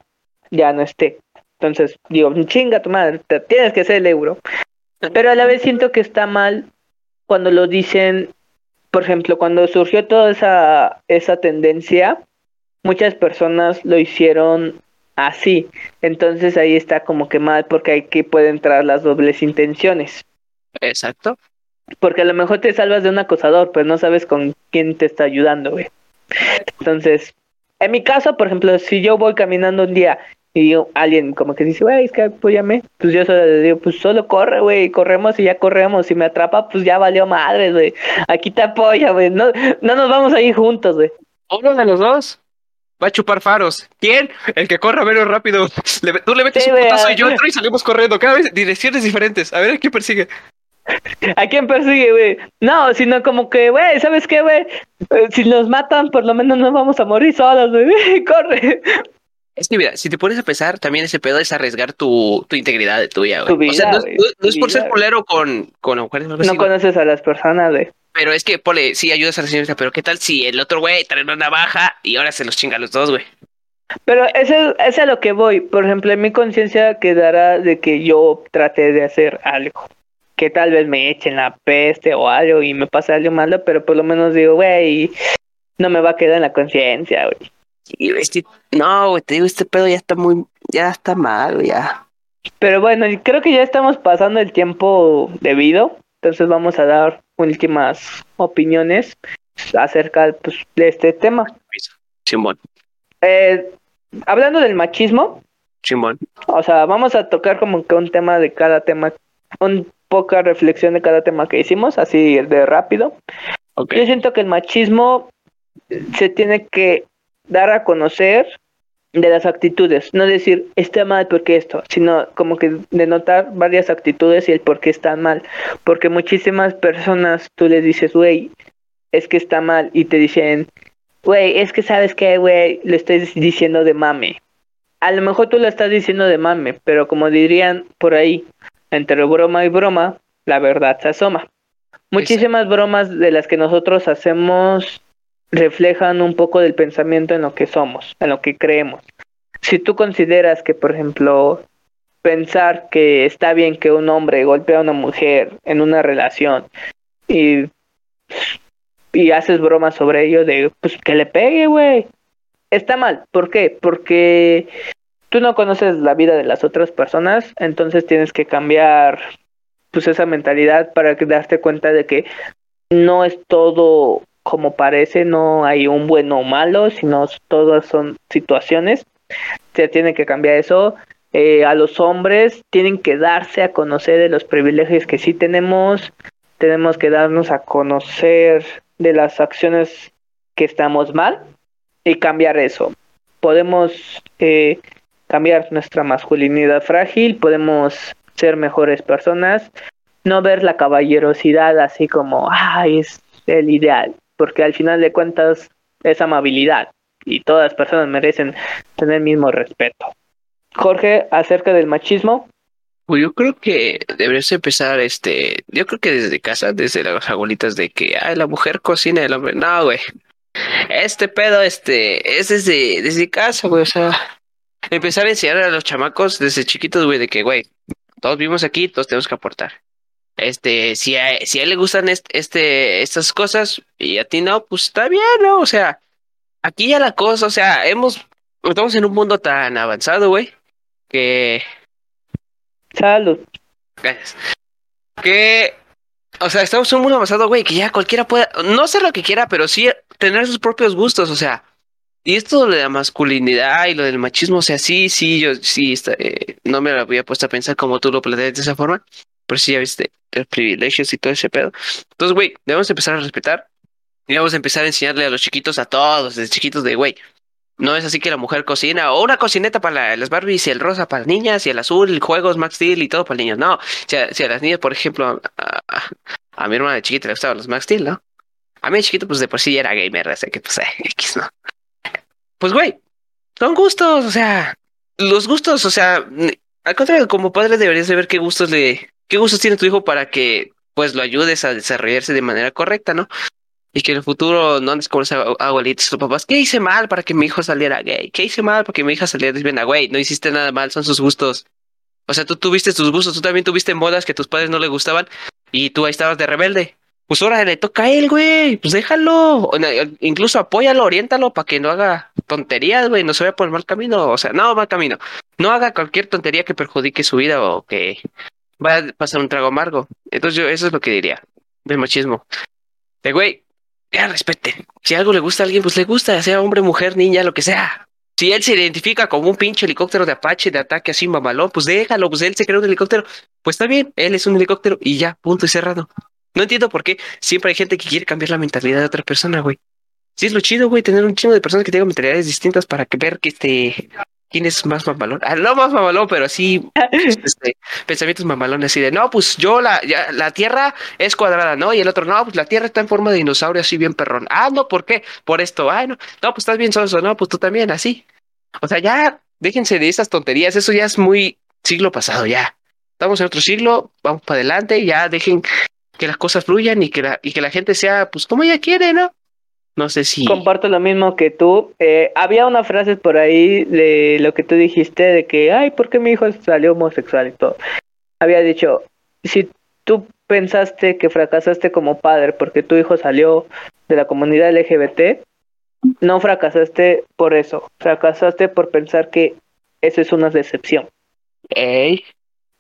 ya no esté. Entonces, digo, chinga tu madre, te tienes que hacer el euro. Pero a la vez siento que está mal cuando lo dicen, por ejemplo, cuando surgió toda esa, esa tendencia, muchas personas lo hicieron así. Entonces ahí está como que mal porque aquí pueden entrar las dobles intenciones. Exacto. Porque a lo mejor te salvas de un acosador, pero no sabes con quién te está ayudando, güey. Entonces, en mi caso, por ejemplo, si yo voy caminando un día y alguien como que dice, güey, es que apóyame, pues yo solo le digo, pues solo corre, güey, corremos y ya corremos. Si me atrapa, pues ya valió madre, güey. Aquí te apoya, güey. No, no nos vamos a ir juntos, güey. Uno de los dos va a chupar faros. ¿Quién? El que corra menos rápido. *laughs* Le- tú le metes Sí, un putazo y yo entro y salimos corriendo. Cada vez direcciones diferentes. A ver a quién persigue. ¿A quién persigue, güey? No, sino como que, güey, ¿sabes qué, güey? Eh, si nos matan, por lo menos no vamos a morir solos, güey. *laughs* Corre. Es que mira, si te pones a pensar, también ese pedo es arriesgar tu, tu integridad de tuya, güey. Tu o sea, no, es- no no por ser culero con, con mujeres No güey. conoces a las personas, güey. Pero es que, pole, sí ayudas a la señorita, pero ¿qué tal si el otro güey trae una navaja y ahora se los chinga a los dos, güey? Pero eso es a lo que voy. Por ejemplo, en mi conciencia quedará de que yo traté de hacer algo. Que tal vez me echen la peste o algo y me pase algo malo, pero por lo menos digo, güey, no me va a quedar en la conciencia, güey. Y, este, no, güey, te digo, este pedo ya está muy, ya está mal, ya. Pero bueno, creo que ya estamos pasando el tiempo debido. Entonces vamos a dar últimas opiniones acerca pues, de este tema. Simón, Eh, hablando del machismo, Simón. O sea, vamos a tocar como que un tema de cada tema, un poca reflexión de cada tema que hicimos, así de rápido. Ok. Yo siento que el machismo se tiene que dar a conocer de las actitudes, no decir está mal porque esto, sino como que denotar varias actitudes y el por qué están mal, porque muchísimas personas tú les dices, güey, es que está mal y te dicen, güey, es que sabes que, güey, lo estoy diciendo de mame. A lo mejor tú lo estás diciendo de mame, pero como dirían por ahí, entre broma y broma, la verdad se asoma. Muchísimas bromas de las que nosotros hacemos reflejan un poco del pensamiento en lo que somos, en lo que creemos. Si tú consideras que, por ejemplo, pensar que está bien que un hombre golpee a una mujer en una relación y, y haces bromas sobre ello de, pues que le pegue, güey. Está mal. ¿Por qué? Porque tú no conoces la vida de las otras personas, entonces tienes que cambiar pues esa mentalidad para que darte cuenta de que no es todo como parece, no hay un bueno o malo, sino todas son situaciones. Se tiene que cambiar eso. Eh, a los hombres tienen que darse a conocer de los privilegios que sí tenemos. Tenemos que darnos a conocer de las acciones que estamos mal y cambiar eso. Podemos eh, cambiar nuestra masculinidad frágil, podemos ser mejores personas, no ver la caballerosidad así como, ay, es el ideal, porque al final de cuentas es amabilidad y todas las personas merecen tener el mismo respeto. Jorge, acerca del machismo, Pues yo creo que deberías empezar, este, yo creo que desde casa, desde las abuelitas de que, ay, la mujer cocina, el hombre, no, güey. Este pedo, este, es desde, desde casa, güey, o sea, empezar a enseñar a los chamacos desde chiquitos, güey, de que, güey, todos vivimos aquí, todos tenemos que aportar. Este, si a, si a él le gustan este, este, estas cosas y a ti no, pues está bien, ¿no? O sea, aquí ya la cosa, o sea, hemos, estamos en un mundo tan avanzado, güey, que salud. Gracias. Que, o sea, estamos en un mundo avanzado, güey, que ya cualquiera puede, no hacer lo que quiera, pero sí tener sus propios gustos, o sea. Y esto de la masculinidad y lo del machismo, o sea, sí, sí, yo sí, está, eh, no me lo había puesto a pensar como tú lo planteas de esa forma, pero sí ya viste los privilegios y todo ese pedo. Entonces, güey, debemos empezar a respetar y debemos empezar a enseñarle a los chiquitos, a todos, desde chiquitos, de, güey, no es así que la mujer cocina, o una cocineta para la- las Barbies y el rosa para las niñas y el azul, juegos Max Steel y todo para niños. No, si a, si a las niñas, por ejemplo, a, a- a mi hermana de chiquita le gustaban los Max Steel, ¿no? A mí de chiquito, pues de por sí era gamer, así que pues, eh, *laughs* X, ¿no? Pues, güey, son gustos, o sea, los gustos, o sea, al contrario, como padre deberías de ver qué gustos le, qué gustos tiene tu hijo para que pues lo ayudes a desarrollarse de manera correcta, ¿no? Y que en el futuro no andes con los abu- abuelitos o papás, ¿qué hice mal para que mi hijo saliera gay? ¿Qué hice mal para que mi hija saliera lesbiana? Güey, no hiciste nada mal, son sus gustos. O sea, tú tuviste tus gustos, tú también tuviste modas que tus padres no le gustaban y tú ahí estabas de rebelde. Pues ahora le toca a él, güey. Pues déjalo. Incluso apóyalo, oriéntalo para que no haga tonterías, güey. No se vaya por el mal camino. O sea, no mal camino. No haga cualquier tontería que perjudique su vida o que vaya a pasar un trago amargo. Entonces yo eso es lo que diría del machismo. De güey, ya respeten. Si algo le gusta a alguien, pues le gusta, sea hombre, mujer, niña, lo que sea. Si él se identifica como un pinche helicóptero de Apache de ataque así mamalón, pues déjalo, pues él se crea un helicóptero. Pues está bien, él es un helicóptero y ya, punto y cerrado. No entiendo por qué siempre hay gente que quiere cambiar la mentalidad de otra persona, güey. Sí es lo chido, güey, tener un chingo de personas que tengan mentalidades distintas para que ver que este quién es más mamalón. Ah, no más mamalón, pero sí *laughs* este, pensamientos mamalones así de, no, pues yo la ya, la Tierra es cuadrada, ¿no? Y el otro, no, pues la Tierra está en forma de dinosaurio así bien perrón. Ah, no, ¿por qué? Por esto. Ah, no, no, pues estás bien sonso, no, pues tú también así. O sea, ya déjense de esas tonterías, eso ya es muy siglo pasado, ya. Estamos en otro siglo, vamos para adelante, ya dejen que las cosas fluyan y que la, y que la gente sea, pues, como ella quiere, ¿no? No sé si. Comparto lo mismo que tú. Eh, había una frase por ahí de lo que tú dijiste de que, ay, ¿por qué mi hijo salió homosexual y todo? Había dicho, si tú pensaste que fracasaste como padre porque tu hijo salió de la comunidad LGBT, no fracasaste por eso, fracasaste por pensar que eso es una decepción. Ey,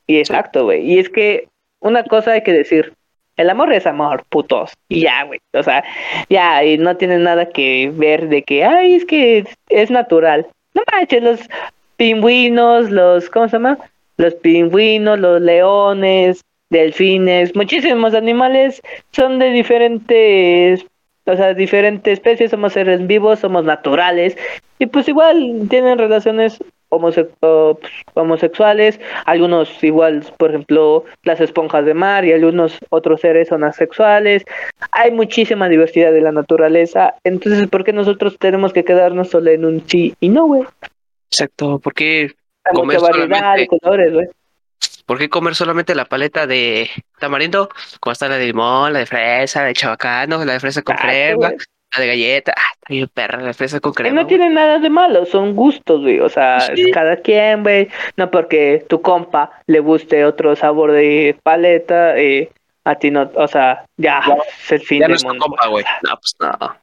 Y exacto, güey. Y es que una cosa hay que decir, el amor es amor, putos. Y ya, güey. O sea, ya, y no tiene nada que ver de que, ay, es que es natural. No manches, los pingüinos, los, ¿cómo se llama? Los pingüinos, los leones, delfines, muchísimos animales son de diferentes, o sea, diferentes especies, somos seres vivos, somos naturales. Y pues igual tienen relaciones homose- homosexuales, algunos igual, por ejemplo, las esponjas de mar y algunos otros seres son asexuales. Hay muchísima diversidad de la naturaleza, entonces ¿por qué nosotros tenemos que quedarnos solo en un sí y no, güey? exacto. ¿Por qué, Hay Comer mucha variedad de solamente- colores, güey. ¿Por qué comer solamente la paleta de tamarindo? Como está la de limón, la de fresa, la de chabacano, la de fresa con crema, de galleta. Ah, está bien perra, la fresa con crema. no güey. tiene nada de malo, son gustos, güey. O sea, Sí. es cada quien, güey. No porque tu compa le guste otro sabor de paleta, eh, a ti no, o sea, ya, es el fin Ya no del es tu mundo. compa, güey. No, pues no.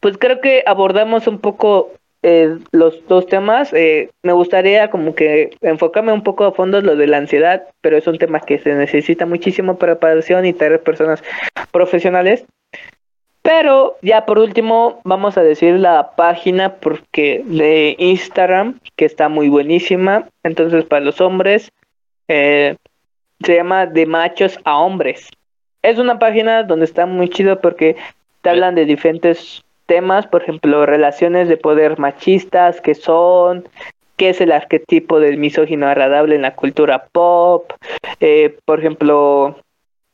Pues creo que abordamos un poco eh, los dos temas. Eh, me gustaría como que enfocarme un poco a fondo lo de la ansiedad, pero es un tema que se necesita muchísimo preparación y tener personas profesionales. Pero ya por último vamos a decir la página porque de Instagram que está muy buenísima. Entonces para los hombres eh, se llama de machos a hombres. Es una página donde está muy chido porque te hablan de diferentes temas, por ejemplo, relaciones de poder machistas, que son, qué es el arquetipo del misógino agradable en la cultura pop, eh, por ejemplo,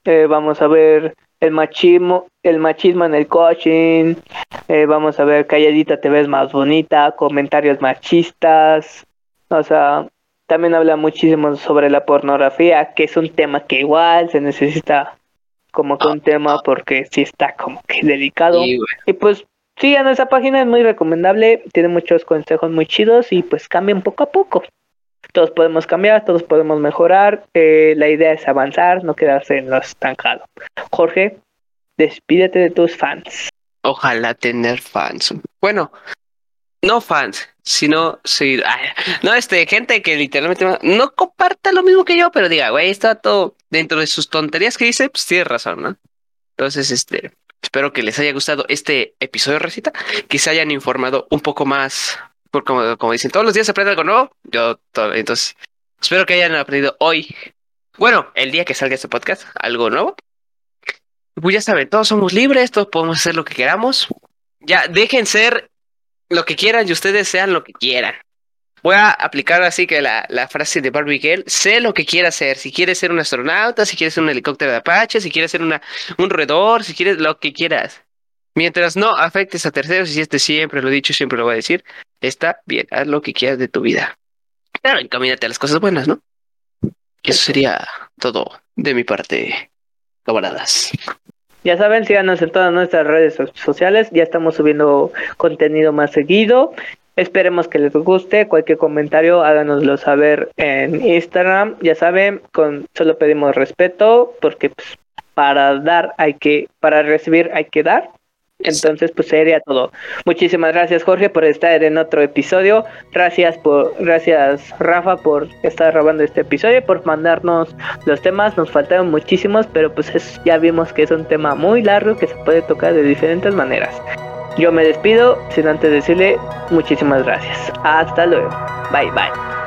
eh, vamos a ver el machismo, el machismo en el coaching, eh, vamos a ver calladita te ves más bonita, comentarios machistas, o sea, también habla muchísimo sobre la pornografía, que es un tema que igual se necesita como que un tema porque sí está como que delicado. Sí. Y pues sigan esa página, es muy recomendable, tiene muchos consejos muy chidos y pues cambian poco a poco. Todos podemos cambiar, todos podemos mejorar, eh, la idea es avanzar, no quedarse en lo estancado. Jorge, despídete de tus fans. Ojalá tener fans. Bueno, no fans, sino ay, no este gente que literalmente no comparta lo mismo que yo, pero diga, güey, está todo dentro de sus tonterías que dice, pues tiene razón, ¿no? Entonces, este, espero que les haya gustado este episodio, Recita, que se hayan informado un poco más, como, como dicen, todos los días se aprende algo nuevo. Yo, todo, entonces, espero que hayan aprendido hoy, bueno, el día que salga este podcast, algo nuevo. Pues ya saben, todos somos libres, todos podemos hacer lo que queramos. Ya, dejen ser lo que quieran y ustedes sean lo que quieran. Voy a aplicar así que la, la frase de Barbie Girl, sé lo que quieras ser, si quieres ser un astronauta, si quieres ser un helicóptero de Apache, si quieres ser una, un roedor, si quieres lo que quieras. Mientras no afectes a terceros, y este siempre lo he dicho siempre lo voy a decir, está bien, haz lo que quieras de tu vida. Claro, encamínate a las cosas buenas, ¿no? Eso sería todo de mi parte, camaradas. Ya saben, síganos en todas nuestras redes so- sociales. Ya estamos subiendo contenido más seguido. Esperemos que les guste. Cualquier comentario, háganoslo saber en Instagram. Ya saben, con solo pedimos respeto, porque pues, para dar hay que, para recibir hay que dar. Entonces, pues sería todo. Muchísimas gracias, Jorge, por estar en otro episodio. Gracias por, gracias, Rafa, por estar grabando este episodio, por mandarnos los temas. Nos faltaron muchísimos, pero pues es- ya vimos que es un tema muy largo que se puede tocar de diferentes maneras. Yo me despido sin antes decirle muchísimas gracias. Hasta luego. Bye bye.